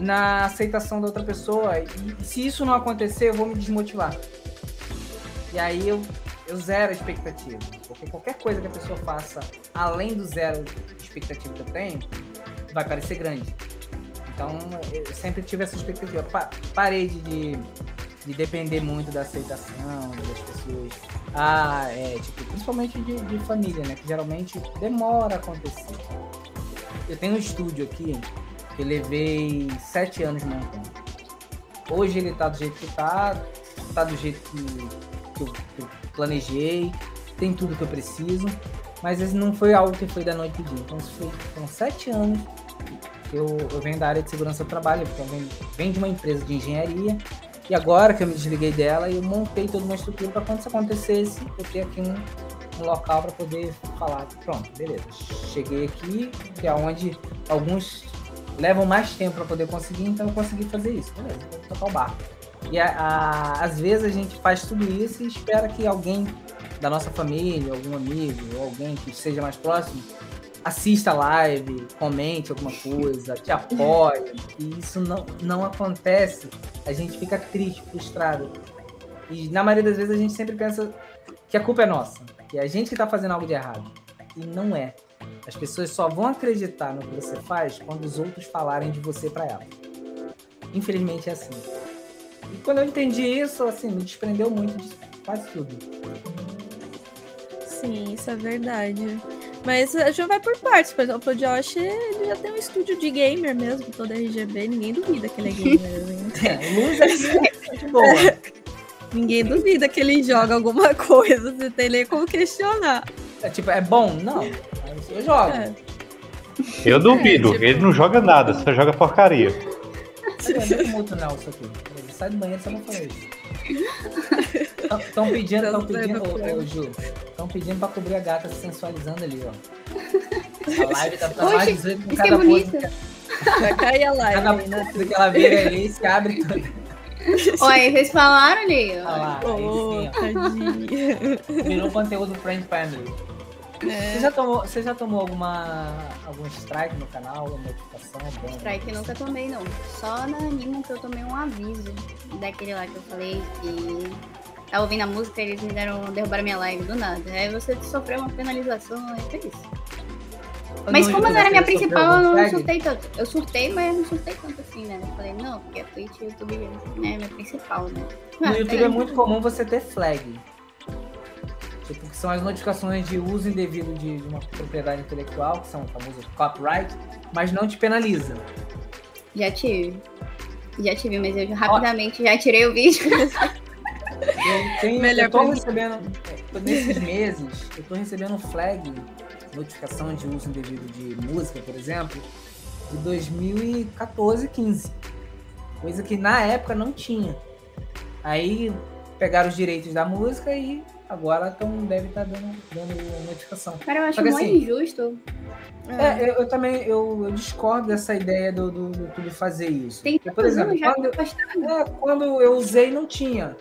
na aceitação da outra pessoa. E, se isso não acontecer, eu vou me desmotivar. E aí eu, eu zero a expectativa. Porque qualquer coisa que a pessoa faça além do zero de expectativa que eu tenho, vai parecer grande. Então eu sempre tive essa expectativa. Pa parei de, de depender muito da aceitação das pessoas. Ah, é, tipo, principalmente de, de família, né? Que geralmente demora a acontecer. Eu tenho um estúdio aqui eu levei sete anos montando. Hoje ele tá do jeito que tá, tá do jeito que, que, eu, que eu planejei, tem tudo que eu preciso, mas esse não foi algo que foi da noite pro dia. Então isso foi, foram sete anos que eu, eu venho da área de segurança do trabalho, então venho, venho de uma empresa de engenharia, e agora que eu me desliguei dela, eu montei toda uma estrutura para quando isso acontecesse, eu ter aqui um, um local para poder falar, pronto, beleza, cheguei aqui, que é onde alguns levam mais tempo para poder conseguir, então eu consegui fazer isso. Beleza, vou tocar o barco. E a, a, às vezes a gente faz tudo isso e espera que alguém da nossa família, algum amigo, alguém que seja mais próximo, assista a live, comente alguma coisa, te apoie. E isso não, não acontece. A gente fica triste, frustrado. E na maioria das vezes a gente sempre pensa que a culpa é nossa, que é a gente que está fazendo algo de errado. E não é. As pessoas só vão acreditar no que você faz quando os outros falarem de você para elas. Infelizmente é assim. E quando eu entendi isso, assim, me desprendeu muito de quase tudo. Sim, isso é verdade. Mas a gente vai por partes. Por exemplo, o Josh ele já tem um estúdio de gamer mesmo, todo RGB. Ninguém duvida que ele é gamer. Né? é, é boa. Ninguém duvida que ele joga alguma coisa. Você tem nem como questionar. É tipo, é bom? Não. Eu jogo. É. Eu duvido, é, tipo... ele não joga nada, só joga porcaria. É muito não, isso aqui. Sai do banheiro só não falar isso. Estão pedindo, estão pedindo, ô, ô, Ju, estão pedindo pra cobrir a gata se sensualizando ali, ó. A live tá ficando mais 18 com cada pose. Vai cair a live. Cada né? pose que ela vira ali, se abre tudo. Olha, vocês falaram ali. Olha lá, oh, aí, Virou conteúdo Friend Family. É. Você, já tomou, você já tomou alguma algum strike no canal, alguma notificação? Strike eu nunca tomei, não. Só na Animo que eu tomei um aviso daquele lá que eu falei que tava ouvindo a música e eles me deram, derrubaram minha live do nada. Aí você sofreu uma penalização, e foi isso. Mas como não era minha principal, eu não surtei tanto. Eu surtei, mas não surtei tanto assim, né? Eu falei, não, porque a Twitch e o YouTube né, é minha principal, né? No ah, YouTube é muito comum você ter flag. Tipo, que são as notificações de uso indevido de, de uma propriedade intelectual, que são o famoso copyright, mas não te penaliza. Já tive. Já tive, mas eu rapidamente Ó, já tirei o vídeo. Eu, tenho, Melhor eu tô recebendo, nesses meses, eu tô recebendo flag, notificação de uso indevido de música, por exemplo, de 2014, 15. Coisa que na época não tinha. Aí pegaram os direitos da música e agora tão, deve estar tá dando, dando notificação. Cara, eu acho muito assim, injusto. É, eu, eu, também eu, eu, discordo dessa ideia do, do, do YouTube fazer isso. Tem Porque, por exemplo, quando, é, quando eu usei não tinha.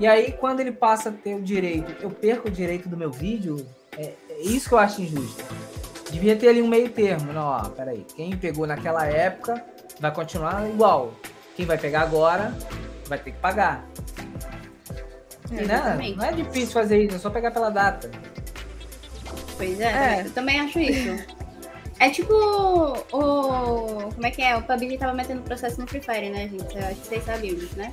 E aí, quando ele passa a ter o direito, eu perco o direito do meu vídeo, é, é isso que eu acho injusto. Devia ter ali um meio termo. Não, ó, peraí. Quem pegou naquela época vai continuar igual. Quem vai pegar agora vai ter que pagar. É, né? Não é difícil fazer isso, é só pegar pela data. Pois é, é. eu também acho isso. É tipo o. Como é que é? O PUBG tava metendo processo no Free Fire, né, gente? Eu acho que vocês sabiam disso, né?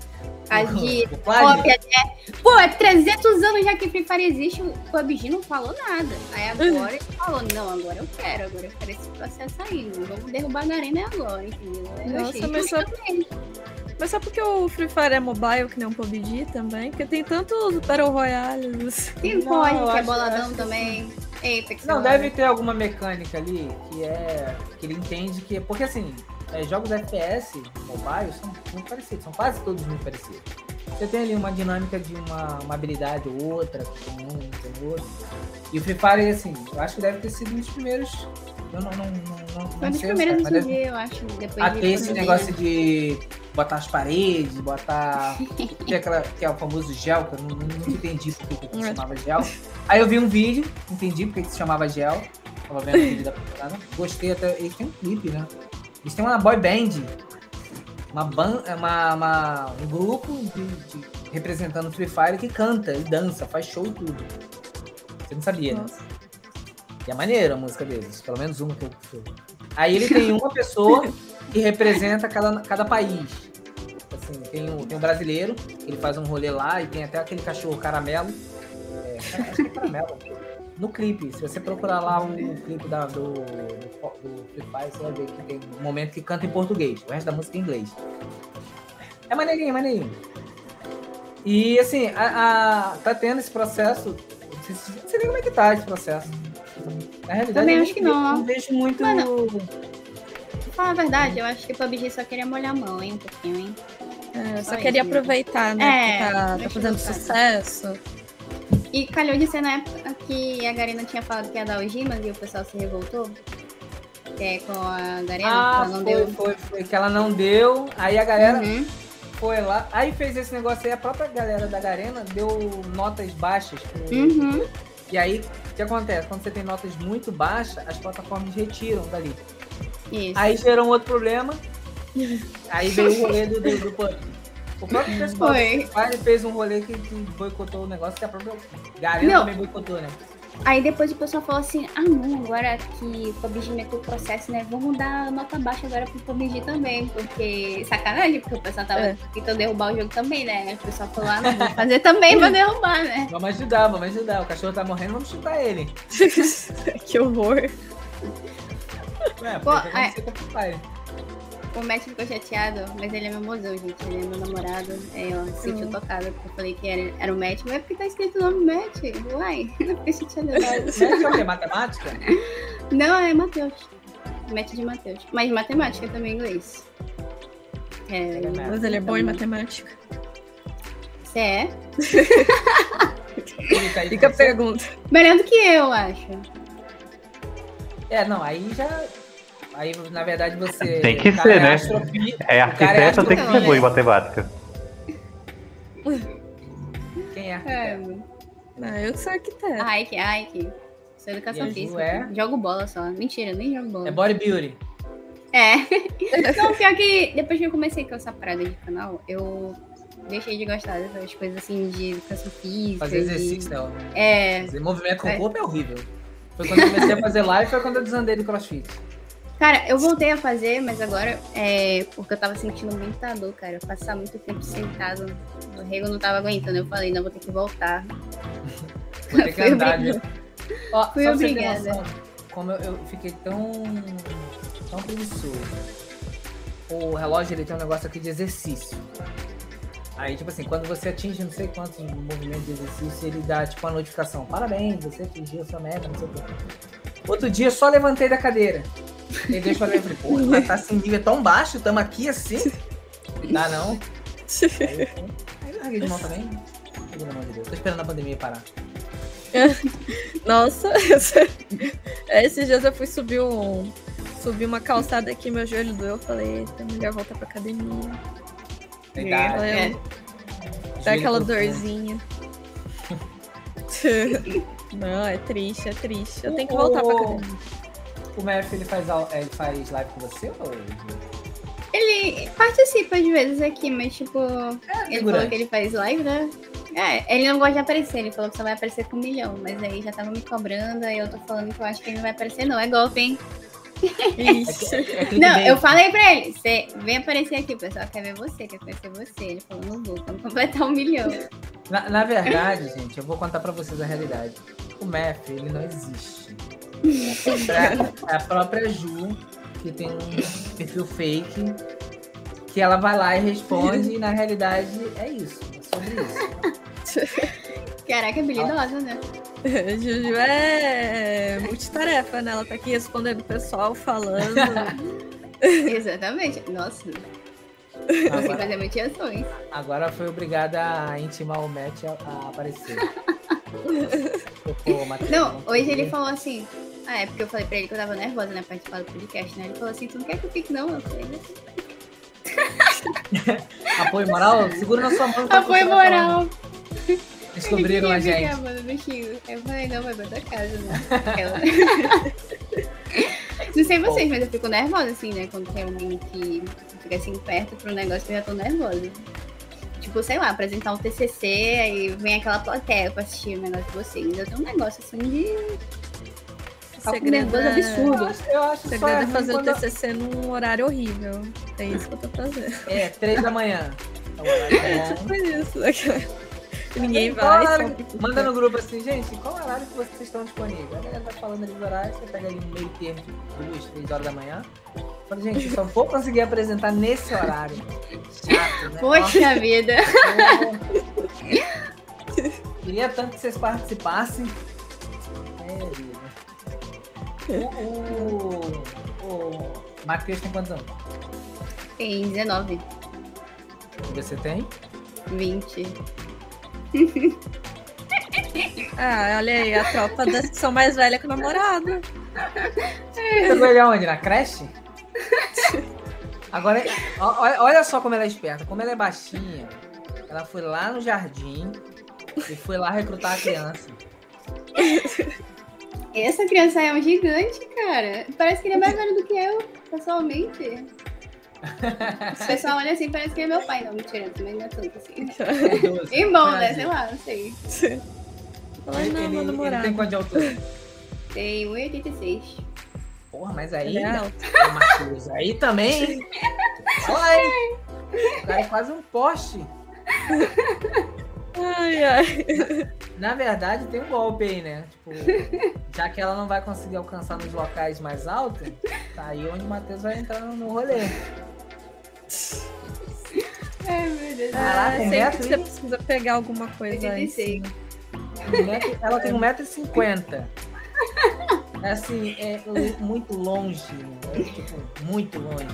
As de cópia. É, pô, é 300 anos já que Free Fire existe, o PUBG não falou nada. Aí agora ele falou: não, agora eu quero, agora eu quero esse processo aí. Vamos derrubar a arena agora, entendeu? Eu Nossa, mas só... Mas só porque o Free Fire é mobile, que nem um PUBG também, porque tem tantos Battle Royales. Tem o COD, que é boladão também. Apex. Não, deve ter alguma mecânica ali que é. que ele entende que. Porque assim, é, jogos FPS mobile são muito parecidos, são quase todos muito parecidos. Você tem ali uma dinâmica de uma, uma habilidade ou outra, que tem um, tem outro. E o Free Fire, assim, eu acho que deve ter sido um dos primeiros. Eu não, não, não, não, Foi um dos primeiros surgir, eu acho. Depois ter esse negócio de botar as paredes, botar. que, é aquela, que é o famoso gel, que eu não, não entendi porque que se chamava gel. Aí eu vi um vídeo, entendi porque que se chamava gel. Tava vendo o vídeo da propaganda. Gostei até. Eles têm um clipe, né? Eles têm uma boy band. Uma, ban, uma, uma um grupo de, de, representando Free Fire que canta e dança, faz show e tudo. Você não sabia, né? E é maneiro a música deles, pelo menos uma que eu. Aí ele tem uma pessoa que representa cada, cada país. Assim, tem o, tem o brasileiro, ele faz um rolê lá e tem até aquele cachorro caramelo. É, é caramelo. No clipe, se você procurar lá um clipe da, do, do, do você vai ver que tem um momento que canta em português, o resto da música é em inglês. É maneirinho, é maneirinho. E assim, a, a, tá tendo esse processo. Não sei nem como é que tá esse processo. Na realidade, Também acho que não. Não vejo muito. Mano, falar a verdade, eu acho que o PUBG só queria molhar a mão, hein, um pouquinho, hein? É, só, só queria isso, aproveitar, né? É, que tá, tá fazendo sucesso. E calhou de ser na época que a Garena tinha falado que ia dar o Gimas e o pessoal se revoltou. Que é com a Garena, ah, que ela não foi, deu. Foi, foi, que ela não deu. Aí a galera uhum. foi lá. Aí fez esse negócio aí, a própria galera da Garena deu notas baixas. Pro... Uhum. E aí, o que acontece? Quando você tem notas muito baixas, as plataformas retiram dali. Isso. Aí gerou um outro problema. Aí veio o rolê do, do, do. O próprio pessoal fez um rolê que, que, boicotou o negócio, que a própria Garena também boicotou, né? Aí depois o pessoal falou assim, ah não, agora que o PUBG meteu o processo, né? Vamos dar nota baixa agora pro PUBG também, porque sacanagem, porque o pessoal tava é. tentando derrubar o jogo também, né? O pessoal falou, ah, não, vou fazer também pra derrubar, né? Vamos ajudar, vamos ajudar. O cachorro tá morrendo, vamos chutar ele. que horror. Ué, Pô, é... O Matt ficou chateado, mas ele é meu mozão, gente. Ele é meu namorado. É, ó, se sentiu tocado porque eu falei que era, era o Matt. Mas é porque tá escrito o nome Matt. Uai, não fiquei chateado. Matt é o quê? Matemática? Não, é Matheus. Matt de Matheus. Mas matemática também em inglês. É, mas ele é bom em matemática. Você é? Fica a pergunta. Melhor do que eu, acho. É, não, aí já. Aí, na verdade, você. Tem que ser, é né? É arquiteto, é tem que ser bom em matemática. Quem é arquiteto? É, não, eu sou arquiteto. Ai, que, ai, que. Sou educação física. É? Jogo bola só. Mentira, nem jogo bola. É bodybuilding. É. Não, pior que depois que eu comecei com essa parada de canal, eu deixei de gostar dessas coisas assim de educação física. Fazer exercício, de... não. É. Fazer movimento com o corpo é horrível. Foi quando eu comecei a fazer live, foi quando eu desandei do crossfit. Cara, eu voltei a fazer, mas agora é porque eu tava sentindo muita dor, cara. Passar muito tempo sentado, o rego não tava aguentando. Eu falei, não, vou ter que voltar. Vou ter que andar, viu? Ó, Fui obrigada. Noção, como eu, eu, fiquei tão, tão preguiçoso. O relógio ele tem um negócio aqui de exercício. Aí, tipo assim, quando você atinge não sei quantos movimentos de exercício, ele dá, tipo, uma notificação. Parabéns, você atingiu sua meta, não sei o quê. Outro dia, só levantei da cadeira. Ele deixa pra mim, eu falei, pô, mas tá assim, nível tão baixo, tamo aqui assim? Dá não. Aí aí eu larguei de mão também. Pelo amor de Deus. Tô esperando a pandemia parar. Nossa, esses dias eu fui subir um. Subir uma calçada aqui, meu joelho doeu. Eu falei, eita, melhor voltar pra academia. Ela É. Dá Joelho aquela profundo. dorzinha. Não, é triste, é triste. Eu tenho que voltar pra academia. O Mef, ele faz, ele faz live com você ou... Ele participa às vezes aqui, mas tipo, ele figurante. falou que ele faz live, né? É, ele não gosta de aparecer, ele falou que só vai aparecer com um milhão, mas aí já tava me cobrando, aí eu tô falando que eu acho que ele não vai aparecer, não. É golpe, hein? Ixi. É clickbait. Não, eu falei pra ele, você vem aparecer aqui, o pessoal quer ver você, quer conhecer você. Ele falou, não vou, quando completar um milhão. Na, na verdade, gente, eu vou contar pra vocês a realidade. O Mef, ele não existe. É a, própria, é Ju, que tem um perfil fake, que ela vai lá e responde, e na realidade é isso. É sobre isso. Caraca, habilidosa, né? Juju é multitarefa, né? Ela tá aqui respondendo o pessoal, falando. Exatamente. Nossa, você Agora, fazer mutiações. agora foi obrigada a intimar o Matt a, a aparecer. Pô, Não, hoje ele falou assim. Ah, é porque eu falei pra ele que eu tava nervosa, né? Participar do podcast, né? Ele falou assim: Tu não quer que eu fique, não? Eu falei: Apoio moral? Segura na sua mão. enquanto Apoio moral. Descobriram a gente. ficar, mano. Eu falei: Não, vai pra tua casa, né? Aquela- Não sei vocês, mas eu fico nervosa, assim, né? Quando tem alguém que fica assim perto pro negócio que eu já tô nervosa. Tipo, sei lá, apresentar um TCC, aí vem aquela plateia pra assistir o negócio de vocês. Eu tenho um negócio assim de. Com Segredo nervoso é- absurdo. Eu acho, eu só segredo é fazer o TCC num horário horrível. É isso que eu tô fazendo. É, três da manhã. É o horário bom. Foi isso. Ninguém vai. horário que- Manda no grupo assim, gente, qual horário que vocês estão disponíveis? A galera vai falando ali os horários, você pega ali no meio termo, tipo, duas, três horas da manhã. Fala, gente, só vou conseguir apresentar nesse horário. Chato, né? Poxa vida. Nossa, Queria tanto que vocês participassem. É, vida. O, o, o Matheus tem quantos anos? Tem 19, E Você tem? 20. Ah, olha aí, a tropa das que são mais velhas que o namorado. Você pegou ele aonde? Na creche? Agora, olha só como ela é esperta. Como ela é baixinha, ela foi lá no jardim e foi lá recrutar a criança. Essa criança é um gigante, cara. Parece que ele é mais velho do que eu, pessoalmente. O pessoal olha assim, parece que é meu pai. Não, mentira, também não é tanto assim. É doze. Irmão, né? Sei lá, não sei. Ai, não, Ele, ele tem quanto de altura? Tem 1,86. Porra, mas aí, Ele é alto. aí também? Olha aí. O cara é quase um poste. Ai, ai. Na verdade, tem um golpe aí, né? Tipo, já que ela não vai conseguir alcançar nos locais mais altos, tá aí onde o Matheus vai entrar no rolê. Ai, meu Deus. Caraca, um sempre você precisa pegar alguma coisa aí. 86. Um metro- ela tem 1,50m. É assim, é muito longe. É, tipo, muito longe.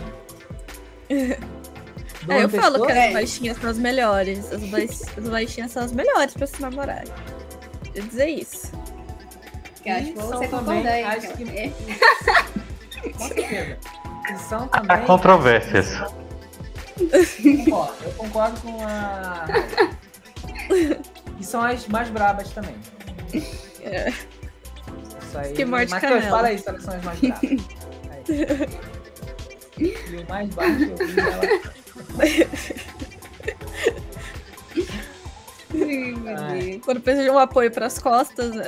É, eu Duas falo que as baixinhas são as melhores. As, baix- as baixinhas são as melhores pra se namorar. Eu dizer isso. Eu acho que São você também, concorda aí. acho cara. que- É. Com certeza. E são Há também. controvérsias. Ó, eu concordo com a. E são as mais brabas também. É. Isso aí. Que morde Matheus, canela. fala aí são as mais brabas. E o mais baixo eu vi ela. Deus. Quando precisa de um apoio pras costas, né?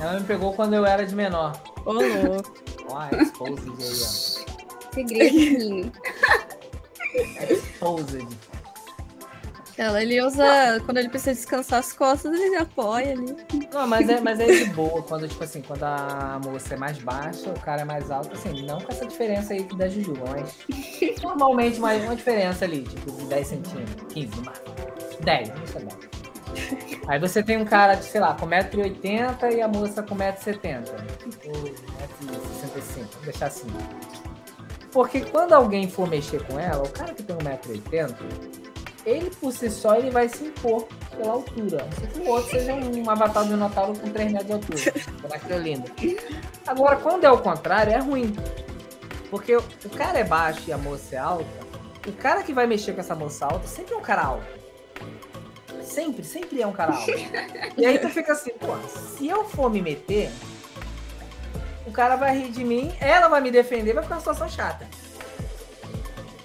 Ela me pegou quando eu era de menor. Ô, louco. Ó, a exposed aí, Segredo, menino. ó. Exposed. Ela, ele usa. Quando ele precisa descansar as costas, ele apoia ali. Não, mas é, mas é de boa. Quando, tipo assim, quando a moça é mais baixa, o cara é mais alto, assim, não com essa diferença aí da Juju, mas normalmente mais uma diferença ali, tipo, de 10 centímetros, 15, mais. 10, deixa 10. Aí você tem um cara, de, sei lá, com 1,80m e a moça com 1,70m. Ou 1,65m, vamos deixar assim. Porque quando alguém for mexer com ela, o cara que tem 1,80m, ele por si só ele vai se impor pela altura. Se que o outro seja um avatar do Natal com 3 metros de altura. Boneco é lindo. Agora, quando é o contrário, é ruim. Porque o cara é baixo e a moça é alta, o cara que vai mexer com essa moça alta sempre é um cara alto. Sempre, sempre é um cara alto. E aí tu fica assim, pô, se eu for me meter, o cara vai rir de mim, ela vai me defender, vai ficar uma situação chata.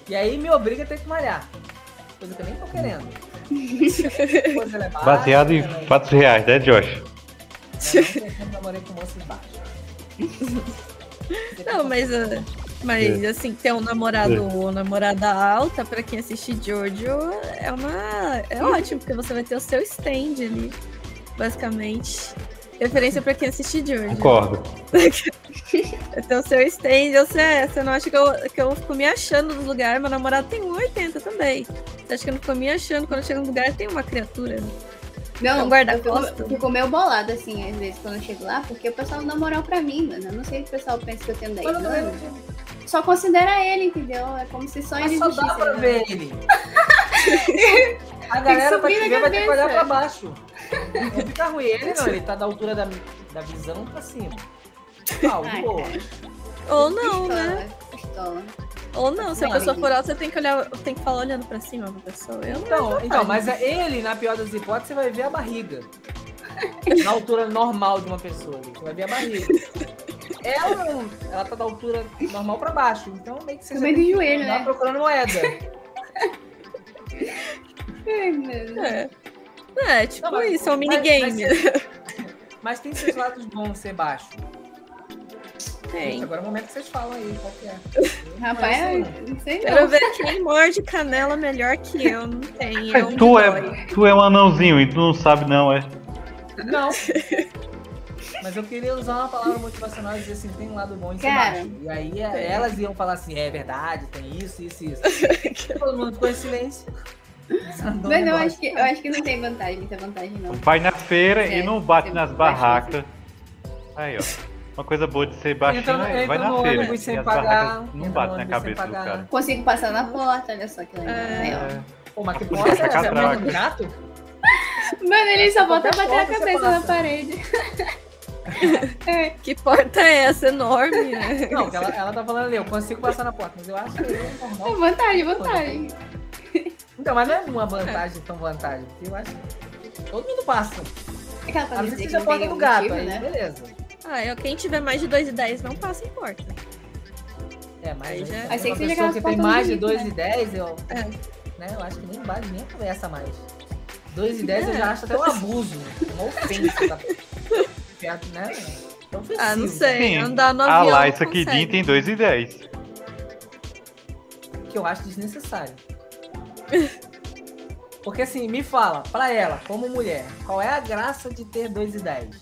E aí me obriga a ter que malhar. Coisa que eu nem tô querendo. É baixa, Baseado em é- fatos reais, né, Josh? eu namorei com moças baixas. Não, mas, uh, mas assim, ter um namorado ou namorada alta, pra quem assiste Jojo, é uma. É ótimo, porque você vai ter o seu stand ali, basicamente. Referência pra quem assiste Jojo. Concordo. O seu stand. Eu sei, você não acha que eu, que eu fico me achando nos lugares? Meu namorado tem 1,80 também. Você acha que eu não fico me achando? Quando eu chego no lugar, tem uma criatura. Não, É um guarda eu fico- meio bolado, assim, às vezes, quando eu chego lá, porque o pessoal não dá moral pra mim, mano. Eu não sei se o pessoal pensa que eu tenho 10 Mas, anos. Só considera ele, entendeu? É como se só mas ele só existisse. dá pra né? ver ele. A galera pra subir te ver vai ter que olhar pra baixo. Não fica ruim. Ele não, ele tá da altura da, da visão pra cima. Pau, Ai, boa. Ou não, pistola, né? Pistola. Ou não, se a pessoa for alta, você tem que olhar, tem que falar olhando pra cima pra pessoa. Eu não Então, então, mas é ele, na pior das hipóteses, você vai ver a barriga. Na altura normal de uma pessoa. Você vai ver a barriga. Ela não. Ela tá da altura normal pra baixo. Então meio que você já tem que joelho, andar né? procurando moeda. Ai, mano. É. É, tipo Não, mas- isso, é um mas- minigame. Mas, mas tem seus lados bons ser baixo. Tem. Gente, agora é o momento que vocês falam aí, qual que é. Rapaz, Mas, eu não sei Quero não. ver quem morde canela melhor que eu. Não tem. Eu Mas tu é, tu é um anãozinho e tu não sabe não, é? Não. Mas eu queria usar uma palavra motivacional e dizer assim, tem um lado bom em ser baixo. E aí é, elas iam falar assim, é verdade, tem isso, isso, isso. Todo mundo ficou em silêncio. Andou Mas eu acho, que, eu acho que não tem vantagem, muita vantagem, não. Vai na feira e É, não bate eu nas barracas. Aí, ó. Uma coisa boa de ser baixinho Entra é vai na no feira. ônibus sem e as pagar, não no batem na cabeça do cara. Consigo passar na porta, olha só que legal. É. É. Pô, mas que Podia porra é? É droga. um gato? Mano, ele só volta a bater a você cabeça na passa. parede. Que porta é essa? Enorme, né? Não, ela, ela tá falando ali, eu consigo passar na porta, mas eu acho que é É normal. vantagem, vantagem. Então, mas não é uma vantagem tão vantagem, porque eu acho que todo mundo passa. Aquela pra dizer ser que que seja a porta do gato, motivo, aí né? beleza. Ah, eu, quem tiver mais de 2,10 não passa em porta. É, mas Aí já- Aí uma que seja pessoa que tem mais de bonitas, 2,10, eu, É. né, eu acho que nem vale nem a conversa mais. 2,10 eu É. já acho até um abuso, uma ofensa. Perto, né? É ofensivo. Ah, não sei. Sim, Andar no avião. Laís não aqui consegue. tem 2 e 10. Que eu acho desnecessário. Porque assim, me fala, pra ela, como mulher, qual é a graça de ter 2,10?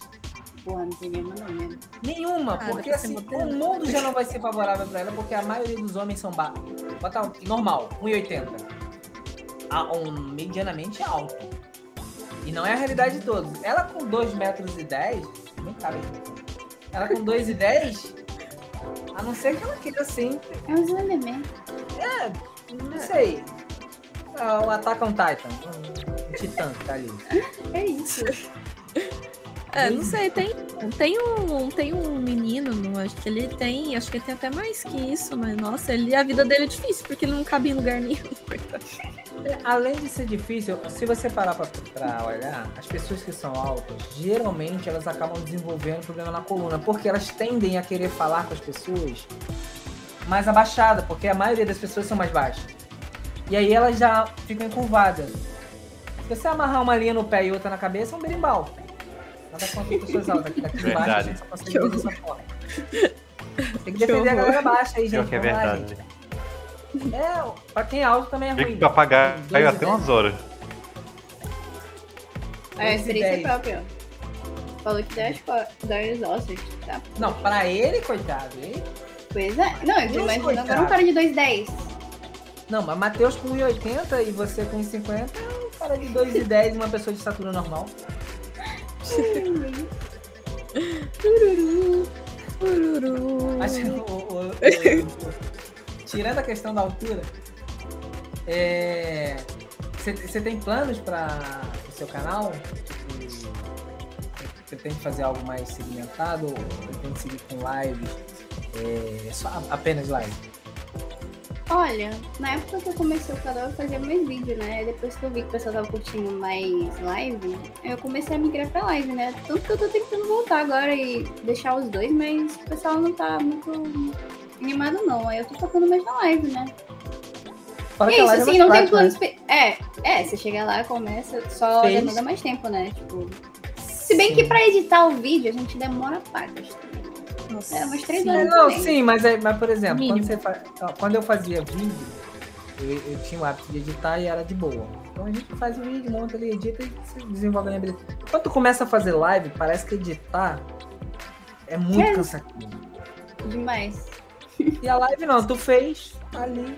Porra, não tem nenhuma não, né? Nenhuma, Ah, porque assim, o mundo já não vai ser favorável pra ela, porque a maioria dos homens são ba... Bota um- normal, 1,80. Ah, Um medianamente alto. E não é a realidade de todos. Ela com 2 metros e 10, nem cabe. Ela com 2 e 10, a não ser que ela queira sempre, É um Slenderman. não sei. O Attack on Titan, um, um titã que tá ali. É isso. É, não sei, tem, tem, um, tem um menino, não, acho que ele tem, acho que ele tem até mais que isso, mas nossa, ele, a vida dele é difícil, porque ele não cabe em lugar nenhum. Além de ser difícil, se você parar pra, pra olhar, as pessoas que são altas, geralmente elas acabam desenvolvendo problema na coluna, porque elas tendem a querer falar com as pessoas mais abaixada, porque a maioria das pessoas são mais baixas. E aí elas já ficam encurvadas. Se você amarrar uma linha no pé e outra na cabeça, é um berimbau. Nada contra as pessoas altas. Aqui, daqui de baixo a Verdade. gente só consegue Que ver dessa forma. Tem que defender a galera baixa aí, Pior gente. que é lá, verdade. gente. É, pra quem é alto também é ruim. pra pagar Dois caiu até dez. umas horas. É experiência dez. própria. Falou que dói co- dói os ossos, tá? Não, pra ele, coitado. Ele... Pois é. Não, eu tô imaginando agora um cara de 2,10. Não, mas Matheus com 1,80 e você com 1,50 é um cara de 2,10 e uma pessoa de estatura normal. Tururu. Ururu. Mas, o- o- o- o- tirando a questão da altura, é, você tem planos para o seu canal? Tipo, Você tem que fazer algo mais segmentado? Ou pretende seguir com lives? É, só apenas live? Olha, na época que eu comecei o canal, eu fazia mais vídeo, né? Depois que eu vi que o pessoal tava curtindo mais live, eu comecei a migrar pra live, né? Tanto que eu tô tentando voltar agora e deixar os dois, mas o pessoal não tá muito animado, não. Aí eu tô focando mais na live, né? Fora E é isso, live assim, não tem né? planos. pe- É, é, você chega lá, começa, só Fez. demanda mais tempo, né? Tipo. Se bem Sim. que pra editar o vídeo a gente demora pacas. Nossa. É, umas três Sim. É, horas. não, também. sim, mas, é- mas por exemplo, quando, fa- ó, quando eu fazia vídeo, eu, eu tinha o hábito de editar e era de boa. Então a gente faz o vídeo, monta ali, edita e se desenvolve a habilidade. Quando tu começa a fazer live, parece que editar é muito É. cansativo. Demais. E a live não, tu fez ali,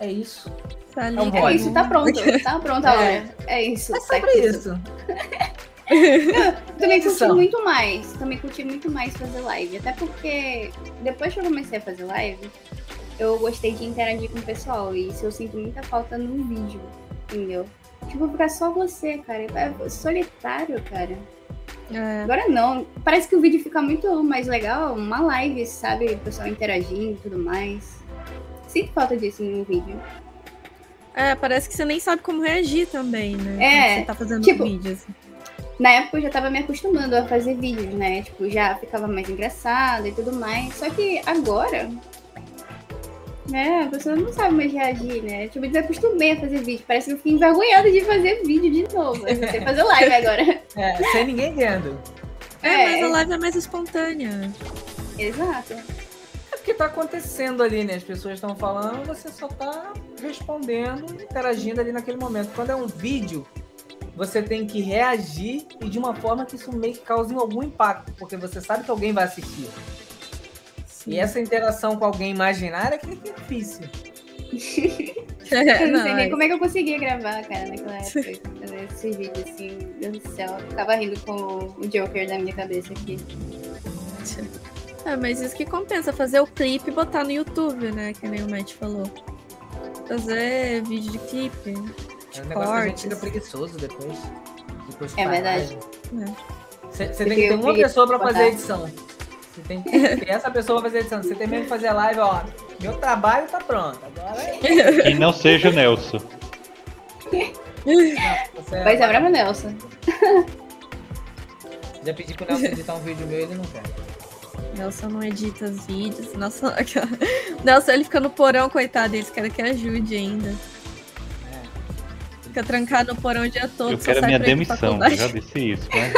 é isso. Tá ali, É um É isso, tá pronto. Tá pronto a É. hora. É isso. É sobre isso. Também curti muito mais. Também curti muito mais fazer live. Até porque depois que eu comecei a fazer live, eu gostei de interagir com o pessoal. E isso eu sinto muita falta no vídeo. Entendeu? Tipo, ficar só você, cara. É solitário, cara. É, Agora não. Parece que o vídeo fica muito mais legal. Uma live, sabe? O pessoal interagindo e tudo mais. Sinto falta disso no vídeo. é, parece que você nem sabe como reagir também, né? É, Quando você tá fazendo tipo, vídeo. assim. Na época eu já tava me acostumando a fazer vídeos, né? Tipo, já ficava mais engraçado e tudo mais. Só que agora, né, a pessoa não sabe mais reagir, né? Tipo, eu desacostumei a fazer vídeo. Parece que eu fiquei envergonhada de fazer vídeo de novo. Eu sei fazer live agora. É, sem ninguém vendo. É, É. mas a live é mais espontânea. Exato. É porque tá acontecendo ali, né? As pessoas estão falando, você só tá respondendo, interagindo ali naquele momento. Quando é um vídeo, você tem que reagir e de uma forma que isso meio que cause algum impacto, porque você sabe que alguém vai assistir. Sim. E essa interação com alguém imaginária que que é difícil. É, Eu não, não, sei nem é- como é que eu conseguia gravar, cara, naquela época. Fazer esse vídeo assim, meu Deus do céu. Eu ficava rindo com o Joker da minha cabeça aqui. É, mas isso que compensa, fazer o clipe e botar no YouTube, né? Que nem o Matt falou. Fazer vídeo de clipe. É um negócio que a gente fica preguiçoso depois. depois que É verdade. Você Eu tem que ter uma pessoa pra de fazer a edição. Você tem que ter essa pessoa pra fazer a edição. Você termina de fazer a live, ó. Meu trabalho tá pronto. Agora é. Que não seja o Nelson. Você Pois é, bravo Nelson. Já pedi pro Nelson editar um vídeo meu e ele não quer. Nelson não edita os vídeos. Nossa, aquela... Nelson, ele fica no porão, coitado, eles querem que ajude ainda. Fica trancado no porão o dia todo. Eu quero minha demissão, eu já disse isso, né?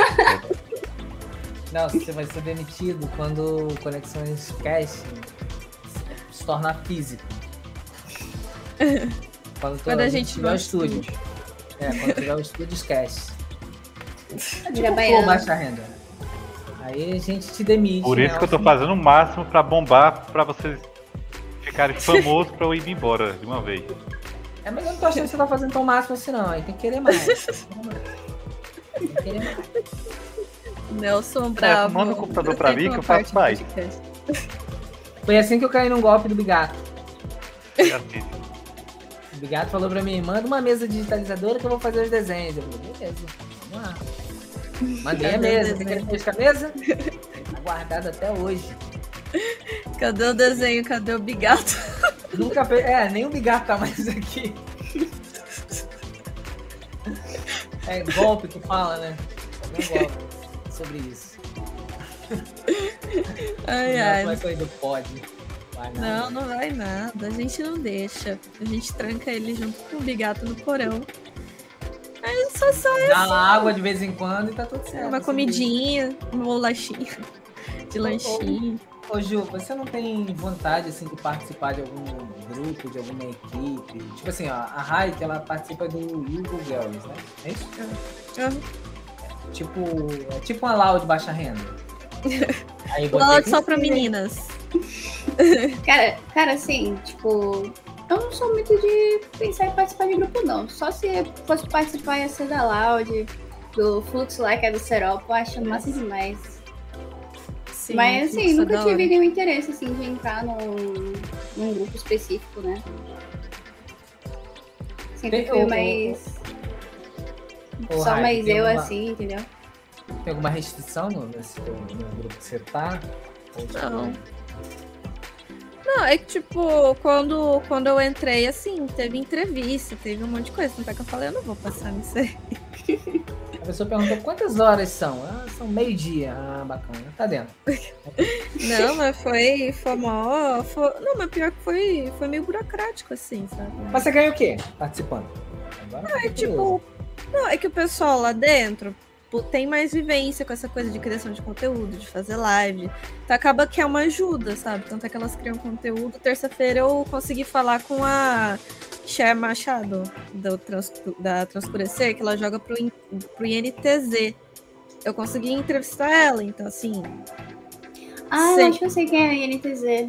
Não, você vai ser demitido quando o Conexões Cast se tornar físico. Quando, Quando a gente tiver o vai estúdio. É, quando tiver o estúdio esquece. É tipo pô, baixa renda. Aí a gente te demite. Por isso que eu tô Nelson. fazendo o máximo pra bombar, pra vocês ficarem famosos pra eu ir embora de uma vez. É, mas eu não tô achando que você tá fazendo tão máximo assim, não. Aí tem que querer mais. Tem que querer mais. Nelson bravo. manda o computador pra mim que eu faço mais. Foi assim que eu caí num golpe do Bigato. É. O Bigato falou pra mim, manda uma mesa digitalizadora que eu vou fazer os desenhos. Eu falei, beleza, vamos lá. Mandei a o mesa. O que que com a mesa? Tá guardado até hoje. Cadê o desenho? Cadê o bigato? Nunca fez. É, nem o Bigato tá mais aqui. É golpe que fala, né? É um golpe sobre isso. Ai, Não, ai. vai sair do pod. Vai. Não, não vai nada. A gente não deixa. A gente tranca ele junto com o bigato no porão. Aí só sai Dá uma água de vez em quando e tá tudo certo. uma assim. comidinha, um bolachinho de lanchinho. Ô Ju, você não tem vontade assim de participar de algum grupo, de alguma equipe? Tipo assim, ó, a Raik, ela participa do Yugo Girls, né? É isso? Ah, Tipo, é tipo uma Lau de baixa renda. Aí você só pra meninas. Cara, cara, assim, tipo, Eu não sou muito de pensar em participar de grupo, não. Só se fosse participar ia ser da Loud, do Fluxo lá, que é do Serop, eu acho massa demais. Sim, Mas assim, é nunca tive nenhum interesse assim, de entrar num, num grupo específico, né? Sempre Tem fui o- mais. o Só Raik, mais eu uma- assim, entendeu? Tem alguma restrição no, nesse no grupo que você tá? Ou, tipo, Não. Não, é que tipo, quando, quando eu entrei, assim, teve entrevista, teve um monte de coisa. Não é que eu falei, eu não vou passar nisso aí. A pessoa perguntou quantas horas são? Ah, são meio-dia. Ah, bacana. Tá dentro. Não, mas foi, foi mó. Foi, não, mas pior que foi, foi meio burocrático, assim, sabe? Mas você ganha o quê participando? Agora É tipo. Não, é que o pessoal lá dentro pô, tem mais vivência com essa coisa de criação de conteúdo, de fazer live. Então acaba que é uma ajuda, sabe? Tanto é que elas criam conteúdo. Terça-feira eu consegui falar com a Cher Machado, do Trans, da Transcurecer, que ela joga pro, pro INTZ. Eu consegui entrevistar ela, então assim. Ah, Sei. eu acho que eu sei quem é a INTZ. É,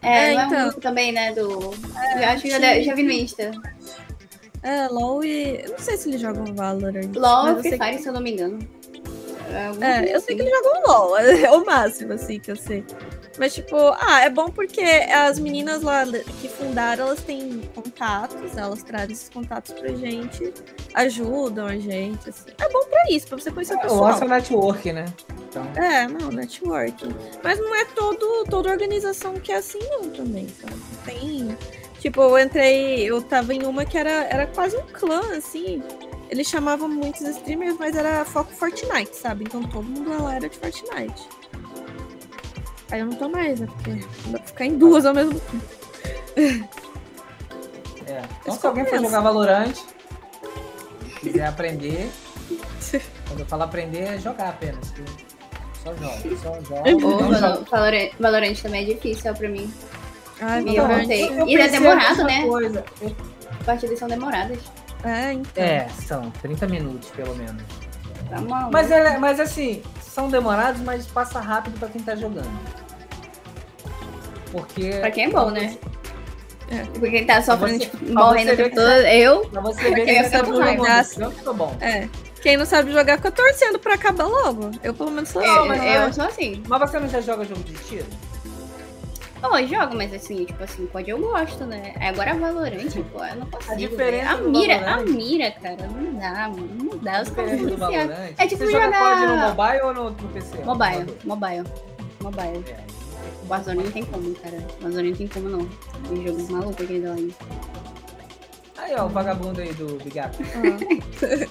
É, não é então. um grupo também, né? Do. eu acho que já, já vi no Insta. É, LOL e. Eu não sei se eles jogam Valorant. LOL mas e Free sei que- Fire, se eu não me engano. É, É, eu sei que assim. eles jogam LOL, é o máximo, assim, que eu sei. Mas, tipo, ah, é bom porque as meninas lá que fundaram, elas têm contatos, elas trazem esses contatos pra gente, ajudam a gente, assim. É bom pra isso, pra você conhecer o O pessoal. nosso é network, né? Então, É, não, networking. Mas não é todo, toda organização que é assim, não, também, sabe? Tem. Tipo, eu entrei, eu tava em uma que era, era quase um clã, assim. Eles chamavam muitos streamers, mas era foco Fortnite, sabe? Então todo mundo lá era de Fortnite. Aí eu não tô mais, né? Porque não dá pra ficar em duas ao mesmo tempo. é. Então, Isso se alguém for jogar Valorant, quiser aprender, quando eu falo aprender, é jogar apenas. Só jogo, só jogo. Valo- Valorant, Valorant também é difícil, pra mim. Me Valorant. voltei. eu E é demorado, né? Coisa. Eu- partidas são demoradas. É, então. É, são 30 minutos, pelo menos. Tá maluco. Mas, é, mas assim, são demorados, mas passa rápido pra quem tá jogando. Porque. Pra quem é bom, né? É. Porque quem tá sofrendo, você- tipo, morrendo o tempo todo. Eu, Pra você ver que tá jogando. Eu bom. É. Quem não sabe jogar fica torcendo pra acabar logo. Eu, pelo menos, sou eu, assim. mas eu, não é. sou assim. Mas você não já joga jogo de tiro? Não, eu jogo, mas assim, tipo assim, pode eu gosto, né? Agora Valorant, pô, eu não consigo. diferença velho. a do mira, Valorant- a mira, cara, não dá, mano. Não dá. Os caras. Valorant. É tipo você joga jogar- COD no mobile ou no, no PC? Mobile, mobile. Mobile. É. O Warzone não tem como, cara. O Warzone não tem como, não. Tem jogo maluco aquele da live. Aí, ó, o vagabundo aí do Bigato. Ah,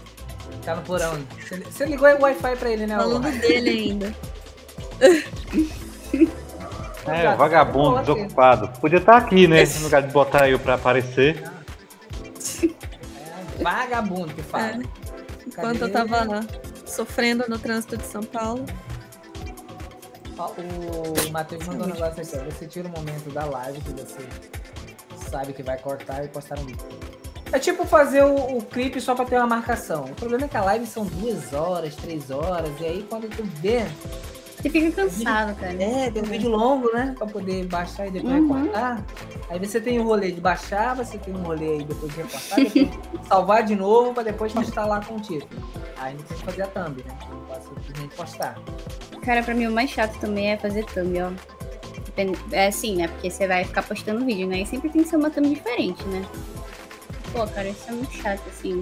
Tá no porão. Você, ligou o Wi-Fi pra ele, né? falando dele ainda. É, Gato, vagabundo, desocupado. Podia estar aqui, né? No lugar de botar eu pra aparecer. É, vagabundo que fala. É. Enquanto eu Cadê? tava sofrendo no trânsito de São Paulo. Ó, o Matheus mandou um negócio aqui, ó. Você tira o momento da live que você sabe que vai cortar e postar um vídeo. É tipo fazer o, o clipe só pra ter uma marcação. O problema é que a live são duas horas, três horas, e aí quando tu vê, Você fica cansado, cara. é, tem um vídeo longo, né? Pra poder baixar e depois Uhum. recortar. Aí você tem o rolê de baixar, você tem um rolê aí depois de recortar, depois salvar de novo pra depois postar lá com o título. Aí tem que fazer a thumb, né? Não pode simplesmente postar. Cara, pra mim o mais chato também é fazer thumb, ó. É assim, né? Porque você vai ficar postando vídeo, né? E sempre tem que ser uma thumb diferente, né? Pô, cara, isso é muito chato, assim.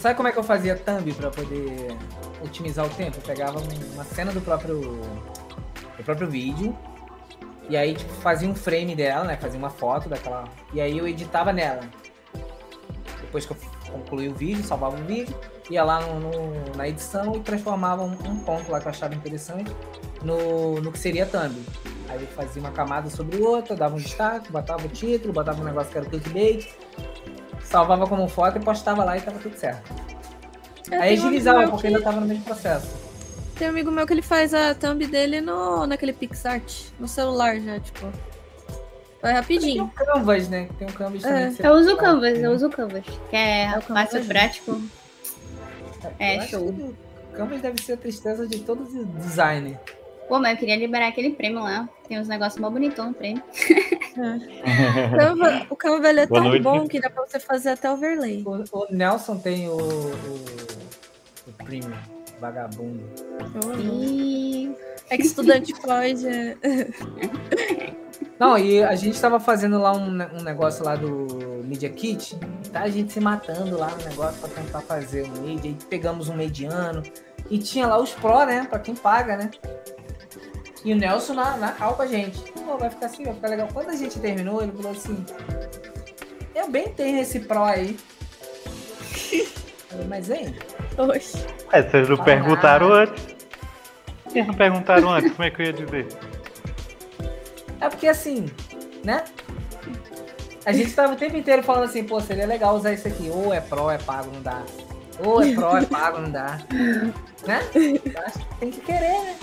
Sabe como é que eu fazia thumb pra poder otimizar o tempo? Eu pegava um- uma cena do próprio do próprio vídeo e aí tipo, fazia um frame dela, né? Fazia uma foto daquela e aí eu editava nela. Depois que eu concluí o vídeo, salvava o vídeo, ia lá no, no- na edição e transformava um, um ponto lá que eu achava interessante no, no que seria thumb. Aí eu fazia uma camada sobre o outro, dava um destaque, botava o título, botava um negócio que era o clickbait, salvava como foto e postava lá e tava tudo certo. É, Aí tem um agilizava, meu porque que- ainda tava no mesmo processo. Tem um amigo meu que ele faz a thumb dele no, naquele PixArt, no celular já, tipo. Vai Tem rapidinho. um Canvas, né? Tem um Canvas também. É. você Eu uso o Canvas, eu uso o Canvas. Que é, É, o Canvas fácil, é prático. É, Eu acho show. o Canvas deve ser a tristeza de todo designer. Pô, mas eu queria liberar aquele prêmio lá. Tem uns negócios mó bonitão no prêmio. Canva- o Canva é tão noite. bom que dá pra você fazer até overlay. O, o Nelson tem o, o, o premium, vagabundo. E... É que estudante pode. é. Não, e a gente tava fazendo lá um, um negócio lá do Media Kit, tá a gente se matando lá no negócio pra tentar fazer um media, aí pegamos um mediano, e tinha lá os Pro, né, pra quem paga, né? E o Nelson na, na cal com a gente. Pô, vai ficar assim, vai ficar legal. Quando a gente terminou, ele falou assim, eu bem tenho esse Pro aí. Eu falei, Mas, hein, Oxe. É, vocês não Fala perguntaram nada. antes. Vocês não perguntaram antes, como é que eu ia dizer? É porque assim, né? A gente tava o tempo inteiro falando assim, pô, seria legal usar isso aqui. Ou é pro, é pago, não dá. Ou é pro, é pago, não dá. Né? Eu acho que tem que querer, né?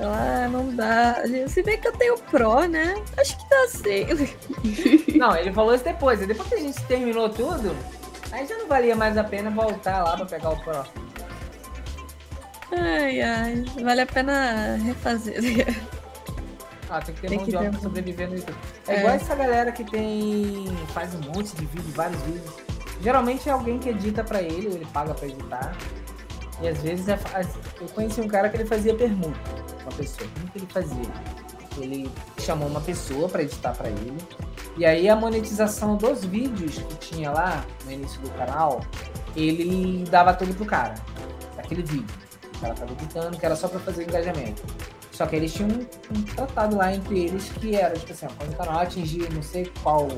Ah, não dá. Se bem que eu tenho Pro, né? Acho que dá sim. Não, ele falou isso depois. Depois que a gente terminou tudo, aí já não valia mais a pena voltar lá pra pegar o pro. Ai, ai. Vale a pena refazer. Ah, tem que ter Tem mão que de obra pra sobreviver no YouTube. É, É. igual essa galera que tem. faz um monte de vídeo, vários vídeos. Geralmente é alguém que edita pra ele, ou ele paga pra editar. E às vezes é eu conheci um cara que ele fazia permuta com a pessoa. Como que ele fazia? Ele chamou uma pessoa pra editar pra ele. E aí a monetização dos vídeos que tinha lá no início do canal, ele dava tudo pro cara. Aquele vídeo. O cara tava editando, que era só pra fazer engajamento. Só que eles tinham um, um tratado lá entre eles que era, tipo assim, ó, quando o canal atingir não sei qual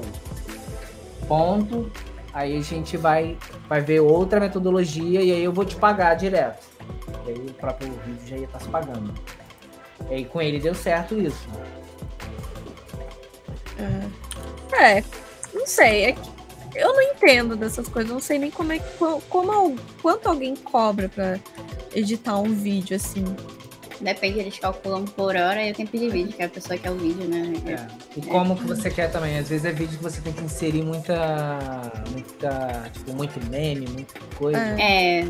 ponto, aí a gente vai, vai ver outra metodologia e aí eu vou te pagar direto. E aí o próprio vídeo já ia estar se pagando. E aí com ele deu certo isso. É, não sei. É que eu não entendo dessas coisas. Não sei nem como é que. co- Como, quanto alguém cobra pra editar um vídeo assim. Depende, eles calculam por hora e o tempo de vídeo, que a pessoa quer o vídeo, né? E como que você quer também? Às vezes é vídeo que você tem que inserir muita. muita. tipo, muito meme, muita coisa. É. É,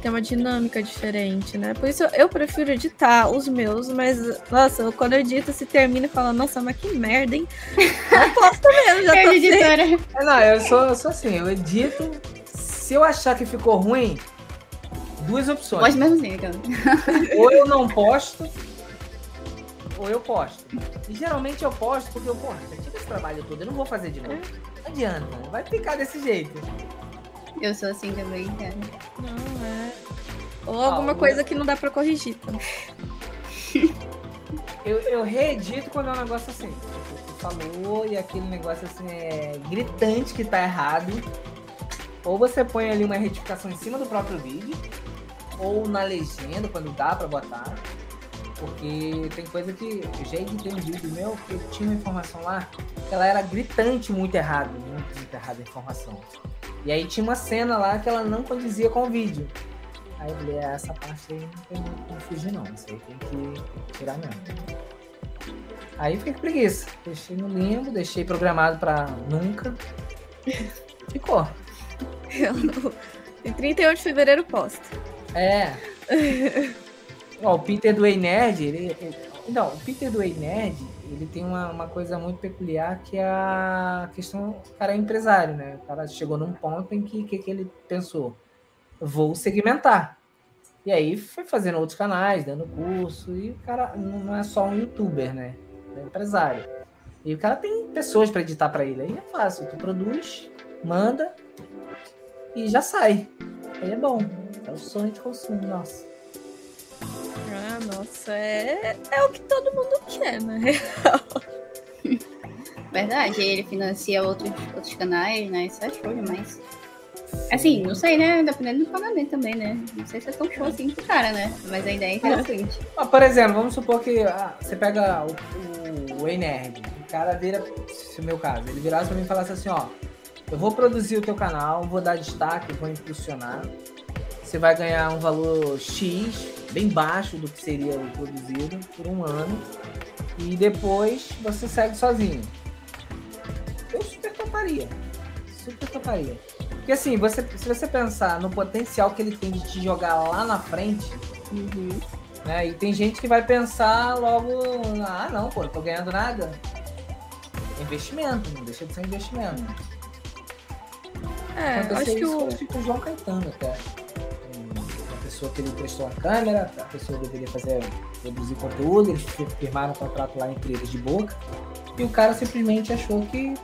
Tem uma dinâmica diferente, né? Por isso eu, eu prefiro editar os meus, mas, nossa, eu- quando eu edito, se termina e fala, nossa, mas que merda, hein? Não posso mesmo, já eu tô sem. editora. É, não, eu sou, eu sou assim, eu edito. Se eu achar que ficou ruim, duas opções. Pode mesmo assim, cara. Ou eu não posto, ou eu posto. E geralmente eu posto porque eu, porra, já tive esse trabalho todo, eu não vou fazer de novo. Não adianta, vai ficar desse jeito. Eu sou assim também, cara. Não, é. Ou alguma Ah, coisa que não dá pra corrigir. Eu, eu reedito quando é um negócio assim. Tipo, Você falou e aquele negócio assim é gritante que tá errado. Ou você põe ali uma retificação em cima do próprio vídeo, ou na legenda, quando dá pra botar. Porque tem coisa que editei um vídeo meu que tinha uma informação lá que ela era gritante muito errado, muito, muito errada a informação. E aí tinha uma cena lá que ela não condizia com o vídeo. Aí eu falei, "É, essa parte aí não tem muito como fugir não, isso aí tem que tirar mesmo. Aí fiquei com preguiça. Deixei no limbo, deixei programado pra nunca. Ficou. Eu não- Em 31 de fevereiro posto. É. Ó, o Peter do Ei Nerd, ele, ele- Não, o Peter do Ei Nerd, ele tem uma, uma coisa muito peculiar que é a questão. O cara é empresário, né? O cara chegou num ponto em que, que, que ele pensou? Vou segmentar. E aí foi fazendo outros canais, dando curso, e o cara não não é só um youtuber, né? É empresário. E o cara tem pessoas para editar para ele. Aí é fácil. Tu produz, manda e já sai. Aí é bom. É o sonho de consumo, nossa. Ah, nossa, é, é o que todo mundo quer, né? Verdade, ele financia outros, outros canais, né? Isso é show demais. Assim, não sei, né? Dependendo do pagamento tambe né? Não sei se é tão show assim pro cara, né? Mas a ideia é interessante. Ah, por exemplo, vamos supor que ah, você pega o, o, o Nerd, o cara vira, se é o meu caso, ele virasse pra mim e falasse assim, ó, eu vou produzir o teu canal, vou dar destaque, vou impulsionar, você vai ganhar um valor X, bem baixo do que seria o produzido, por um ano, e depois você segue sozinho. Eu super toparia, super toparia. Porque assim, você, se você pensar no potencial que ele tem de te jogar lá na frente, Uhum. Né? E tem gente que vai pensar logo, ah, não, pô, não tô ganhando nada. Investimento, não deixa de ser investimento. É, eu acho que o. João Caetano até. Pessoa que ele prestou a câmera, a pessoa deveria fazer, produzir conteúdo, eles firmaram um contrato lá entre eles de boca, e o cara simplesmente achou que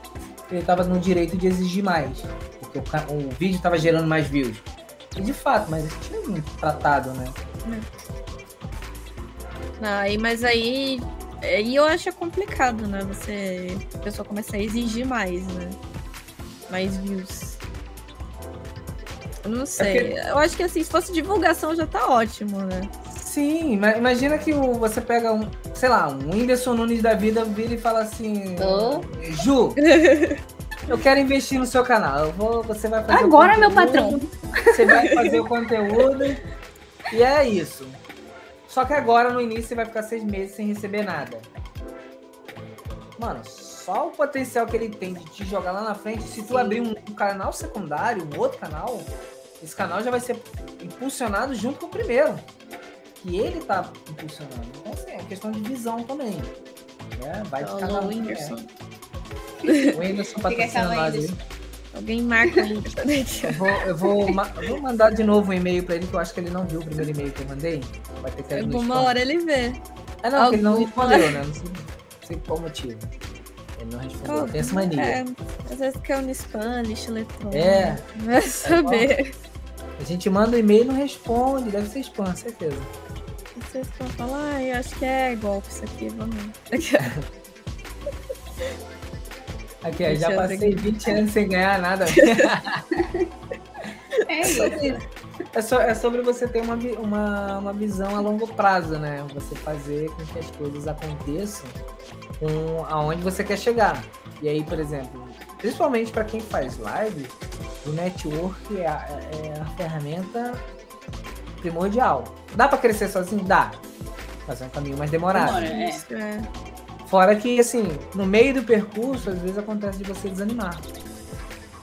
ele estava no direito de exigir mais, porque o, o vídeo estava gerando mais views. E de fato, mas isso tinha um tratado, né? Aí, mas aí, aí eu acho complicado, né? Você, a pessoa começa a exigir mais, né? Mais views. Não sei. É porque... Eu acho que assim, se fosse divulgação já tá ótimo, né? Sim, imagina que você pega um, sei lá, um Whindersson Nunes da vida vira e fala assim: oh. Ju, eu quero investir no seu canal. Eu vou, você vai fazer Agora, meu patrão. Você vai fazer o conteúdo. E é isso. Só que agora, no início, você vai ficar seis meses sem receber nada. Mano, só o potencial que ele tem de te jogar lá na frente, se tu Sim. abrir um canal secundário, um outro canal, esse canal já vai ser impulsionado junto com o primeiro que ele tá impulsionando. Então, assim, é questão de visão também. Né? Vai de cada um. Whindersson. O Whindersson patrocinando nós aí. Alguém marca o eu vou, eu, vou, vou mandar de novo um e-mail pra ele, que eu acho que ele não viu o primeiro e-mail que eu mandei. Vai ter que ir Alguma hora ele vê. É, não, ele não respondeu, né? Não sei, não sei qual motivo. Ele não respondeu. Oh, Tem essa mania. É, às vezes quer no spam, lixo eletrônico. É. Vai saber. É, a gente manda um e-mail e não responde. Deve ser spam, certeza vocês vão falar, ah, eu acho que é golpe isso aqui, vamos. Aqui, aqui já passei 20 anos sem ganhar nada. é isso. É, so, é sobre você ter uma, uma, uma visão a longo prazo, né? Você fazer com que as coisas aconteçam com aonde você quer chegar. E aí, por exemplo, principalmente para quem faz live, o network é a, é a ferramenta primordial. Dá para crescer sozinho? Dá. Mas é um caminho mais demorado. Demora, é. é. Fora que, assim, no meio do percurso, às vezes acontece de você desanimar.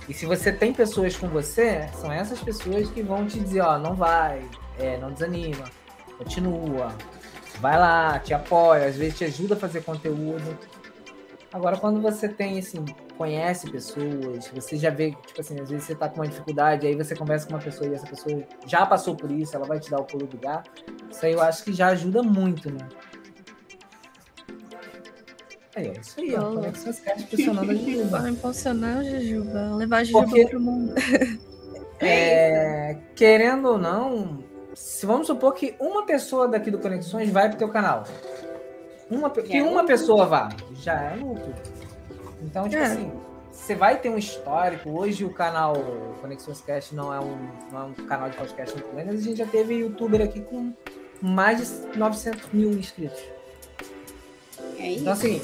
E se você tem pessoas com você, são essas pessoas que vão te dizer, ó, não vai, é, não desanima, continua, vai lá, te apoia, às vezes te ajuda a fazer conteúdo. Agora, quando você tem, assim, conhece pessoas, você já vê, tipo assim, às vezes você tá com uma dificuldade, aí você conversa com uma pessoa e essa pessoa já passou por isso, ela vai te dar o pulo do gato. Isso aí eu acho que já ajuda muito, né? É, é isso aí, ó. Conexões Cast pressionando a Jujuba. Vai impulsionar a Jujuba, levar a Jujuba Porque, pro mundo. é, querendo ou não, se vamos supor que uma pessoa daqui do Conexões vai pro teu canal. Uma, que uma pessoa vá, já é lucro. Então, tipo é. assim, você vai ter um histórico. Hoje o canal Conexões Cast não é um, não é um canal de podcast muito grande, mas a gente já teve youtuber aqui com mais de 900 mil inscritos. É isso. Então, assim,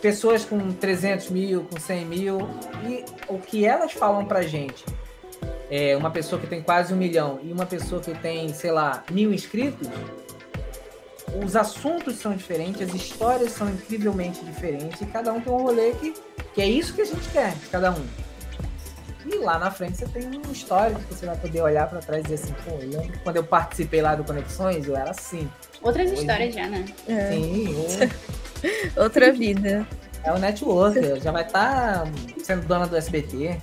pessoas com 300 mil, com 100 mil, e o que elas falam pra gente, é uma pessoa que tem quase um milhão e uma pessoa que tem, sei lá, mil inscritos, os assuntos são diferentes, as histórias são incrivelmente diferentes, e cada um tem um rolê que, que é isso que a gente quer, de cada um. E lá na frente você tem uma história que você vai poder olhar para trás e dizer assim, pô, eu quando eu participei lá do Conexões, eu era assim. Outras Hoje, histórias já, né? É. Sim. Outra vida. É o network, já vai estar tá sendo dona do SBT.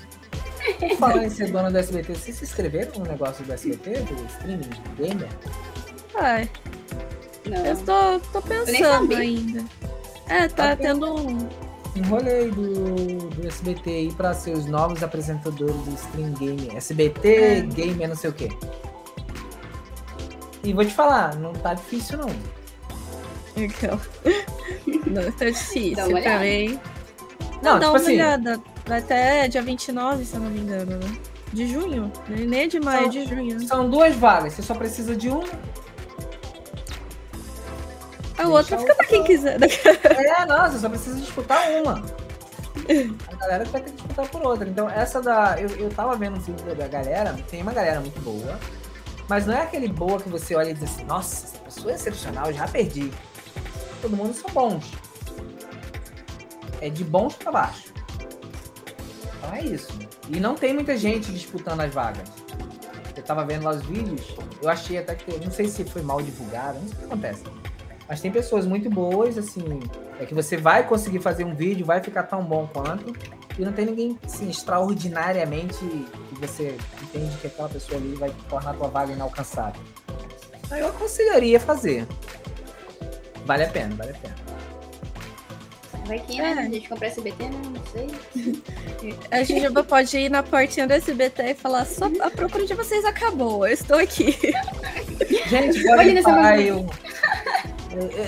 Falando em ser dona do SBT, vocês se inscreveram no negócio do SBT, do streaming gamer? Ai. Não. Eu tô, tô pensando ainda. É, tá, tá tendo um. Um rolê do, do SBT aí pra ser os novos apresentadores do Stream Game. SBT é. Game é não sei o quê. E vou te falar, não tá difícil não. Então. não tá difícil também. Não, não dá tipo uma assim, olhada. Vai até dia 29, se eu não me engano, né? De junho. Nem é de maio, é de junho. São duas vagas, você só precisa de uma a outra fica pra quem quiser. É, não, você só precisa disputar uma. A galera vai ter que disputar por outra. Então, essa da. Eu, eu tava vendo um vídeo da galera, tem uma galera muito boa, mas não é aquele boa que você olha e diz assim, nossa, essa pessoa é excepcional, eu já perdi. Todo mundo são bons. É de bons pra baixo. Então é isso. E não tem muita gente disputando as vagas. tava vendo lá os vídeos, eu achei até que. Não sei se foi mal divulgado, não sei o que acontece. Mas tem pessoas muito boas, assim. É que você vai conseguir fazer um vídeo, vai ficar tão bom quanto. E não tem ninguém, assim, extraordinariamente que você entende que aquela pessoa ali vai tornar a tua vaga inalcançável. Aí eu aconselharia fazer. Vale a pena, vale a pena. Vai que, né? É. A gente compra SBT, né? Não sei. A Jujuba pode ir na portinha do SBT e falar: só a procura de vocês acabou, eu estou aqui. Gente, Pode pode nessa eu.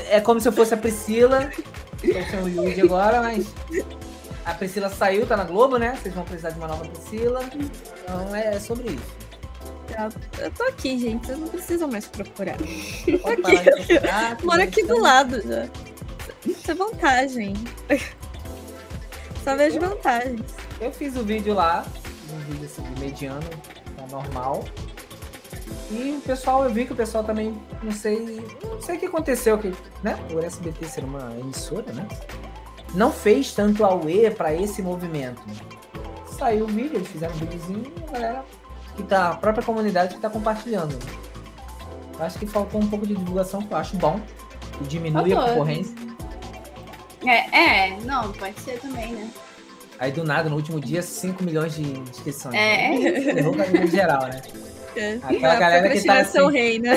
É, é como se eu fosse a Priscila. Agora, mas. A Priscila saiu, tá na Globo, né? Vocês vão precisar de uma nova Priscila. Então é sobre isso. Eu tô aqui, gente, vocês não precisam mais procurar. De procurar, que Moro aqui do lado já. Isso é vantagem. Só vejo vantagens. Eu fiz o vídeo lá, um vídeo assim, de mediano, tá normal. E o pessoal, eu vi que o pessoal também, não sei, não sei o que aconteceu, que, né? Por SBT ser uma emissora, né? Não fez tanto auê pra esse movimento. Saiu o vídeo, eles fizeram um videozinho e a galera que tá, a própria comunidade que tá compartilhando. Eu Acho que faltou um pouco de divulgação, que eu acho bom. Que diminui a concorrência. É, é, não, pode ser também, né? Aí do nada, no último dia, 5 milhões de inscrições. É, é isso. Ferrou com a vida geral, né? É, Aquela a galera que tá assim- reina.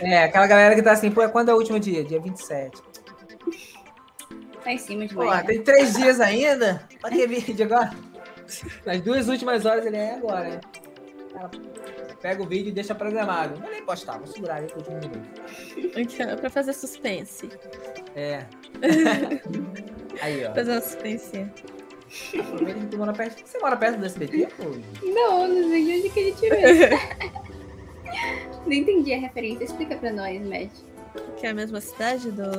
É, aquela galera que tá assim, pô, quando é o último dia? Dia 27. Tá em cima de Pô, manhã. tem três dias ainda? Pra que vídeo agora? Nas duas últimas horas ele é agora, né? Pega o vídeo e deixa programado. Não vou nem postar, vou segurar aí pro último minuto. pra fazer suspense. É. aí, ó. Fazer uma. Aproveita que tu mora perto. Você mora perto do SBT, pô? Não, não sei de onde que ele tirou isso. não entendi a referência. Explica pra nós, Matt. Que é a mesma cidade do,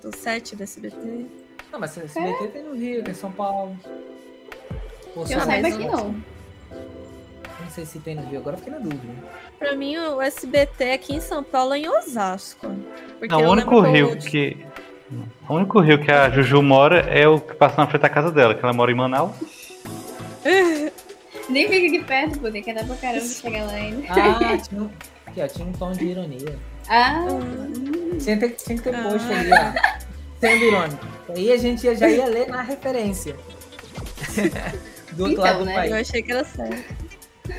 do set do SBT. Não, mas SBT tem no Rio, tem em São Paulo. Pô, Que eu saiba que não. Não sei se tem no Rio, agora eu fiquei na dúvida. Pra mim, o SBT aqui em São Paulo é em Osasco. Porque Não, eu o único que rio eu- que. O único rio que a Juju mora é o que passa na frente da casa dela, que ela mora em Manaus. Nem fica aqui perto, pô. Tem que andar pra caramba pra chegar lá ainda. Ah, tinha um, aqui, ó, tinha um tom de ironia. Ah, Tinha, que ter- tinha que ter Ah. posto ali, ó. Sendo irônico. Aí a gente já ia ler na referência. do outro Então, lado do né? Eu país. achei que era sério.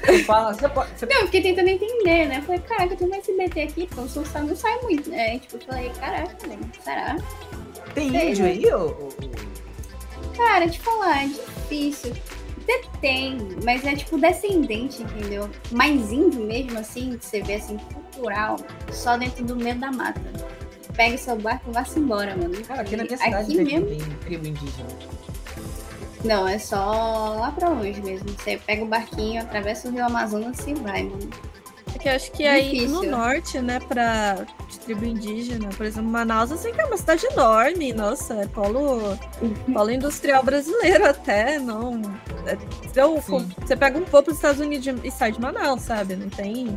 Você fala, você pode, você- Não, eu fiquei tentando entender, né? Eu falei, caraca, tem um SBT aqui, pô, o sai- não sai muito, né? Tipo, eu falei, caraca, né? Será? Tem Sei, índio né? aí, ô? Cara, te falar, é difícil. Até tem, mas é tipo descendente, entendeu? Mais índio mesmo, assim, que você vê assim, cultural, só dentro do meio da mata. Pega o seu barco e vá-se embora, mano. Cara, aqui na minha Aqui cidade tem, mesmo? tem tribo indígena. Não, é só lá pra longe mesmo. Você pega o barquinho, atravessa o rio Amazonas e vai, mano. Porque acho que aí no Difícil. norte, né, pra de tribo indígena, por exemplo, Manaus, eu sei que é uma cidade enorme, nossa, é polo, polo industrial brasileiro até, não. É, você pega um pouco dos Estados Unidos e sai de Manaus, sabe? Não tem.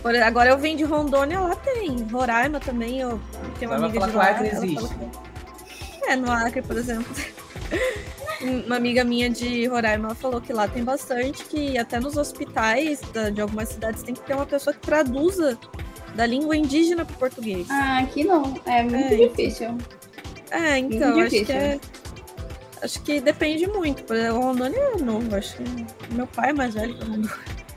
Por- agora eu venho de Rondônia, lá tem. Roraima também, eu tenho uma amiga de lá. Acre existe. que- É, no Acre, por exemplo. Uma amiga minha de Roraima falou que lá tem bastante, que até nos hospitais de algumas cidades tem que ter uma pessoa que traduza da língua indígena para português. Ah, aqui não. É muito É, difícil. é, então, muito acho que difícil. é. Acho que depende muito. Por exemplo, Rondônia é novo, acho que meu pai é mais velho que o Rondônia.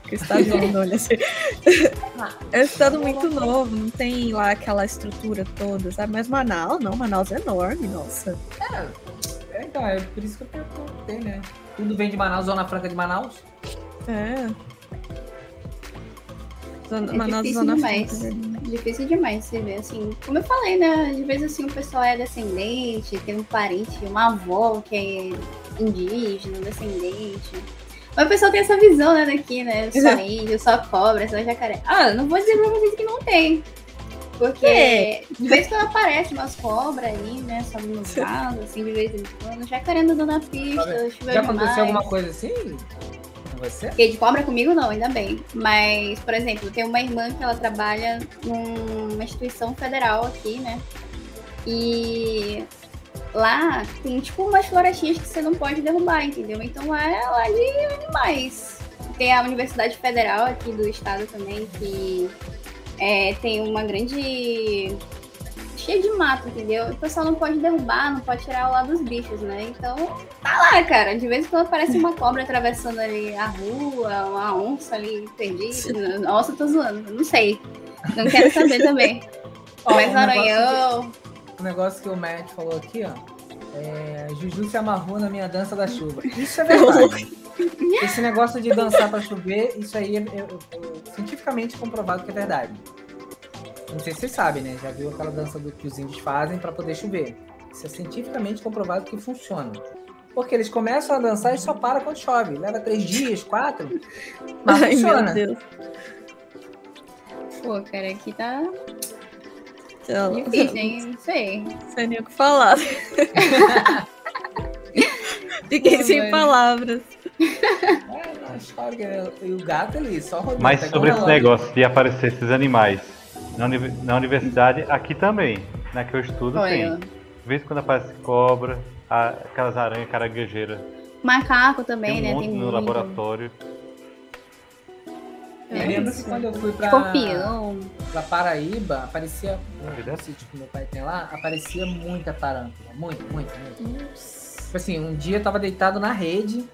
Que o estado de Rondônia, assim. É um estado muito novo, não tem lá aquela estrutura toda, sabe? Mas Manaus, não, Manaus é enorme, nossa. É, então, é por isso que eu perguntei, né? Tudo vem de Manaus, Zona Franca de Manaus. É. Zona, É Manaus, difícil Zona demais. Franca. Difícil demais você ver, assim. Como eu falei, né? De vez assim o pessoal é descendente, tem um parente, uma avó que é indígena, descendente. Mas o pessoal tem essa visão, né, daqui, né? Só índio, só cobra, só jacaré. Ah, eu não vou dizer pra vocês que não tem. Porque É. de vez em quando aparece umas cobras aí, né? Sobe no assim, de vez em quando. Jacaré andando na pista, choveu Já aconteceu demais. alguma coisa assim com você? Porque de cobra comigo não, ainda bem. Mas, por exemplo, tem uma irmã que ela trabalha numa instituição federal aqui, né? E lá tem tipo umas florestinhas que você não pode derrubar, entendeu? Então lá é lá de animais. tem a Universidade Federal aqui do estado também, que é, tem uma grande. cheia de mato, entendeu? O pessoal não pode derrubar, não pode tirar o lado dos bichos, né? Então, tá lá, cara. De vez em quando aparece uma cobra atravessando ali a rua, uma onça ali perdida. Nossa, eu tô zoando, não sei. Não quero saber também. Ó, Mas um Aranhão. O negócio que o Matt falou aqui, ó. É, Juju se amarrou na minha dança da chuva. Isso é verdade. Esse negócio de dançar pra chover, isso aí é, é- é cientificamente comprovado que é verdade. Não sei se vocês sabem, né? Já viu aquela dança do que os índios fazem pra poder chover. Isso é cientificamente comprovado que funciona. Porque eles começam a dançar e só para quando chove. Leva três dias, quatro. Mas Ai, funciona. meu Deus. Pô, cara, aqui tá difícil, hein? Não sei. Não sei nem o que falar. Fiquei Pô, sem mano. palavras. É, né? E o gato ali, só rodando. Mas sobre esse negócio de aparecer esses animais na, uni- na universidade, aqui também, na que eu estudo, tem. Olha. De vez em quando aparece cobra, a- aquelas aranhas caranguejeiras. Macaco Tem também, um né? monte Tem no muito. laboratório. Eu É lembro que quando eu fui pra, Escorpião. pra Paraíba, aparecia. No sítio que meu pai tem lá, aparecia muita tarântula. Muito, muito, muito. Tipo assim, um dia eu tava deitado na rede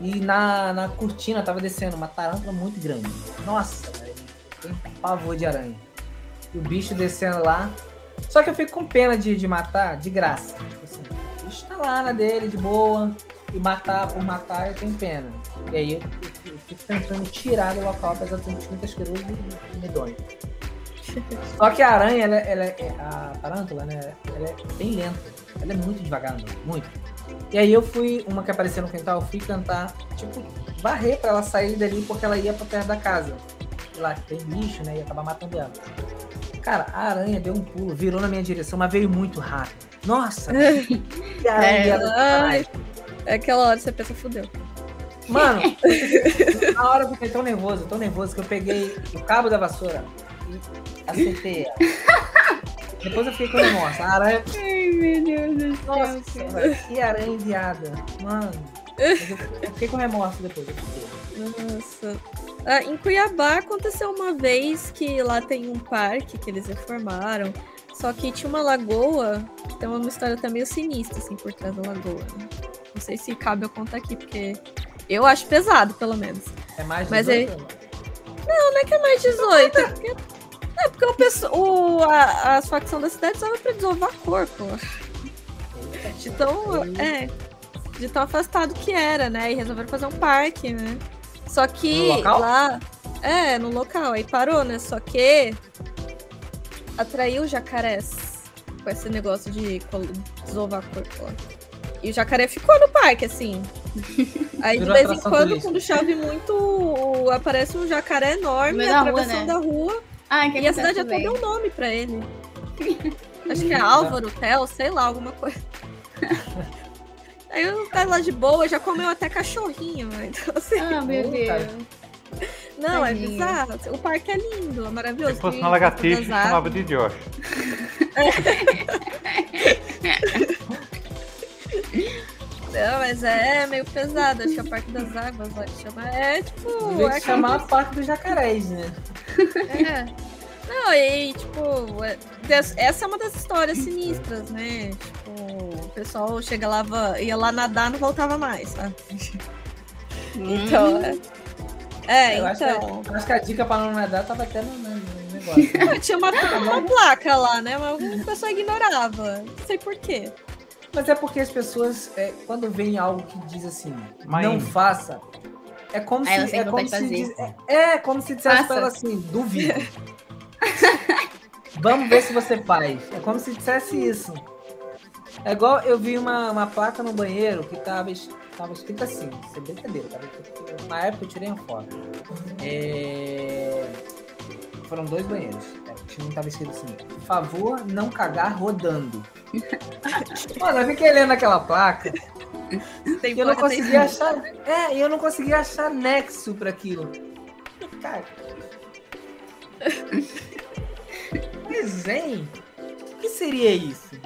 e na, na cortina tava descendo uma tarântula muito grande. Nossa, velho. Tem pavor de aranha. E o bicho descendo lá. Só que eu fico com pena de, de matar de graça. Tipo assim, o bicho tá lá na dele, de boa. E matar por matar, eu tenho pena. E aí eu, eu- eu fico tentando tirar do local, apesar de ser muito asqueroso e medonho. Só que a aranha, ela, ela é. A tarântula, né? Ela é bem lenta. Ela é muito devagar, muito. E aí eu fui, uma que apareceu no quintal, eu fui cantar, tipo, varrer pra ela sair dali porque ela ia pra perto da casa. E lá tem bicho, né? Ia acabar matando ela. Cara, a aranha deu um pulo, virou na minha direção, mas veio muito rápido. Nossa! que aranha É, ai, é aquela hora você pensa, fudeu. Mano, na hora eu fiquei tão nervoso, tão nervoso, que eu peguei o cabo da vassoura e acertei ela. Depois eu fiquei com remorso. Aranha. Ai, meu Deus do céu. Nossa, cara. velho, que aranha enviada. Mano. Mas eu, fiquei com remorso depois. Nossa. Ah, em Cuiabá aconteceu uma vez que lá tem um parque que eles reformaram. Só que tinha uma lagoa que tem uma história até meio sinistra, assim, por trás da lagoa. né? Não sei se cabe eu contar aqui, porque eu acho pesado, pelo menos. É mais de Mas 18 aí- anos. Não, não é que é mais 18. É porque, é porque o o, a, as facções da cidade usavam pra desovar corpo. De tão, é, de tão afastado que era, né? E resolveram fazer um parque, né? Só que lá. É, no local. Aí parou, né? Só que atraiu jacarés com esse negócio de desovar corpo lá. E o jacaré ficou no parque, assim. Aí de vez em quando, turística. quando chove muito, aparece um jacaré enorme atravessando né? a rua. Ah, que E a cidade até deu um nome pra ele. Acho que é Álvaro, Theo, sei lá, alguma coisa. Aí o cara lá de boa já comeu até cachorrinho, né? Então, assim, Ah, meu Deus. não, é bizarro. O parque é lindo, é maravilhoso. Se fosse uma lagartixa, chamava de Josh. Não, mas é meio pesado. Acho que é o Parque das Águas lá que chama. É tipo. Devia é se chamar a parte dos jacarés, né? É. Não, e tipo, é- essa é uma das histórias sinistras, né? Tipo, o pessoal chega lá, ia lá nadar, não voltava mais, sabe? Então, é. É, Eu acho, então. que, eu acho que a dica pra não nadar tava até no, no- no negócio. né? Tinha uma, uma placa lá, né? Mas o pessoal ignorava. Não sei porquê. Mas é porque as pessoas, é, quando veem algo que diz assim, não faça, é como Aí se. É como se, diz- é, é como se dissesse Faça. pra ela assim, duvido. Vamos ver se você faz. É como se dissesse isso. É igual eu vi uma, uma placa no banheiro que tava, tava escrito assim, isso é brincadeira, tava escrito- na época eu tirei uma foto. É, Foram dois banheiros. É, tinha um que tava escrito assim, por favor, não cagar rodando. Mano, eu fiquei lendo aquela placa Tem e eu não conseguia achar. É, e eu não conseguia achar nexo pra aquilo. Cara. Mas, hein? O que seria isso?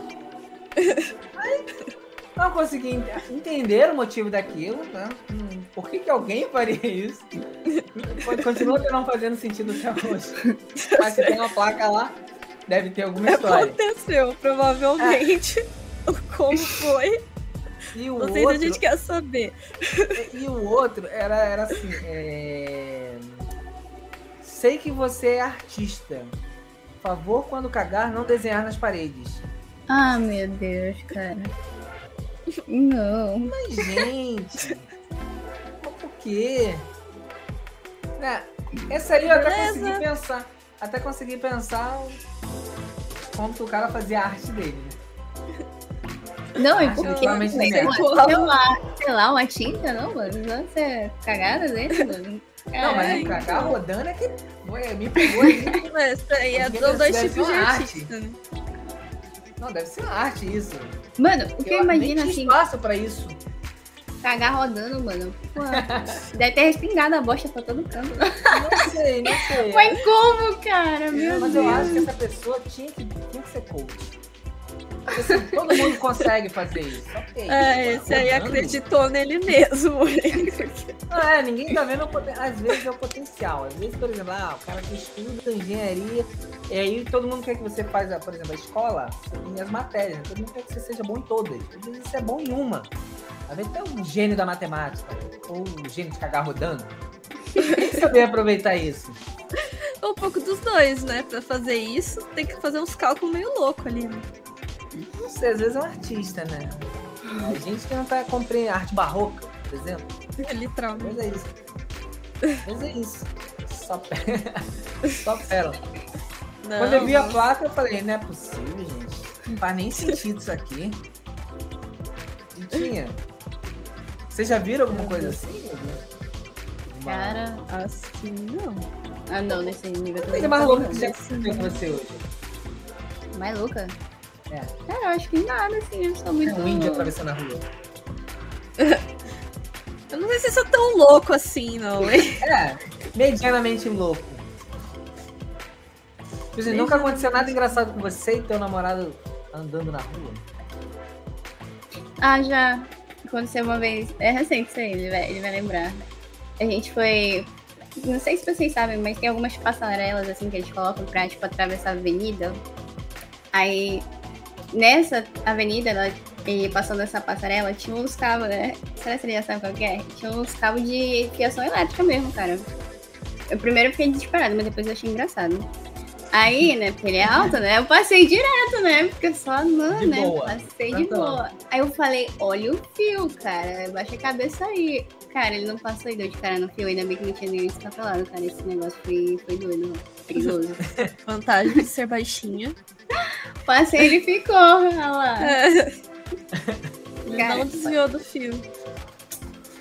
Aí, não consegui ent- entender o motivo daquilo, né? Por que, que alguém faria isso? Continua não fazendo sentido até hoje. Mas se tem uma placa lá, deve ter alguma história. Aconteceu, provavelmente. Como foi? E o Não sei se outro, a gente quer saber. e o outro era, era assim. é, Sei que você é artista. Favor, quando cagar, não desenhar nas paredes. Ah, meu Deus, cara. Não. Mas, gente. por quê? Né, Essa aí eu até Beleza. consegui pensar. Até consegui pensar como que o cara fazia a arte dele. né? Não, e por que? totalmente Sei lá, sei uma tinta, não, mano. Não ser cagada dentro, mano. Não, mas cagar rodando é que me pegou ali. Mas isso aí é dois tipos de uma artista, né? Não, deve ser uma arte isso. Mano, o que eu nem imagino tinha assim, espaço pra isso. cagar rodando, mano. Pô, deve ter respingado a bosta pra todo canto. Não sei, não sei. Mas como, cara? Meu Mas eu acho que Deus. essa pessoa tinha que, tinha que ser coach. Assim, todo mundo consegue fazer isso. Ok. É, esse aí Rodando. acreditou nele mesmo. Não, é, ninguém tá vendo às vezes é o potencial. Às vezes, por exemplo, ah, o cara que estuda engenharia, e aí todo mundo quer que você faça, por exemplo, a escola, tem as matérias, né? todo mundo quer que você seja bom em todas. Às vezes você é bom em uma. Às vezes tem um gênio da matemática, ou um gênio de cagar rodando. Tem que saber aproveitar isso. um pouco dos dois, né? Pra fazer isso, tem que fazer uns cálculos meio loucos ali, né? Não sei, às vezes é um artista, né? A gente que não tá compreendendo arte barroca, por exemplo. Literalmente. Mas é isso. Mas é isso. Só, pé- Só pérola. Não, Quando eu vi a placa, eu falei, não é possível, gente. Não faz nem sentido isso aqui. E tinha. Vocês já viram alguma coisa assim? Cara, Assim, não. ah não, nesse nível coisa mais louca que já aconteceu com você hoje. Mais louca? É. Cara, eu acho que nada, assim, eu sou É muito... um índio atravessando a rua. Eu não sei se isso é tão louco assim, não. É, medianamente louco. Tipo assim, nunca aconteceu nada engraçado com você e teu namorado andando na rua? Ah, já. Aconteceu uma vez. É recente isso aí, ele vai, ele vai lembrar. A gente foi. Não sei se vocês sabem, mas tem algumas passarelas assim que eles colocam pra tipo, atravessar a avenida. Aí nessa avenida, ela, e passando essa passarela, tinha uns cabos, né? Será que você já sabe qual que é? Tinha uns cabos de fiação elétrica mesmo, cara. Eu primeiro fiquei desesperada, mas depois eu achei engraçado. Aí, né, porque ele é alto, né? Eu passei direto, né? Porque só não, De né? boa. Passei de boa. Aí eu falei, olha o fio, cara. Baixa a cabeça aí. Cara, ele não passou e deu de cara no fio, ainda bem que não tinha ninguém escapelado, cara. Esse negócio foi, foi doido, perigoso. Vantagem de ser baixinha. Passei ele ficou, olha lá. É, Cara, não desviou do fio.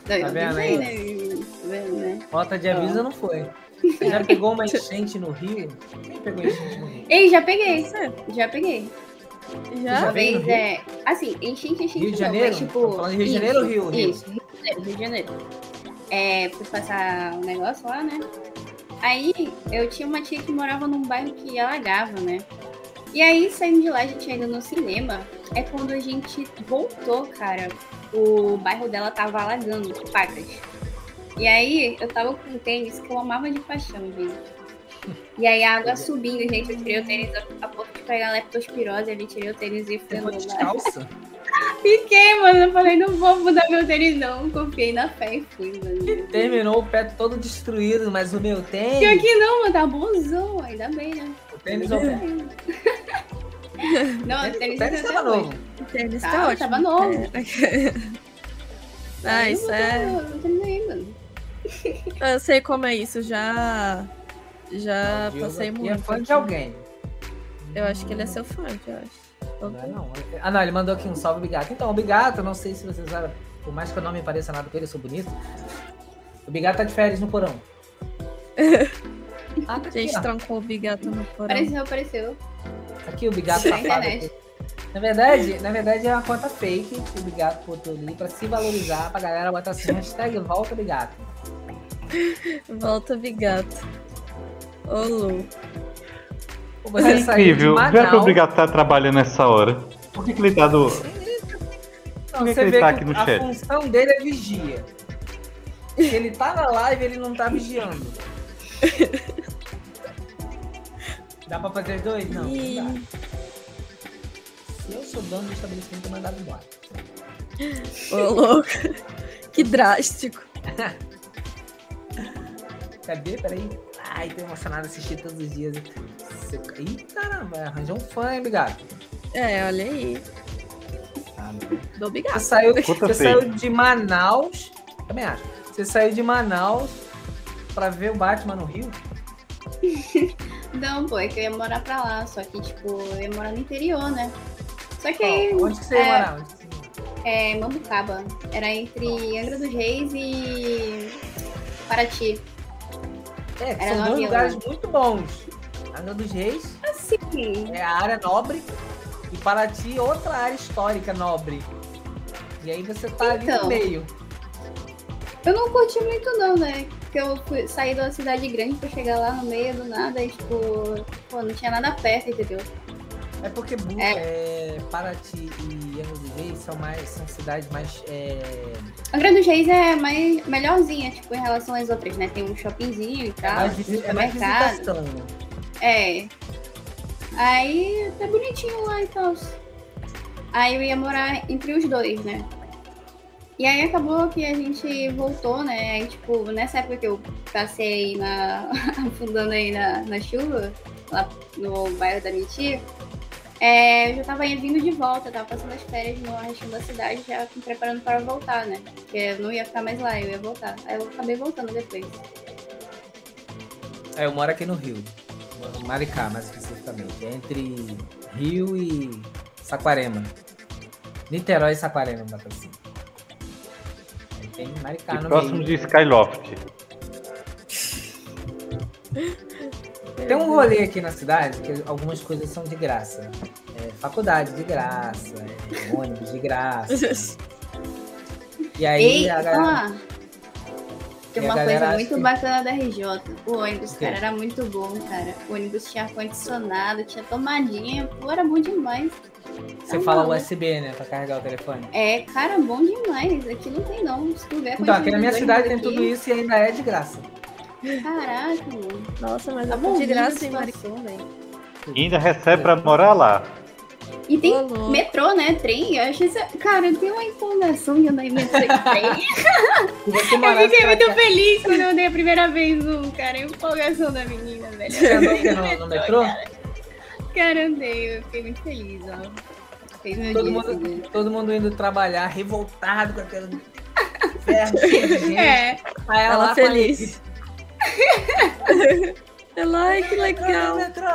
Não, eu Tá vendo pensei, aí? né? Tá vendo, né? Falta de aviso não foi. Você já pegou uma enchente no rio? Quem pegou enchente no rio? Ei, já peguei, já peguei. Já vez, Rio? é. Assim, enchente, enchente. Rio de não, Janeiro? Mas, tipo, Rio de Janeiro ou Rio? Rio? Isso, Rio de Janeiro, Rio de Janeiro. É, fui passar um negócio lá, né? Aí eu tinha uma tia que morava num bairro que alagava, né? E aí, saindo de lá, a gente ido no cinema. É quando a gente voltou, cara. O bairro dela tava alagando, pacas. E aí, eu tava com um tênis que eu amava de paixão, gente. E aí a água subindo, gente, eu tirei o tênis a, a ponto de pegar leptospirose, ali tirei o tênis e fui andando. descalça? Fiquei, mano. Eu falei, não vou mudar meu tênis, não. Confiei na fé e fui, mano. Terminou o pé todo destruído, mas o meu Pior tênis. que não, mano. Tá bonzão. Ainda bem, né? O tênis é o pé. Não, o O tênis, tênis até tava hoje. novo. O tênis Tá, tá ótimo. tava novo. É. Ah, isso não é. não mano. Eu sei como é isso, já. Já O Diogo passei aqui muito. É fã de alguém. Eu acho que ele é seu fã, eu acho. Não, é não. Ah, não, ele mandou aqui um salve, Bigato. Então, o Bigato, não sei se vocês sabem, por mais que eu não me pareça nada com ele, eu sou bonito. O Bigato tá de férias no porão. Ah, tá A aqui, gente ó. trancou o bigato no porão. Apareceu, apareceu. Aqui o Bigato Na safado. internet. Na verdade, na verdade é uma conta fake que o Bigato botou ali pra se valorizar, pra galera botar assim, hashtag volta Bigato. Volta bigato. Ô, Lu. Você É incrível. Já que o Manaus, Obrigado tá trabalhando nessa hora. Por que, que ele tá do. não, Por que você que ele vê tá que aqui no a chat? função dele é vigia. Se ele tá na live, ele não tá vigiando. Dá pra fazer dois? Não, Ih. não dá. Se eu sou dono do estabelecimento, eu mandava embora. Ô, louco. Que drástico. Cadê? Peraí. Ai, tô emocionado assistir todos os dias. Seu- Ih, caramba, arranjou um fã, hein? É, olha aí. Ah, Do Você obrigado. saiu, você saiu de Manaus. Também acho. Você saiu de Manaus pra ver o Batman no Rio? Não, pô, é que eu ia morar pra lá, só que, tipo, eu ia morar no interior, né? Só que aí, Ó, Onde que você ia é, ia morar? é Mambucaba. Era entre Angra dos Reis e Paraty. É, que Era são dois lugares muito bons. Angra dos Reis Assim, é a área nobre e Paraty outra área histórica nobre. E aí você tá ali no Então. meio. eu não curti muito não, né? Porque eu fui, saí de uma cidade grande pra chegar lá no meio do nada e, tipo, pô, não tinha nada perto, entendeu? É porque Bu- é, Paraty e Angra dos Reis são, mais, são cidades mais. é, Angra dos Reis é mais, melhorzinha, tipo, em relação às outras, né? Tem um shoppingzinho e tal, mais, visi- é mais visitação. É. Aí tá bonitinho lá e tal. Aí eu ia morar entre os dois, né? E aí acabou que a gente voltou, né? Aí, tipo, nessa época que eu passei na. afundando aí na, na chuva, lá no bairro da minha tia, é, eu já tava vindo de volta, tava passando as férias no restinho da cidade, já me preparando para voltar, né? Porque eu não ia ficar mais lá, eu ia voltar. Aí eu acabei voltando depois. É, eu moro aqui no Rio. Maricá, mais especificamente. É entre Rio e Saquarema. Niterói e Saquarema, dá pra cima. Aí tem Maricá E no próximo meio. de Skyloft. Tem um rolê aqui na cidade que algumas coisas são de graça. É, faculdade de graça, é, ônibus de graça. E aí Ei, a galera. Ah, tem E a uma coisa muito que- bacana da RJ. O ônibus, cara, era muito bom, cara. O ônibus tinha ar-condicionado, tinha tomadinha, pô, era bom demais. Você Tá fala. USB, né? Pra carregar o telefone. É, cara, bom demais. Aqui não tem não. Se tu ver Então, aqui na minha cidade tem ônibus tudo isso e ainda é de graça. aqui. Caraca, mano. Nossa, mas Tá é bom de graça, em hein, Mari? velho. Ainda recebe pra morar lá. E tem metrô, né? Trem. Eu achei isso... Cara, eu tenho uma empolgação de andar em metrô e trem. Eu fiquei muito feliz quando eu andei a primeira vez um, cara. A empolgação da menina, velho. Você andou o quê? no, no metrô? Cara, andei, eu fiquei muito feliz, ó. Todo dia, mundo, assim, todo mundo indo trabalhar, revoltado com aquele ferro cheio de gente. É, Aí Ela lá feliz. Ela, ai, que legal. metrô.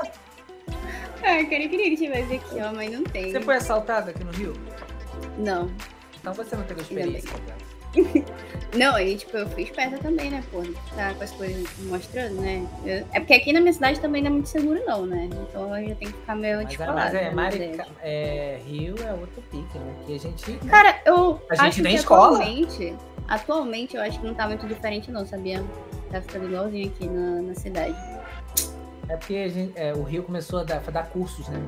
Ah, eu queria, queria que tivesse aqui, ó, mas não tem. Você foi assaltado aqui no Rio? Não. Então você não teve experiência. Não, e tipo, eu fui esperta também, né, pô? Tá com as coisas mostrando, né? Eu- É porque aqui na minha cidade também não é muito seguro, não, né? Então eu já tenho que ficar meio Mas, é, descolada. mas é, né, Marica, mas é, Rio é outro pique, né? Que a gente. Cara, eu A gente acho tem que escola. atualmente, atualmente eu acho que não tá muito diferente não, sabia? Tá ficando igualzinho aqui na, na cidade. É porque a gente- é, o Rio começou a dar, a dar cursos, né?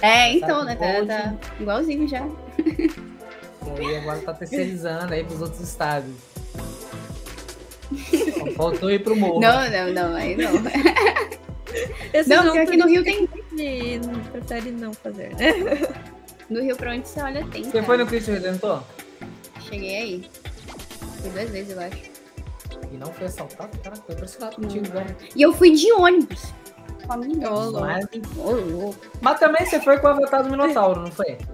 É, então, Sabe, né? Tá, tá igualzinho já. E aí agora tá terceirizando aí pros outros estados. Faltou ir pro morro. Não, não, não, aí não. Esse Não, não porque aqui no Rio tem. E prefere não fazer, né? No Rio, pra onde você olha, tem. Você cara. foi no Cristo Redentor? Cheguei aí. Fui duas vezes, eu acho. E não foi assaltado? Cara, tô impressionado Não. contigo, velho. E eu fui de ônibus. Com a menina. Ô, louco. Mas, também você foi com o Avatar do Minotauro, não foi?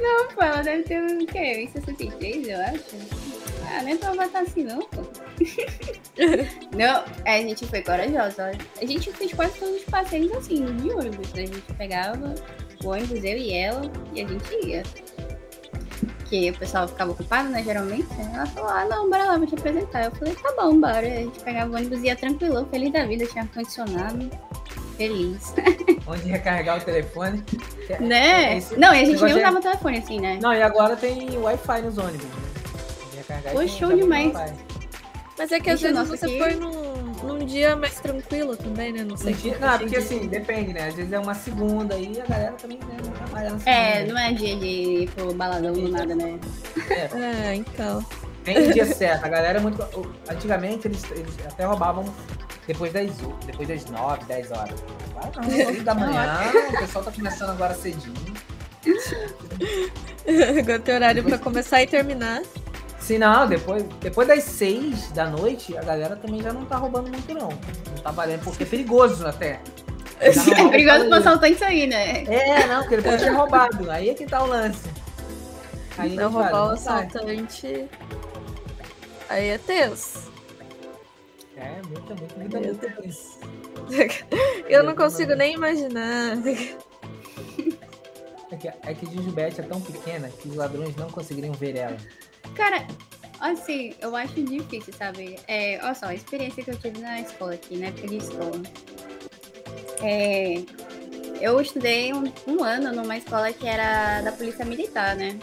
Não, pô, ela deve ter o quê? Em 63, eu acho. Ah, nem pra matar assim, não, pô. não, é, a gente foi corajosa. olha. A gente fez quase todos os passeios assim, de ônibus, né? A gente pegava o ônibus, eu e ela, e a gente ia. Que o pessoal ficava ocupado, né, geralmente. Ela falou, ah, não, bora lá, vou te apresentar. Eu falei, tá bom, bora. A gente pegava o ônibus e ia tranquilo, feliz da vida, tinha ar-condicionado. Feliz. Onde recarregar o telefone. É- Né? é esse- Não, e a gente nem é- usava telefone assim, né? Não, e agora tem Wi-Fi nos ônibus. Né? De recarregar Pô, e show demais. Wi-Fi. Mas é que às Gente, vezes você que- foi num, num dia mais tranquilo também, né? Não sei. Um dia- Não, que porque assim, depende, né? Às vezes é uma segunda aí a galera também né, não trabalha na É, segunda. não é dia de ir pro baladão do nada, né? É, então. Tem o dia certo. A galera é muito. Antigamente eles, eles até roubavam depois das, depois das 9, 10 horas. Ah, não, 8 da manhã, o pessoal tá começando agora cedinho. Agora tem horário depois... pra começar e terminar. Sim, não, depois, depois das 6 da noite, a galera também já não tá roubando muito, não. Não tá valendo, porque é perigoso até. É perigoso pro assaltante sair, né? É, não, porque ele pode ser roubado. Aí é que tá o lance. Aí não roubar o assaltante. Aí é tenso. É, muita, muita, muita, muita isso. Eu não consigo nem imaginar. É que, é que Jujubete é tão pequena que os ladrões não conseguiriam ver ela. Cara, assim, eu acho difícil, sabe? É, olha só, a experiência que eu tive na escola aqui, na época de escola. É, eu estudei um, um ano numa escola que era da Polícia Militar, né?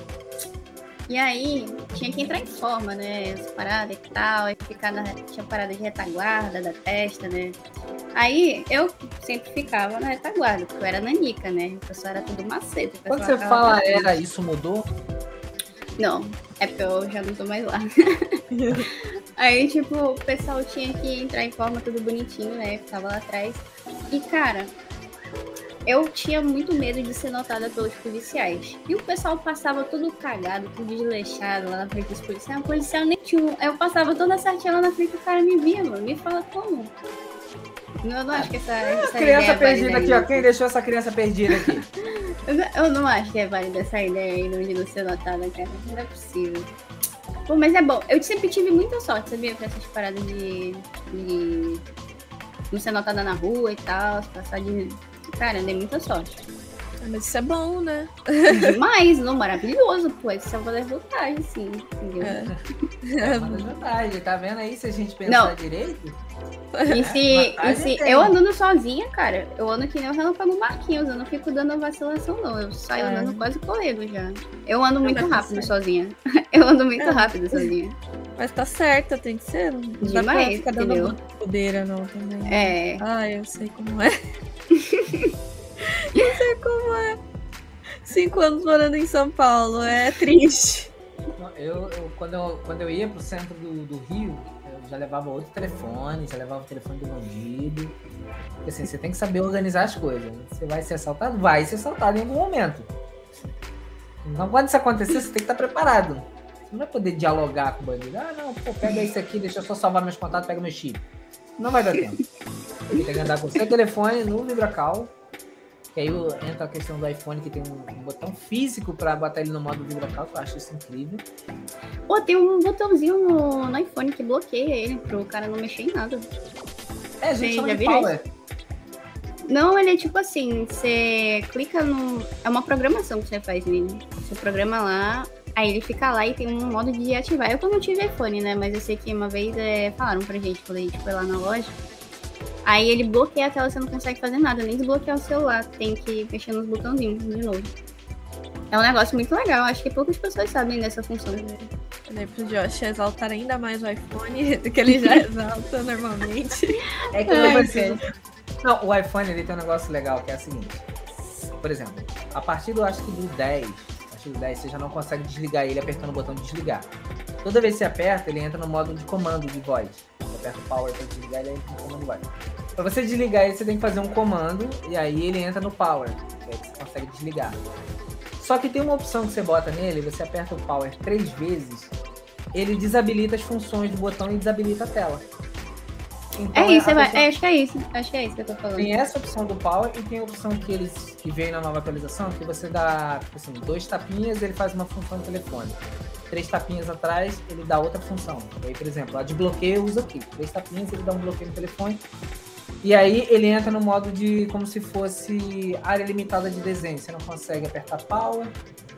E aí, tinha que entrar em forma, né? As paradas e tal, e ficar na. Tinha parada de retaguarda da testa, né? Aí eu sempre ficava na retaguarda, porque eu era nanica, né? O pessoal era tudo macete. Quando você fala era, isso mudou? Não, é porque eu já não tô mais lá. Aí, tipo, o pessoal tinha que entrar em forma tudo bonitinho, né? Ficava lá atrás. E, cara, eu tinha muito medo de ser notada pelos policiais. E o pessoal passava tudo cagado, tudo desleixado lá na frente dos policiais. O policial nem tinha um. Eu passava toda certinha lá na frente, o cara me via, mano. Me fala como. Eu não acho que essa. Ah, essa criança perdida aqui, ó. Quem deixou essa criança perdida aqui? eu não acho que é válida essa ideia aí de não ser notada, cara. Não é possível. Pô, mas é bom. Eu sempre tive muita sorte, sabia? Com essas paradas de. de não ser notada na rua e tal, passar de Cara, dei muita sorte. Ah, mas isso é bom, né? Demais, não, maravilhoso, pô. Isso é uma das vantagens, sim. Entendeu? É. é uma das vantagens, tá vendo aí se a gente pensar não. direito? E se, e se eu andando sozinha, cara, eu ando que nem o relâmpago Marquinhos, eu não fico dando vacilação, não. Eu saio é. andando quase correndo já. Eu ando muito rápido tá sozinha. Eu ando muito é. rápido sozinha. Mas tá certo, tem que ser. Não Demais, dá pra ficar dando bobeira, não, também. É. Ah, eu sei como é. eu sei como é. Cinco anos morando em São Paulo, é triste. Eu, eu, quando, eu, quando eu ia pro centro do, do Rio, eu já levava outro telefone, já levava o telefone do bandido. Porque assim, você tem que saber organizar as coisas. Você vai ser assaltado? Vai ser assaltado em algum momento. Então, quando isso acontecer, você tem que estar preparado. Você não vai poder dialogar com o bandido. Ah, não, pô, pega isso aqui, deixa eu só salvar meus contatos, pega meu chip. Não vai dar tempo. Tem que andar com seu telefone no VibraCal. Que aí entra a questão do iPhone que tem um, botão físico para botar ele no modo VibraCal, que eu acho isso incrível. Pô, tem um botãozinho no, no iPhone que bloqueia ele, pro cara não mexer em nada. É, gente chama de power. Não, ele é tipo assim, você clica no. É uma programação que você faz nele. Você programa lá, aí ele fica lá e tem um modo de ativar. Eu não tive iPhone, né? Mas eu sei que uma vez é, falaram pra gente quando a gente foi lá na loja Aí ele bloqueia a tela, você não consegue fazer nada, nem desbloquear o celular. Tem que mexer nos botãozinhos de novo. É um negócio muito legal, acho que poucas pessoas sabem dessa função. Falei pro Josh exaltar ainda mais o iPhone do que ele já exalta normalmente. É que não preciso. Não, o iPhone ele tem um negócio legal que é o seguinte. Por exemplo, a partir do acho que do 10, 10, você já não consegue desligar ele apertando o botão de desligar. Toda vez que você aperta, ele entra no modo de comando de voz. Você aperta o power para desligar, ele entra no comando de voz. Para você desligar ele, você tem que fazer um comando e aí ele entra no power, que você consegue desligar. Só que tem uma opção que você bota nele, você aperta o power três vezes, ele desabilita as funções do botão e desabilita a tela. Então, é isso, é, pessoa... é, acho que é isso. Acho que é isso que eu tô falando. Tem essa opção do Power e tem a opção que eles que veio na nova atualização, que você dá, tipo assim, dois tapinhas e ele faz uma função de telefone três tapinhas atrás, ele dá outra função. E aí, por exemplo, a de bloqueio usa aqui. Três tapinhas, ele dá um bloqueio no telefone. E aí ele entra no modo de como se fosse área limitada de desenho. Você não consegue apertar power,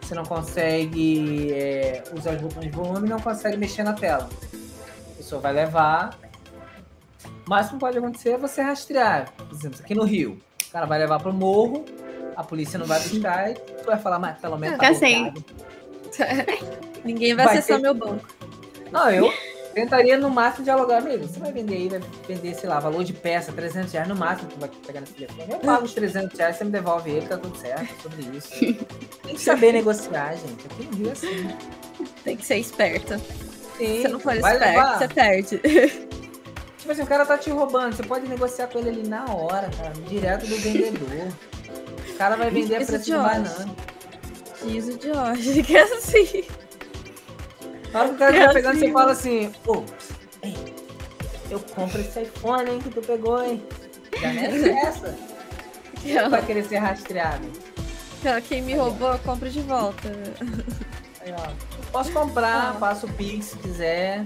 você não consegue é, usar os botões de volume, não consegue mexer na tela. A pessoa vai levar. O máximo que pode acontecer é você rastrear. Por exemplo, aqui no Rio. O cara vai levar pro morro, a polícia não vai buscar e tu vai falar, mas pelo menos tá bloqueado. Ninguém vai, vai acessar ter... meu banco. Não, eu tentaria no máximo dialogar, amigo. Você vai vender aí, vai vender, sei lá, valor de peça, 300 reais no máximo que vai pegar nesse telefone. Eu pago os 300 reais, você me devolve ele, tá tudo certo é sobre isso. Tem que saber negociar, gente. Aqui no Rio é assim. Tem que ser esperta. Sim, Se você não for esperto, levar. você perde. Tipo assim, o cara tá te roubando. Você pode negociar com ele ali na hora, cara. Direto do vendedor. O cara vai vender a Isso preço de banana. Diz o que é assim. Na hora que o cara É tá pegando, assim. você fala assim, ei, eu compro esse iPhone, hein, que tu pegou, hein? Já nessa essa. É que vai querer ser rastreado? Quem me roubou, eu compro de volta. Aí, ó. Posso comprar, Ah. faço o Pix se quiser.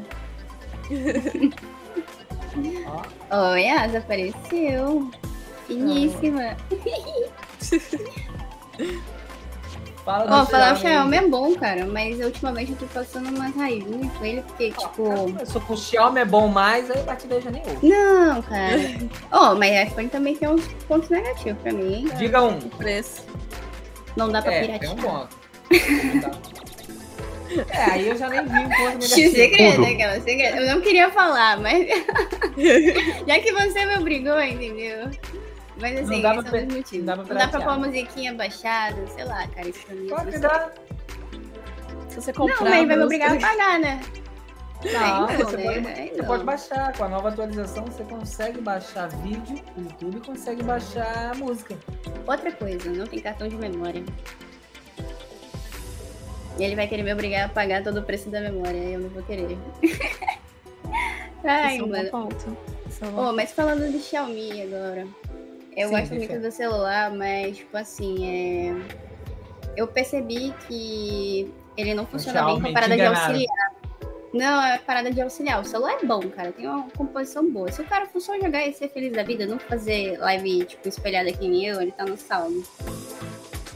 Oi, Asa, apareceu. Finíssima. fala Ó, do falar o Xiaomi. É bom, cara, mas ultimamente eu tô passando umas raivinhas com ele, porque, tipo. Começou com o Xiaomi é bom mais, aí a partir daí já nem ouve. Não, cara. Ó, mas iPhone também tem uns pontos negativos pra mim, hein? Diga um. O preço. Não dá pra É, tem piratear. um ponto. Não. É, aí eu já nem vi um ponto negativo. segredo, Tudo. aquela, segredo. Eu não queria falar, mas. Já que você me obrigou, entendeu? Mas assim, Não dá pra motivos. não dá Não pra dá pra pôr piratear. a musiquinha baixada, sei lá, cara, isso pra mim. Claro que dá. Se você comprar. Não, mas vai me obrigar a pagar, né? Não, Aí você, né? pode, você não. pode baixar. Com a nova atualização, você consegue baixar vídeo no YouTube consegue baixar música. Outra coisa, não tem cartão de memória. E ele vai querer me obrigar a pagar todo o preço da memória, aí eu não vou querer. Ai, é um mano. ponto. É um Oh, mas falando de Xiaomi agora. Eu Sim, gosto muito do celular, mas, tipo assim, é... eu percebi que ele não funciona bem com a parada de auxiliar. Não, é parada de auxiliar. O celular é bom, cara. Tem uma composição boa. Se o cara for só jogar e ser feliz da vida, não fazer live, tipo, espelhada que nem eu, ele tá no salmo.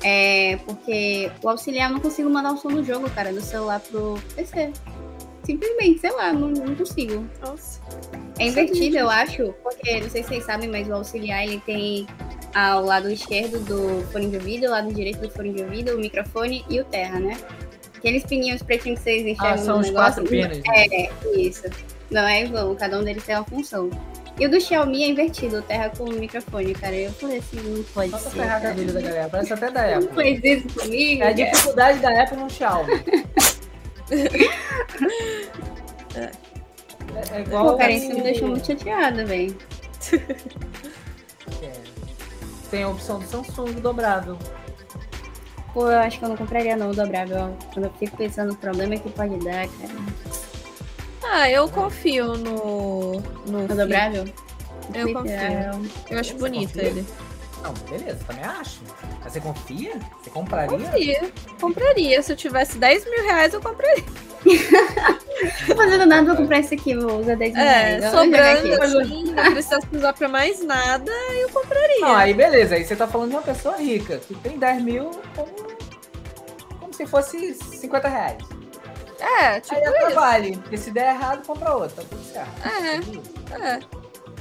É, porque o auxiliar eu não consigo mandar o som do jogo, cara, do celular pro PC. Simplesmente, sei lá, não, não consigo. Nossa. É invertido, eu acho, porque não sei se vocês sabem, mas o auxiliar ele tem ao lado esquerdo do fone de ouvido, ao lado direito do fone de ouvido, o microfone e o terra, né? Aqueles pininhos pretinhos que vocês enxergam Ah, são no os negócio. quatro pinos. né? É, isso. Não é vão, cada um deles tem uma função. E o do Xiaomi é invertido, o terra com o microfone, cara. Eu falei assim, não pode pra ser. com a vida da galera. Parece até da Não Apple. faz isso comigo. É a cara. dificuldade da Apple no Xiaomi. É, é igual. Pô, cara, isso me deixou muito chateada, velho. É. Tem a opção do Samsung dobrável. Pô, eu acho que eu não compraria não o dobrável. Quando eu fico pensando no problema que pode dar, cara. Ah, eu confio no. No, dobrável? Eu confio. Eu acho Você bonito confia? ele. Não, beleza, também acho. Mas você confia? Você compraria? Confia. Compraria. Se eu tivesse 10 mil reais, eu compraria. Não tô fazendo nada pra comprar esse aqui, vou usar 10 mil reais. É, vou sobrando aqui. assim, não precisasse usar pra mais nada, eu compraria. Não, aí beleza. Aí você tá falando de uma pessoa rica, que tem 10 mil como, como se fosse 50 reais. É, tipo aí até vale. Porque se der errado, compra outro. Tá tudo certo. É. É.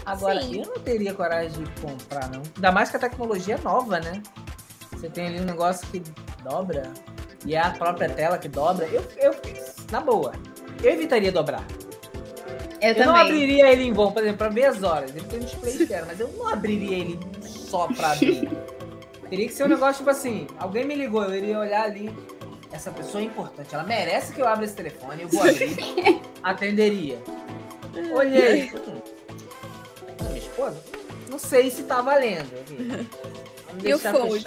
Agora, Sim. eu não teria coragem de comprar, não. Ainda mais que a tecnologia é nova, né? Você tem ali um negócio que dobra e é a própria tela que dobra. Eu, eu na boa, eu evitaria dobrar. Eu, Eu, não também. abriria ele em vão, por exemplo, pra ver as horas. Ele tem um display externo, mas eu não abriria ele só pra ver. Teria que ser um negócio tipo assim: alguém me ligou, eu iria olhar ali. Essa pessoa é importante, ela merece que eu abra esse telefone, eu vou abrir. atenderia. Olhei. Hum, minha esposa? Não sei se tá valendo. aqui. Vamos E o Fold?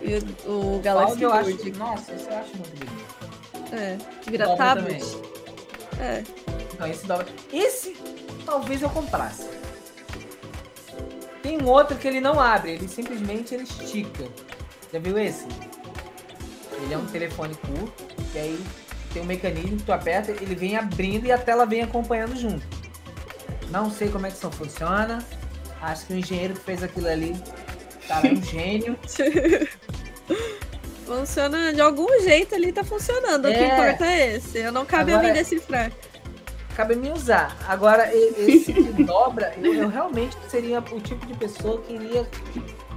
E o, o Galaxy eu Fold. acho. Nossa, isso eu acho muito bonito. É. Vira Dobra tablet. É. Não, esse dobra. Esse talvez eu comprasse. Tem um outro que ele não abre, ele simplesmente ele estica. Já viu esse? Ele é um telefone curto, que aí tem um mecanismo que tu aperta, ele vem abrindo e a tela vem acompanhando junto. Não sei como é que isso funciona. Acho que o engenheiro que fez aquilo ali, cara, é um gênio. Funciona de algum jeito ali, tá funcionando. O que É. importa é esse. Eu não cabe a Agora- mim decifrar. cabe me usar. Agora, e- esse que dobra, eu, eu realmente seria o tipo de pessoa que iria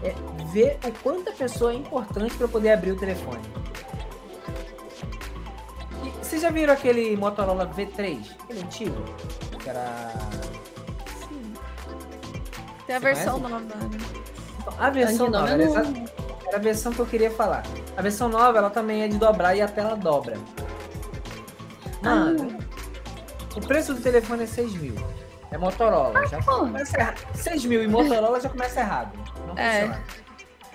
é, ver o quanto a pessoa é importante para poder abrir o telefone. E vocês já viram aquele Motorola V3? Aquele antigo? Que era. Sim. Tem a Você versão conhece? nova, né? Então, A versão Antes nova, era, eu exa- era a versão que eu queria falar. A versão nova, ela também é de dobrar e a tela dobra. Mano, O preço do telefone é 6 mil. É Motorola. já pô. começa errado. 6 mil e Motorola já começa errado. Não É.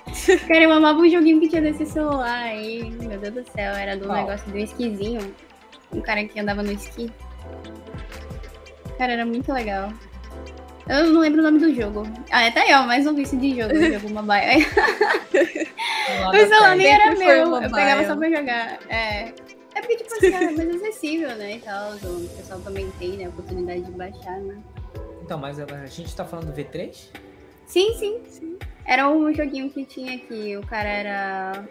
funciona. Cara, eu amava um joguinho que tinha desse celular aí. Meu Deus do céu, era do Qual? negócio do esquizinho. Um cara que andava no esqui. Cara, era muito legal. Eu não lembro o nome do jogo. Ah, é aí, ó, mais um vício de jogo, jogo mobile. O celular nem era meu, eu pegava só pra jogar. É. É porque, tipo assim, era mais acessível, né? E tal. O pessoal também tem, né? A oportunidade de baixar, né? Então, mas a a gente tá falando do V3? Sim, sim, sim. Era um joguinho que tinha que o cara era.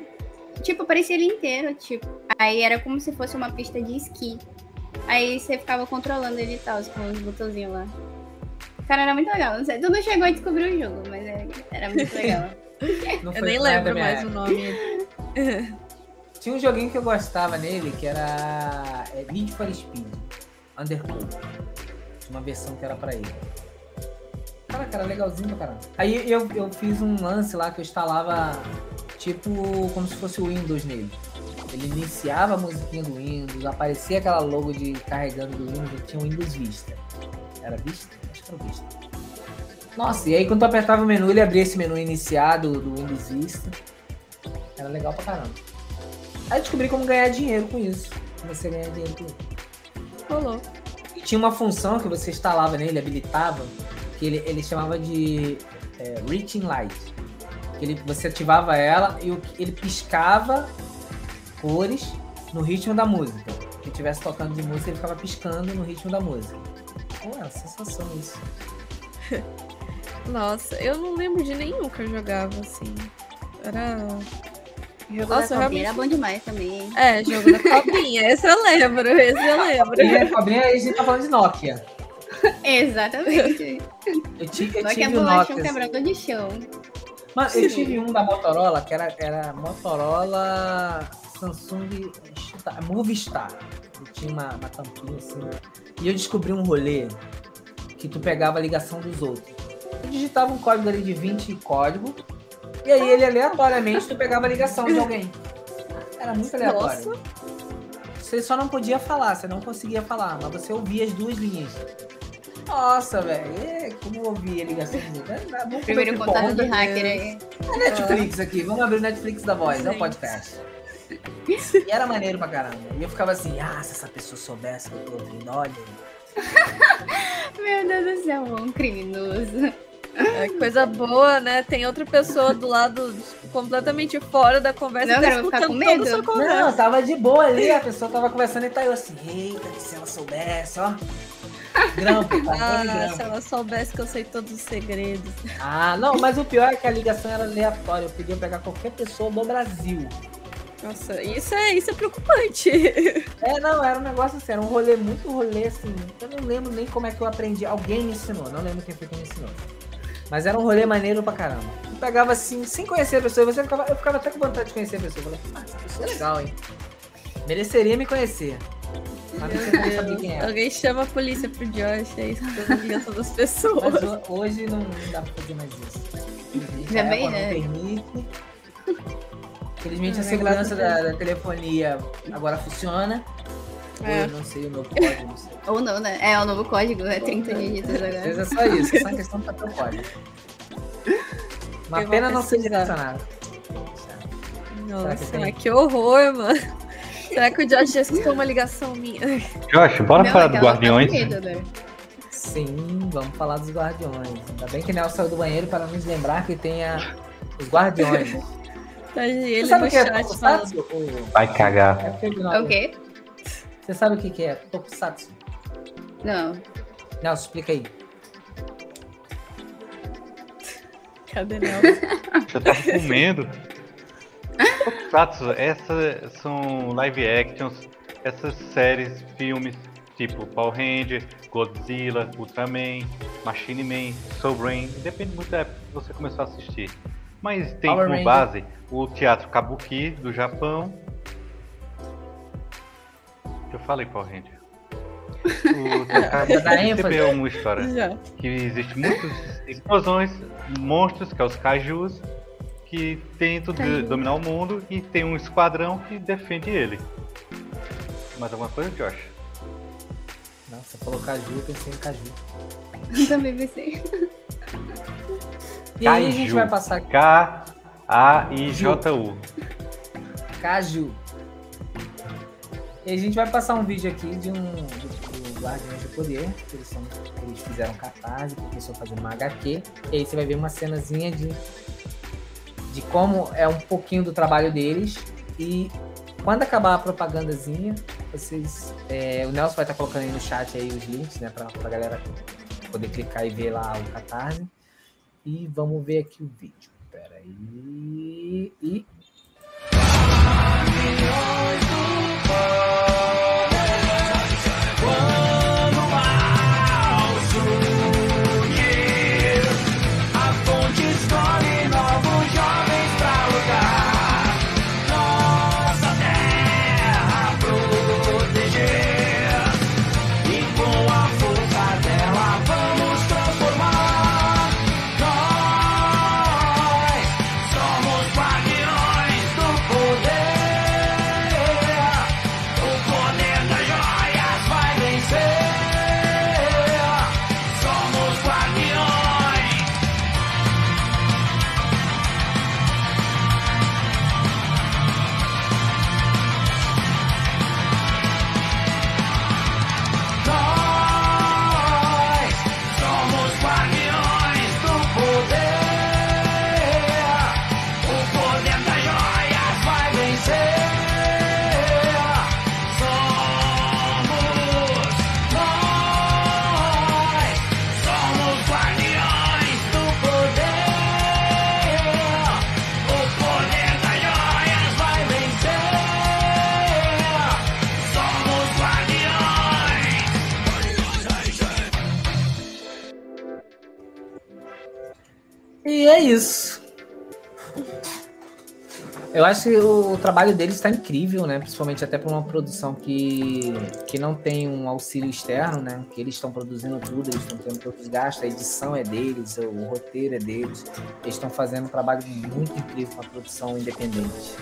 Tipo, parecia ele inteiro, tipo. Aí era como se fosse uma pista de esqui. Aí você ficava controlando ele e tal, com os botãozinhos lá. Cara, era muito legal. Não sei, tu não chegou a descobrir o jogo, mas era, era muito legal. Não Eu nem lembro mais época. o nome. Tinha um joguinho que eu gostava nele, que era é, Need for Speed, Undercover. Tinha uma versão que era pra ele. Caraca, era legalzinho pra caramba. Aí eu, eu fiz um lance lá que eu instalava, tipo, como se fosse o Windows nele. Ele iniciava a musiquinha do Windows, aparecia aquela logo de carregando do Windows, tinha o Windows Vista. Era Vista? Acho que era Vista. Nossa, e aí quando tu apertava o menu, ele abria esse menu iniciado do Windows Vista. Era legal pra caramba. Aí eu descobri como ganhar dinheiro com isso. Comecei a ganhar dinheiro com isso. Rolou. E tinha uma função que você instalava nele, habilitava, que ele, ele chamava de é, Reaching Light. Que ele, você ativava ela e o, ele piscava cores no ritmo da música. Se estivesse tocando de música, ele ficava piscando no ritmo da música. Pô, é uma sensação isso. Nossa, eu não lembro de nenhum que eu jogava assim. Era. O jogo Nossa, da cobrinha era bom demais também. É, jogo da cobrinha. esse eu lembro, esse eu lembro. Cobrinha, cobrinha, aí a gente tá falando de Nokia. Exatamente. Eu, ti, eu Só que é Nokia. quebrador de chão. Mas eu tive um da Motorola, que era, era Motorola Samsung Star- Movistar. Ele tinha uma, uma tampinha assim. E eu descobri um rolê que tu pegava a ligação dos outros. Tu digitava um código ali de 20 código, e aí ele aleatoriamente tu pegava a ligação de alguém. Era muito aleatório. Nossa. Você só não podia falar, você não conseguia falar, mas você ouvia as duas linhas. Nossa, velho, como eu ouvia a ligação dos outros. É, é, vamos Primeiro contato de hacker aí. é Netflix aqui, vamos abrir o Netflix da voz, é o podcast. E era maneiro pra caramba. E eu ficava assim, ah, se essa pessoa soubesse que eu tô ouvindo, olha. Meu Deus do céu, um criminoso. É coisa boa, né? Tem outra pessoa do lado completamente fora da conversa. Não, tá cara, ficar escutando com medo. Não, tava de boa ali, a pessoa tava conversando e tá eu assim, eita, que se ela soubesse, ó. Grampo, tá? Ah, se ela soubesse que eu sei todos os segredos. Ah, não, mas o pior é que a ligação era aleatória. Eu podia pegar qualquer pessoa do Brasil. Nossa, isso é, isso é preocupante. É, não, era um negócio assim, era um rolê muito rolê assim. Eu não lembro nem como é que eu aprendi. Alguém me ensinou, não lembro quem foi que me ensinou. Mas era um rolê maneiro pra caramba. Eu pegava assim, sem conhecer a pessoa, você ficava, eu ficava até com vontade de conhecer a pessoa. Eu falava, ah, essa pessoa é legal, hein? Mereceria me conhecer. Alguém chama a polícia pro Josh, aí você ligação das pessoas. Mas ho- hoje não, dá pra fazer mais isso. Já bem, né? permite. Infelizmente a Não, segurança da, da telefonia agora funciona. Ou É. eu não sei o novo código, não sei. Ou não, né? É o novo código, é 30 dígitos Às agora. é só isso, é só uma questão de papel código. Uma Eu pena não ser direcionado. Nossa, tem? que horror, mano. Será que o Josh já escutou uma ligação minha? Josh, bora Não, falar é do que ela tá Guardiões? com medo, né? Sim, vamos falar dos guardiões. Ainda bem que Nel saiu do banheiro para nos lembrar que tem a- os guardiões. Tá Ele Você sabe no o que é. Tokusatsu? Vai cagar. É. O quê? Você sabe o que que é Tokusatsu? Não. Nelson, explica aí. Cadê Nelson? Eu tava comendo. Tokusatsu, essas são live actions, essas séries, filmes, tipo Power Ranger, Godzilla, Ultraman, Machine Man, Soul Brain, depende muito da época que você começou a assistir. Mas tem Power como Ranger. base o teatro Kabuki do Japão. Eu falei Power Ranger. O ênfase. recebeu uma história Já. que existe muitas explosões, monstros, que é os kaijus, que Kaiju. dominar o mundo e tem um esquadrão que defende ele. Mais alguma coisa, Josh? Não, você falou caju, eu pensei em caju. Também pensei. E aí a gente vai passar K-A-I-J-U. caju. E a gente vai passar um vídeo aqui de um do, do Guardiões do Poder, que eles, são, eles fizeram catarse, porque estão fazendo uma HQ. E aí você vai ver uma cenazinha de, de como é um pouquinho do trabalho deles. E quando acabar a propagandazinha, vocês. é, o Nelson vai estar colocando aí no chat aí os links, né? Pra, pra galera poder clicar e ver lá o catarse. E vamos ver aqui o vídeo. Pera aí. E. A Eu acho que o, trabalho deles está incrível, né? Principalmente até para uma produção que, que não tem um auxílio externo, né? Que eles estão produzindo tudo, eles estão tendo todos os gastos, a edição é deles, o, roteiro é deles. Eles estão fazendo um trabalho muito incrível para a produção independente.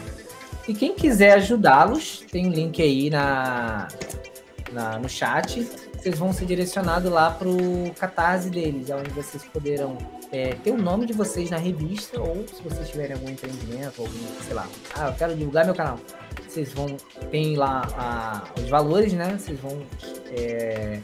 E quem quiser ajudá-los, tem um link aí na, na, no chat. Vocês vão ser direcionados lá pro catarse deles, onde vocês poderão é, ter o nome de vocês na revista, ou se vocês tiverem algum empreendimento, algum, sei lá, ah, eu quero divulgar meu canal. Vocês vão, tem lá a- os valores, né? Vocês vão é,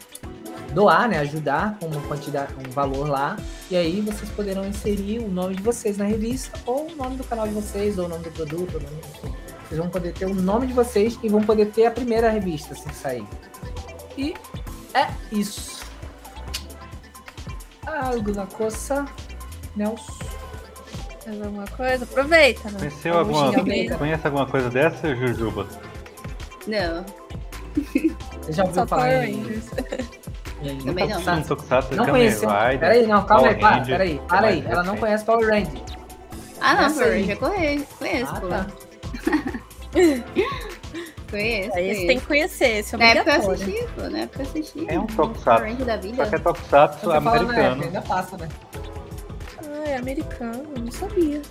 doar, né? Ajudar com uma quantidade, um valor lá. E aí vocês poderão inserir o nome de vocês na revista, ou o nome do canal de vocês, ou o nome do produto, ou o nome, enfim. Vocês vão poder ter o nome de vocês e vão poder ter a primeira revista assim que sair. E é isso. Algo na coça, Nelson. Mais alguma coisa? Aproveita, né? Conheceu Vamos alguma, conhece alguma coisa dessa, Jujuba? Não, Você já ouviu falar em, Rangers. em Também não. Um Tokusatsu, Não conheceu. Rider, Peraí, não, calma aí, Power para, Ranger, peraí, para aí. Ela não recente. conhece Power Ranger. Ah, não, aí. Power já conheço, conheço, Ah, pô. tá. Conheço, Aí você tem que conhecer, esse é Na época eu obrigatório. assisti, pô, na época eu assisti. É um Tokusatsu. Ranger da vida. Só que é Tokusatsu Você fala na época, americano. ainda passa, né? Ah, é americano, eu não sabia.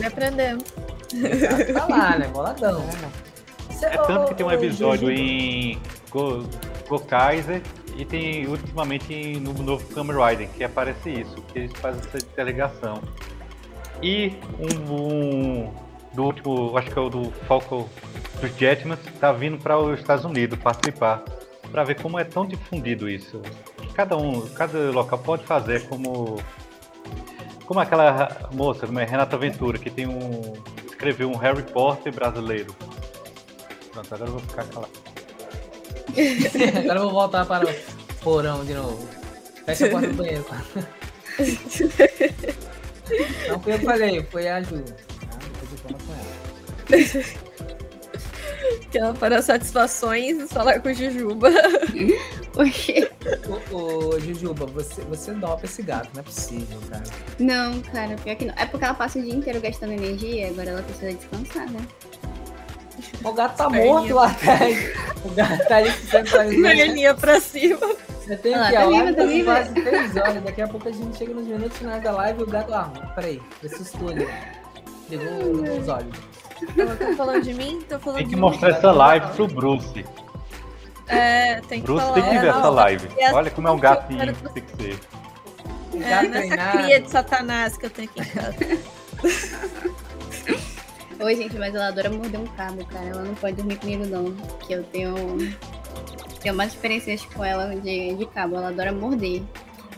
E aprendendo. Tá lá, né? Boladão. Cê- É tanto que tem um ô, ô, episódio em Go, Go Kaiser e tem ultimamente em- no novo Kamen Rider que aparece isso, que eles fazem essa interligação. E um, um do último, acho que é o do Falcon dos Jetmans, tá vindo para os Estados Unidos participar, para ver como é tão difundido isso. Cada um, cada local pode fazer como como aquela moça, como é Renata Ventura, que tem um escreveu um Harry Potter brasileiro. Pronto, agora eu vou ficar calado. Agora eu vou voltar para o porão de novo. Fecha a porta do banheiro. Não foi eu que falei, foi a Ju. Ah, depois eu falo com ela. Que ela para satisfações e falar com o Jujuba. Oxê. Ô, ô, Jujuba, você, você dopa esse gato, não é possível, cara. Não, cara, pior que não. É porque ela passa o dia inteiro gastando energia, agora ela precisa descansar, né? O gato tá Perninha. morto lá atrás. O gato tá aí sentado. Perninha pra cima. Você tem Olha lá, que tá tá viva. quase 3 horas. Daqui a pouco a gente chega nos minutos finais da live e o gato. Ah, peraí, assustou ali. Ligou os olhos. Tá falando de mim? Tô falando Tem que mostrar essa live pro Bruce. É, tem que Bruce falar. tem que ver É, essa não, live. é Olha como é um que eu gatinho quero que tem que ser. É, nessa treinado. cria de satanás que eu tenho aqui em casa. Oi, gente, mas ela adora morder um cabo, cara. Ela não pode dormir comigo, não. Que eu tenho. Tenho mais experiências com ela de, de cabo. Ela adora morder.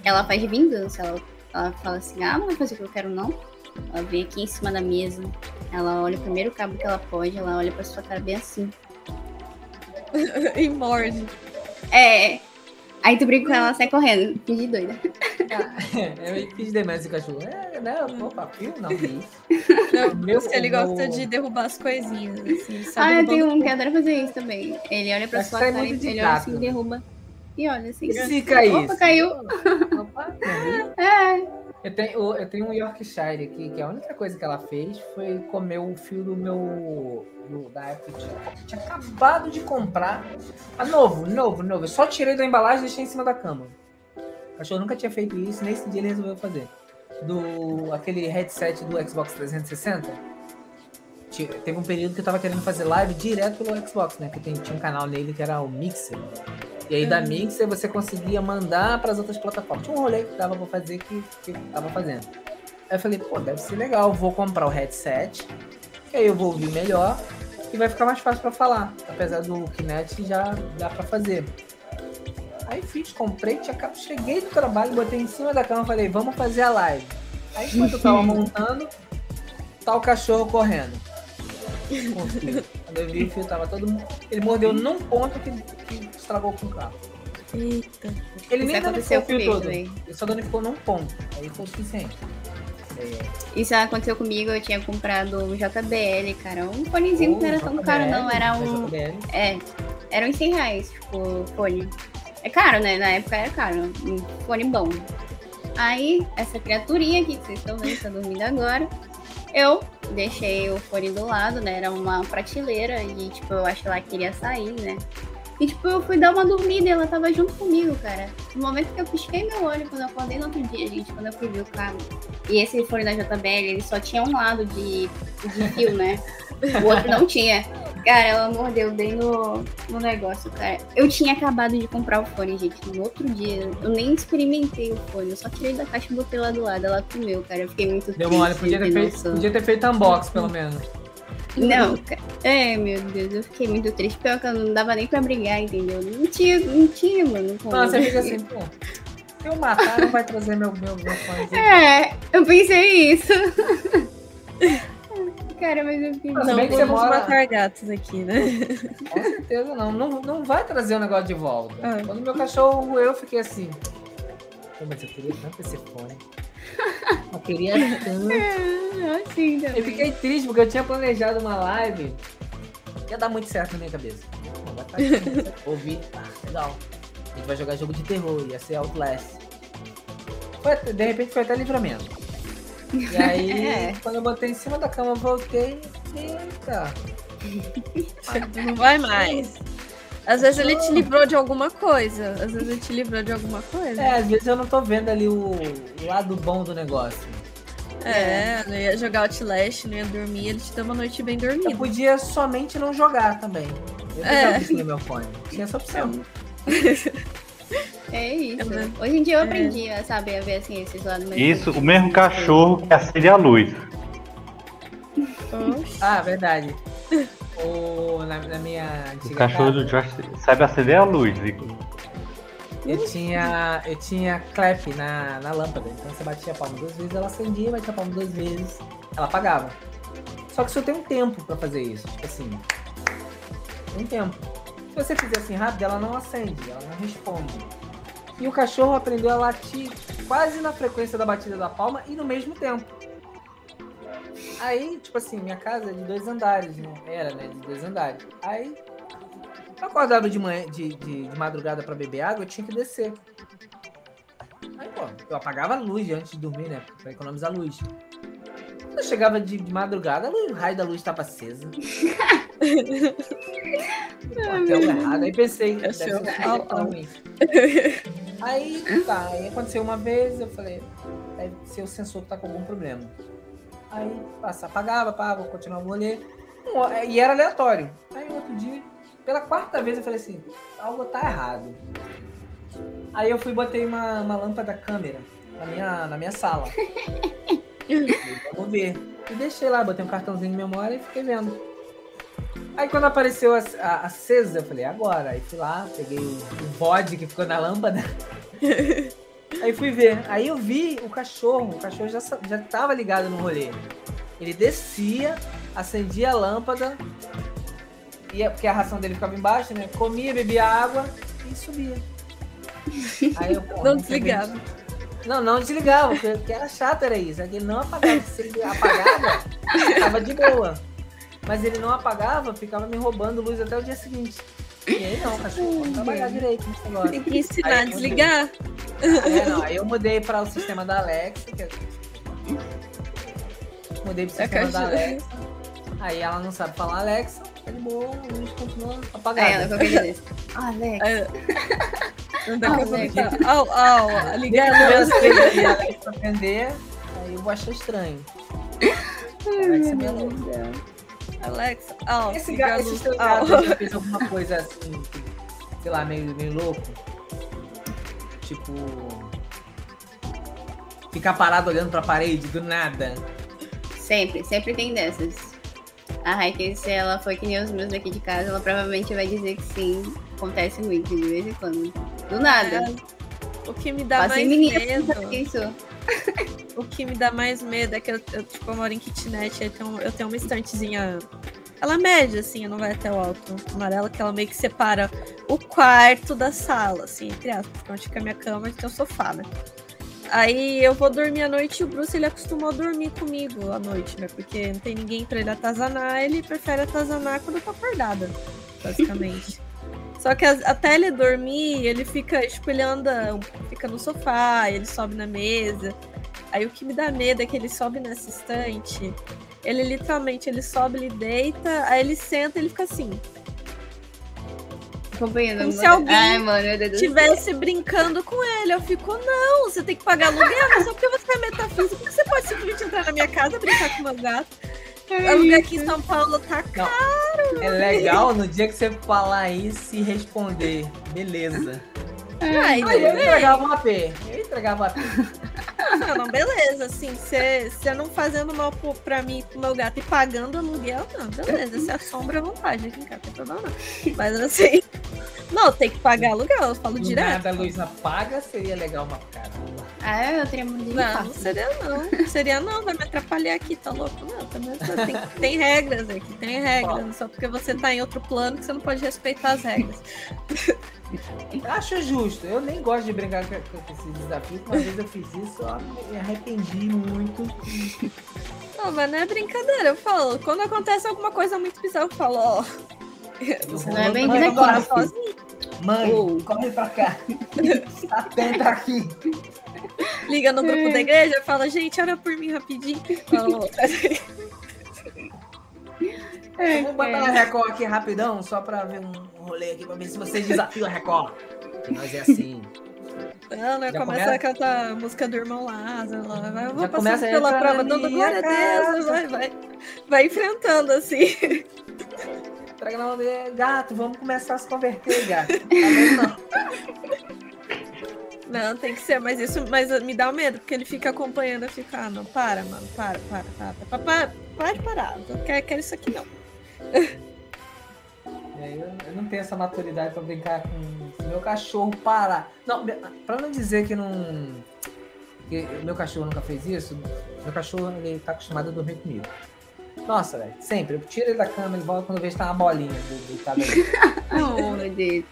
Ela faz vingança. Ela, ela fala assim: ah, não vai fazer o que eu quero, não. Ela vem aqui em cima da mesa. Ela olha o primeiro cabo que ela pode. Ela olha pra sua cara bem assim. e morde. É. Aí tu brinca com ela, sai correndo. Finge doida. É, eu fiz demais esse cachorro. É, não, opa, fio não, que isso. Não, Meu- ele meu- gosta de derrubar as coisinhas. Assim? Ah, eu tenho um que adora fazer isso também. Ele olha pra sua cara ele olha assim, derruba. E olha assim. E se caísse? Opa, caiu. Opa, caiu. É. Eu tenho, eu tenho um Yorkshire aqui, que a única coisa que ela fez foi comer o fio do meu. do- da eu tinha, acabado de comprar. Ah, novo, novo, novo. Eu só tirei da embalagem e deixei em cima da cama. O cachorro nunca tinha feito isso, nesse dia ele resolveu fazer. Do aquele headset do Xbox 360. Ti- Teve um período que eu tava querendo fazer live direto pelo Xbox, né? Que tinha um canal nele que era o Mixer. E aí da Mixer você conseguia mandar para as outras plataformas. Tinha um rolê que dava pra fazer que, que tava fazendo. Aí eu falei, pô, deve ser legal, vou comprar o headset, que aí eu vou ouvir melhor e vai ficar mais fácil pra falar. Apesar do Kinect já dá pra fazer. Aí fiz, comprei, tinha, cheguei do trabalho, botei em cima da cama e falei, vamos fazer a live. Aí enquanto eu tava montando, tá o cachorro correndo. Quando eu vi o fio, tava todo mundo. Ele mordeu num ponto que, que estragou com o carro. Eita. Ele Isso nem danificou aconteceu o fio comigo todo. também. Ele só danificou num ponto. Aí foi o suficiente. É, Isso aconteceu comigo, eu tinha comprado um JBL, cara. Um fonezinho que não era tão JBL, caro, não. Era mas um. JBL. É. Era uns 100 reais, tipo, fone. É caro, né? Na época era caro. Um fone bom. Aí, essa criaturinha aqui que vocês estão vendo, tá dormindo agora. Eu deixei o fone do lado, né? Era uma prateleira e, tipo, eu acho que ela queria sair, né? E, tipo, eu fui dar uma dormida e ela tava junto comigo, cara. No momento que eu pisquei meu olho, quando eu acordei no outro dia, gente, quando eu fui ver o carro. E esse fone da JBL, ele só tinha um lado de, de fio, né? O outro não tinha. Cara, ela mordeu bem no, no negócio, cara. Eu tinha acabado de comprar o fone, gente, no outro dia. Eu nem experimentei o fone, eu só tirei da caixa e botei lá do lado. Ela comeu, cara. Eu fiquei muito Deu mole, triste, podia ter, feito, podia ter feito unbox, pelo menos. Não, ca- é, meu Deus, eu fiquei muito triste. Pior que eu não dava nem pra brigar, entendeu? Não tinha, não tinha, mano. como. Não, você fica assim, pô. Se eu matar, não vai trazer meu, meu, meu fonezinho. É, eu pensei isso. Cara, mas eu fiquei. Não, Não que vamos mora- matar gatos aqui, né? Com certeza não. não. Não vai trazer o negócio de volta. Ah. Quando meu cachorro eu fiquei assim. Pô, mas eu queria tanto esse fone. Eu queria tanto. É, assim também. Eu fiquei triste porque eu tinha planejado uma live. Ia dar muito certo na minha cabeça. Não, vai estar aqui, Ouvi, ah, legal. A gente vai jogar jogo de terror, ia ser Outlast. Foi de repente foi até livramento. E aí, É. quando eu botei em cima da cama, eu voltei. Eita! Não vai mais. Às vezes ele te livrou de alguma coisa. Às vezes ele te livrou de alguma coisa. É, às vezes eu não tô vendo ali o, o lado bom do negócio. É, não ia jogar Outlast, não ia dormir, ele te deu uma noite bem Eu dormida. podia somente não jogar também. Eu É. desligar meu fone. Tinha essa opção. É isso. Hoje em dia eu É. aprendi a saber a ver assim esses lados Isso, o mesmo cachorro que acende a luz. Oxe. Ah, verdade. O, na, na minha O cachorro do casa, Josh sabe acender a luz. eu tinha, eu tinha clap na, na lâmpada. Então você batia a palma duas vezes, ela acendia, batia a palma duas vezes, ela apagava. Só que você tem um tempo pra fazer isso. Tipo assim, tem um tempo. Você fizer assim rápido, ela não acende, ela não responde. E o cachorro aprendeu a latir quase na frequência da batida da palma e no mesmo tempo. Aí, tipo assim, minha casa é de dois andares, né? Era, né? De dois andares. Aí, eu acordava de manhã, de, de, de madrugada pra beber água, eu tinha que descer. Aí, pô, eu apagava a luz antes de dormir, né? Pra economizar luz. Quando eu chegava de, de madrugada, o raio da luz estava acesa. Tem algo errado. Aí pensei, deve ser Achou. um sinal ruim. Aí, tá, aí aconteceu uma vez, eu falei, deve ser o sensor que tá com algum problema. Aí, passa, apagava, apagava, continuava o rolê. E era aleatório. Aí outro dia, pela quarta vez, eu falei assim, algo tá errado. Aí eu fui e botei uma, uma lâmpada câmera na minha, na minha sala. Vamos ver. E deixei lá, botei um cartãozinho de memória e fiquei vendo. Aí quando apareceu a, a- acesa, eu falei, agora. Aí fui lá, peguei o, o bode que ficou na lâmpada. Aí fui ver. Aí eu vi o cachorro. O cachorro já, já tava ligado no rolê. Ele descia, acendia a lâmpada. Ia, porque a ração dele ficava embaixo, né? Comia, bebia água e subia. Aí eu, pô, Não desligava. Não, não desligava, porque era chato era isso. É ele não apagava. Se ele apagava, ficava de boa. Mas ele não apagava, ficava me roubando luz até o dia seguinte. E aí não, cachorro, vamos trabalhar direito nesse negócio. Tem que ensinar Aí a desligar. É, não, aí eu mudei para o sistema da Alexa. Que é... Mudei pro sistema da. Alexa. Aí ela não sabe falar Alexa, tá de boa, a luz continua ela apagada. qualquer dia desse. Ah, Alex. É. Não dá Ah, pra Alex. Au, au, ligar a luz. que ele- a Alexa aprender, aí eu vou achar estranho. Alexa é minha. Alexa, au, Esse gato, esse já fez alguma coisa assim, que, sei lá, meio, meio louco? Tipo. Ficar parado olhando pra parede do nada. Sempre, sempre tem dessas. A Raike, se ela for que nem os meus daqui de casa, ela provavelmente vai dizer que sim. Acontece muito, de vez em quando. Do nada. O que me dá Passa mais medo. isso. O que me dá mais medo é que eu, eu, tipo, eu moro em kitnet, tem um- eu tenho uma estantezinha. Ela mede, assim, não vai até o alto amarelo, que ela meio que separa o quarto da sala, assim, entre aspas, onde fica a minha cama e tem o sofá, né? Aí eu vou dormir à noite e o Bruce ele acostumou a dormir comigo à noite, né? Porque não tem ninguém pra ele atazanar, ele prefere atazanar quando eu tô acordada, basicamente. Só que até ele dormir, ele fica, tipo, ele anda, fica no sofá, ele sobe na mesa. Aí o que me dá medo é que ele sobe nessa estante, ele literalmente, ele sobe, ele deita, aí ele senta e ele fica assim. Acompanhando. Como se alguém Ai, mano. Tivesse brincando com ele, eu fico, não, você tem que pagar aluguel, mas só porque você é metafísico, você pode simplesmente entrar na minha casa, brincar com meu gato. Aluguel aqui em São Paulo tá caro. É legal no dia que você falar isso e responder. Beleza. Ai, Aí eu entregava um AP. Eu entregava um AP. Não, não, beleza, assim, você não fazendo mal pro- pra mim e pro meu gato e pagando aluguel, não, beleza, se assombra à vontade aqui em casa, não. Mas assim, não, tem que pagar aluguel, eu falo Do direto. nada a luz apaga, seria legal uma caramba. Ah, eu teria de Não, não infarto. seria não. Seria não, vai me atrapalhar aqui, tá louco? Não, também tem, tem regras aqui, tem regras. Não só porque você tá em outro plano que você não pode respeitar as regras. Acho justo. Eu nem gosto de brincar com, com esse desafio. Uma vez eu fiz isso, eu me arrependi muito. Não, mas não é brincadeira. Eu falo, quando acontece alguma coisa muito bizarra, eu falo, ó. Você não é bem Mãe, daqui. vamos lá, sozinho. Mãe, Oh. corre pra cá. Atenta aqui. Liga no grupo da igreja e fala, gente, ora por mim rapidinho. Fala, Eu vou botar a Record aqui rapidão, só pra ver um rolê aqui, pra ver se vocês desafiam a Record. Nós é assim. Não, né? Começa começa? a cantar a música do irmão Lázaro. Lá, vai, eu vou Já passando começa a pela prova, na dando glória a Deus, vai, vai. Vai enfrentando assim. Mão dele, gato, vamos começar a se converter, gato. Tá não? Não, tem que ser, mas isso mas me dá medo, porque ele fica acompanhando, eu fico, ah, não, para, mano, para, para, para, para, para, para de parar, não quero, quero isso aqui não. E aí eu, eu não tenho essa maturidade pra brincar com meu cachorro parar. Não, pra não dizer que não. Que meu cachorro nunca fez isso, meu cachorro ele tá acostumado a dormir comigo. Nossa, velho, sempre. Eu tiro ele da cama, ele volta quando eu vejo que tá uma bolinha do- deitado ali. Oh, meu Deus.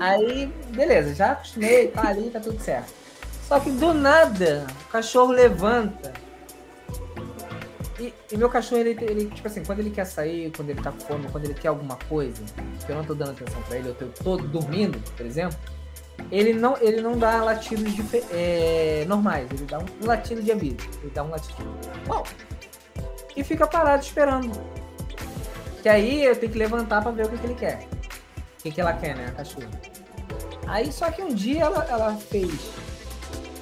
Aí, beleza, já acostumei, tá ali, tá tudo certo. Só que do nada, o cachorro levanta. E, e meu cachorro, ele, ele, tipo assim, quando ele quer sair, quando ele tá com fome, quando ele quer alguma coisa, que eu não tô dando atenção pra ele, eu tô, tô dormindo, por exemplo, ele não, ele não dá latidos dife- é, normais, ele dá um, latido de aviso. Ele dá um latido. Bom, e fica parado esperando. Que aí eu tenho que levantar pra ver o que, que ele quer. O que, que ela quer, né, a cachorra. Aí só que um dia ela, ela fez.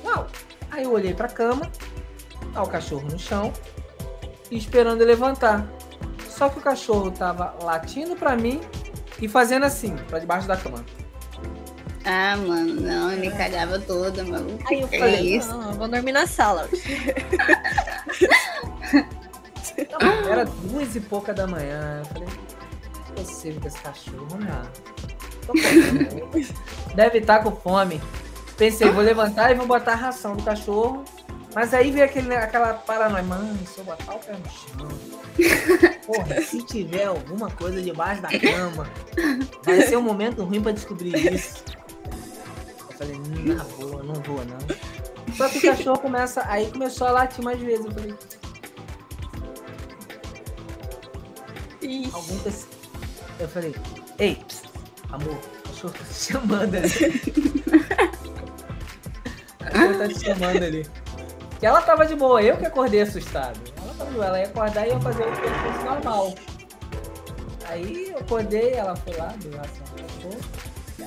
Uau! Aí eu olhei pra cama, tá o cachorro no chão, e esperando ele levantar. Só que o cachorro tava latindo pra mim e fazendo assim, pra debaixo da cama. Ah, mano, não, ele cagava toda, maluco. Aí eu Que falei, isso? não, eu vou dormir na sala. Era duas e pouca da manhã. Eu falei, não é possível que esse cachorro, com fome. Deve estar com fome. Pensei, vou levantar e vou botar a ração do cachorro. Mas aí veio aquele, aquela paranoia, mano, se eu botar o pé no chão. Porra, se tiver alguma coisa debaixo da cama, vai ser um momento ruim pra descobrir isso. Eu falei, na boa, não vou não. Só que o cachorro começa, aí começou a latir mais vezes. Eu falei, Ixi. algum. Eu falei, ei, amor, o cachorro tá te chamando ali. o cachorro tá te chamando ali. Que ela tava de boa, eu que acordei assustado. Ela tava de boa, ela ia acordar e ia fazer o que fosse normal. Aí eu acordei, ela foi lá, deu ração pro cachorro.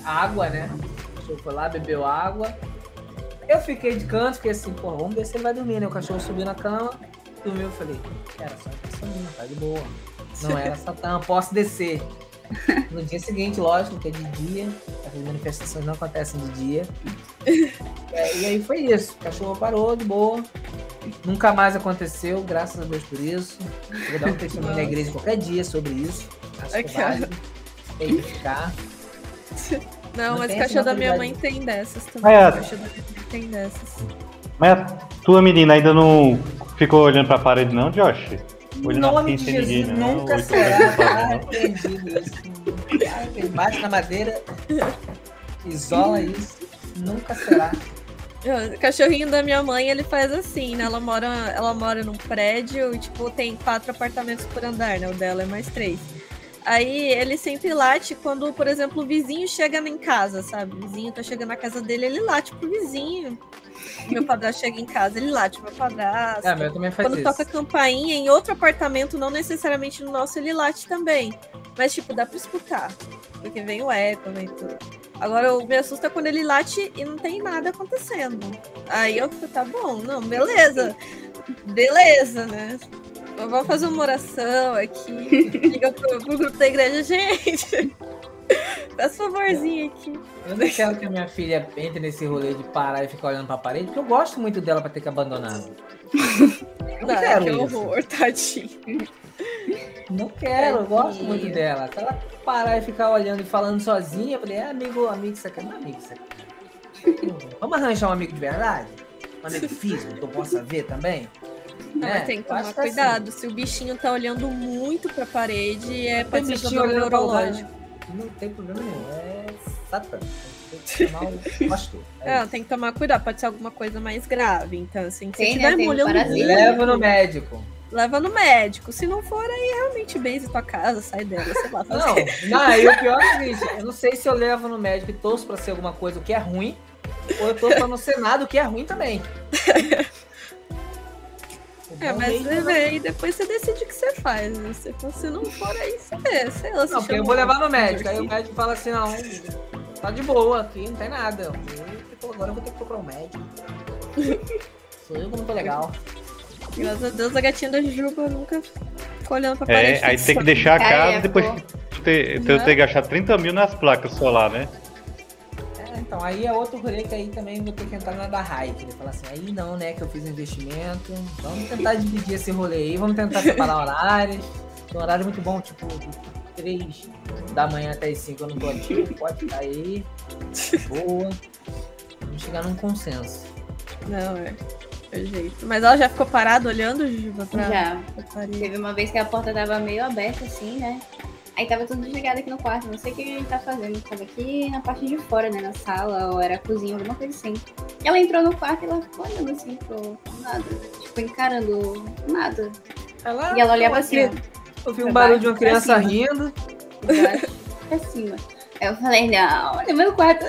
Água, né? O cachorro foi lá, bebeu água. Eu fiquei de canto, fiquei assim, pô, vamos ver se ele vai dormir, né? O cachorro subiu na cama, dormiu, eu falei, era só um tá de boa. Não era Satã, posso descer. No dia seguinte, lógico, que é de dia, as manifestações não acontecem de dia. É, e aí foi isso, o cachorro parou de boa. Nunca mais aconteceu, graças a Deus por isso. Vou dar um testemunho na igreja qualquer dia sobre isso. Acho que Aquela. vale. Tem que ficar. Não, Não mas o cachorro da minha mãe tem dessas também. É. O cachorro da minha mãe tem dessas. Mas a tua menina ainda não ficou olhando pra parede, não, Josh? Em Olhando nome de Jesus, ninguém, não. nunca será arrependido isso. Ai, Bate na madeira, isola isso, nunca será. O cachorrinho da minha mãe, ele faz assim, né? Ela mora, ela mora num prédio e, tipo, tem quatro apartamentos por andar, né? O dela é mais três. Aí ele sempre late quando, por exemplo, o vizinho chega em casa, sabe? O vizinho tá chegando na casa dele, ele late pro vizinho. Meu padrasto chega em casa, ele late pro meu padrasto. É, meu também faz Quando isso. toca campainha em outro apartamento, não necessariamente no nosso, ele late também. Mas, tipo, dá pra escutar. Porque vem o eco, vem tudo. Agora, eu me assusta quando ele late e não tem nada acontecendo. Aí eu fico, tá bom, não, beleza. Beleza, né? Vamos fazer uma oração aqui. Liga pro, pro grupo da igreja, gente. Faz favorzinho aqui. Eu não quero que a minha filha entre nesse rolê de parar e ficar olhando pra parede, porque eu gosto muito dela pra ter que abandonar. Não Ah, quero que isso. horror, tadinho. Não quero, eu gosto muito dela. Se ela parar e ficar olhando e falando sozinha, eu falei, é amigo, amigo secreto, não é amigo secreto. Vamos arranjar um amigo de verdade? Um amigo físico que eu possa ver também? Não, É, mas tem que tomar que é assim. cuidado. Se o bichinho tá olhando muito pra parede, é, pode ser bichinho problema pra neurológico. lugar. Não tem problema nenhum, é satã. Tem que chamar o pastor. É tem que tomar cuidado, pode ser alguma coisa mais grave. Então, assim, se Tem, né? tiver Tem molhando parasita. muito, Leva no médico. leva no médico. Se não for, aí realmente base tua casa, sai dela, sei lá. Não, não, e o pior é o seguinte, eu não sei se eu levo no médico e torço pra ser alguma coisa o que é ruim, ou eu torço pra não ser nada o que é ruim também. É, mas você é- vê e depois você decide o que você faz. né? Se, se não for, aí você vê. Sei lá, você Não, porque eu vou levar no médico, aí o médico fala assim, não, tá de boa aqui, não tem nada. Eu falei, "Pô, Agora eu vou ter que procurar um médico. Sou eu que não tô legal. Graças a Deus, a gatinha da Juba nunca ficou olhando pra parede. É, aí tem que deixar a casa é, depois de ter, ter, ter gastado 30 mil nas placas solar, né? Então, aí é outro rolê que aí também vou ter que entrar na da Raik. Ele fala assim, aí não, né, que eu fiz um investimento. Vamos tentar dividir esse rolê aí, vamos tentar separar horários. Tem um horário muito bom, tipo, de 3 da manhã até as 5 eu não tô ativo, pode ficar aí. Boa. Vamos chegar num consenso. Não, é. É jeito. Mas ela já ficou parada olhando, Juba, pra, Já. pra. Teve uma vez que a porta tava meio aberta assim, né? Aí tava tudo desligado aqui no quarto, não sei o que a gente tá fazendo. Tava aqui na parte de fora, né? Na sala, ou era a cozinha, alguma coisa assim. Ela entrou no quarto e ela ficou olhando assim pro nada. Tipo, encarando nada. Ela, E ela olhava assim, ó. Eu vi um barulho de uma criança rindo. baixo pra cima. Aí eu falei, não, no meu quarto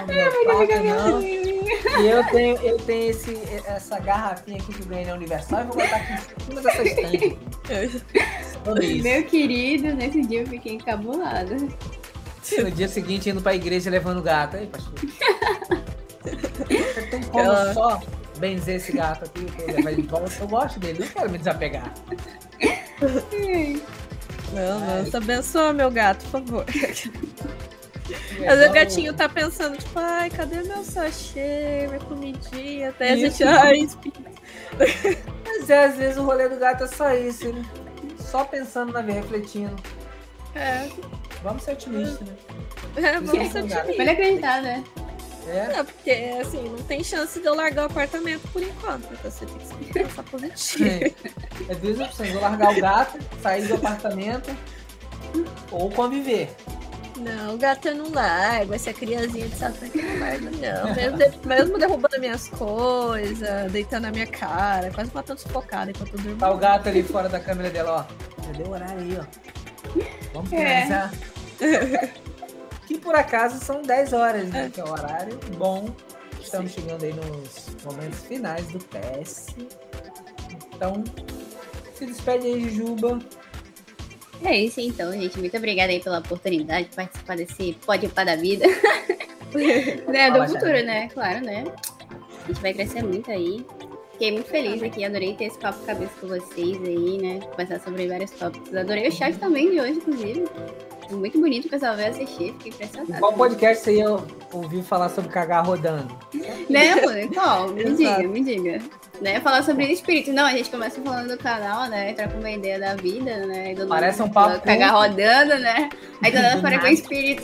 No meu quarto, não. E eu tenho, eu tenho esse, essa garrafinha aqui que ganhei na Universal e vou botar aqui em cima dessa estante. isso. Meu querido, nesse dia eu fiquei encabulada. No dia seguinte, indo pra igreja levando o gato. Aí, pastor. Tem como Ela- só benzer esse gato aqui levar ele de volta? Eu gosto dele, não quero me desapegar. Não, não, abençoa meu gato, por favor. É Mas o igual- gatinho tá pensando, tipo, ai, cadê meu sachê, minha comidinha? Até a Isso. gente, ai. Mas é, às vezes o rolê do gato é só isso, ele só pensando na vida, refletindo. É, Vamos ser otimistas, né? é, vamos ser Sim, otimistas. Ele acreditar, né? É, É, porque, assim, não tem chance de eu largar o apartamento por enquanto. Então você tem que sempre pensar positivo. é, é duas opções, ou largar o gato, sair do apartamento, ou conviver. Não, o gato eu não largo, essa criancinha de satã que eu não largo, não. Mesmo, de- mesmo derrubando minhas coisas, deitando na minha cara, quase matando sufocada enquanto eu durmo. Tá o gato ali fora da câmera dela, ó. Já deu horário aí, ó. Vamos É. finalizar. que por acaso são 10 horas, né? Que é o horário bom. Estamos chegando aí nos momentos finais do PS. Então, se despede aí, Jujuba. É isso então, gente. Muito obrigada aí pela oportunidade de participar desse Pode Pá da Vida. né, do futuro, né? Claro, né? A gente vai crescer muito aí. Fiquei muito feliz aqui, adorei ter esse papo cabeça com vocês aí, né? Conversar sobre vários tópicos. Adorei o chat também de hoje, inclusive. Muito bonito o pessoal veio assistir, fiquei Em impressionada. qual podcast você ia ouvir falar sobre cagar rodando? Né, mano? Qual? Me diga, me diga. Né, falar sobre espírito. Não, a gente começa falando do canal, né? Entrar com uma ideia da vida, né? do Parece um papo Cagar rodando, né? Aí do nada para com espírito.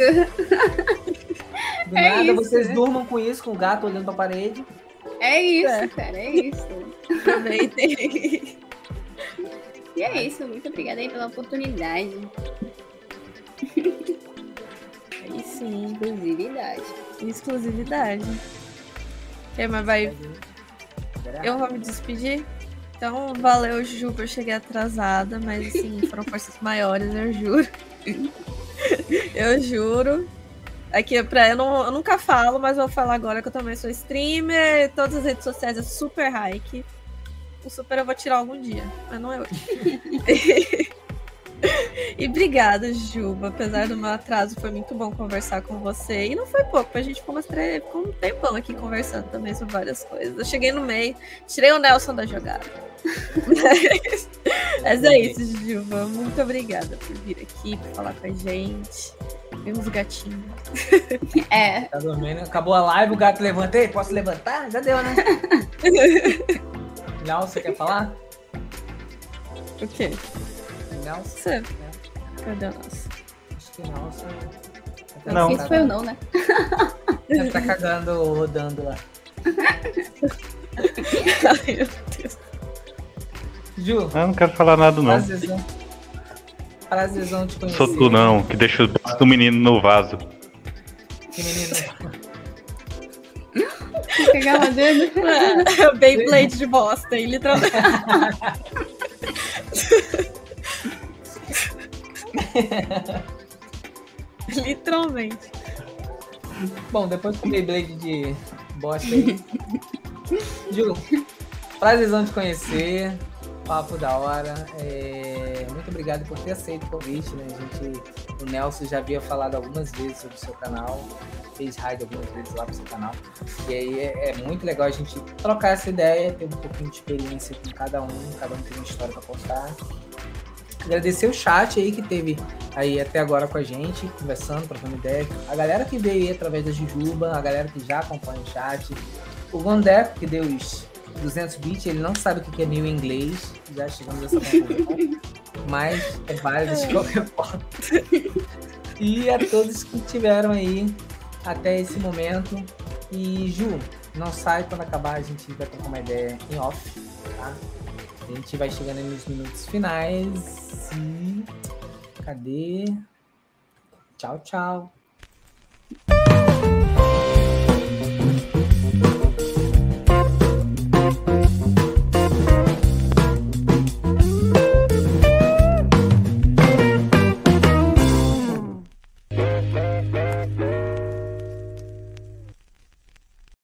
Do É nada, isso, vocês né? durmam com isso, com o gato olhando pra parede. É isso, É. cara, é isso. Aproveitem. E é isso, muito obrigada aí pela oportunidade. Aí sim, Exclusividade. exclusividade. Ok, mas vai. Eu vou me despedir. Então, valeu, Ju, por eu cheguei atrasada, mas assim, foram forças maiores, eu juro. eu juro. Aqui, pra, eu, não, eu nunca falo, mas vou falar agora que eu também sou streamer. Todas as redes sociais é super hike. O super eu vou tirar algum dia, mas não é hoje. E obrigada, Juba. Apesar do meu atraso, foi muito bom conversar com você. E não foi pouco, a gente ficou, umas três, ficou um tempão aqui conversando também sobre várias coisas. Eu cheguei no meio, tirei o Nelson da jogada. Mas, mas é isso, Juba. Muito obrigada por vir aqui, por falar com a gente. Vimos o gatinho. É, Tá dormindo. Acabou a live, o gato levantei. Posso levantar? Já deu, né? Nelson, você quer falar? O quê? Você? Cadê o nosso? Acho que Nelson. Tá Não. isso foi o não, né? Tá cagando, rodando lá. Ai, meu Deus. Ju, Eu não quero falar nada, não. prazerzão. Prazerzão te conhecer. Sou tu não, que deixa braços do menino no vaso. Que menino. Pegar rodando. Beyblade de bosta, hein? Literalmente. Literalmente. Bom, depois com o Beyblade de bosta aí. Ju, prazerzão te conhecer. Papo da hora. É, Muito obrigado por ter aceito o convite, né? A gente, o Nelson já havia falado algumas vezes sobre o seu canal, fez raid algumas vezes lá pro seu canal. E aí é, é muito legal a gente trocar essa ideia, ter um pouquinho de experiência com cada um, cada um tem uma história para postar. Agradecer o chat aí que teve aí até agora com a gente, conversando, trocando ideia. A galera que veio aí através da Jujuba, a galera que já acompanha o chat. O Gondeco, que deu os 200 bits, ele não sabe o que é mil em inglês. Já chegamos a essa conclusão. Mas é válido de qualquer forma. E a todos que tiveram aí até esse momento. E Ju, não sai quando acabar, a gente vai trocar uma ideia em off, tá? A gente vai chegando nos minutos finais e. Cadê? Tchau, tchau.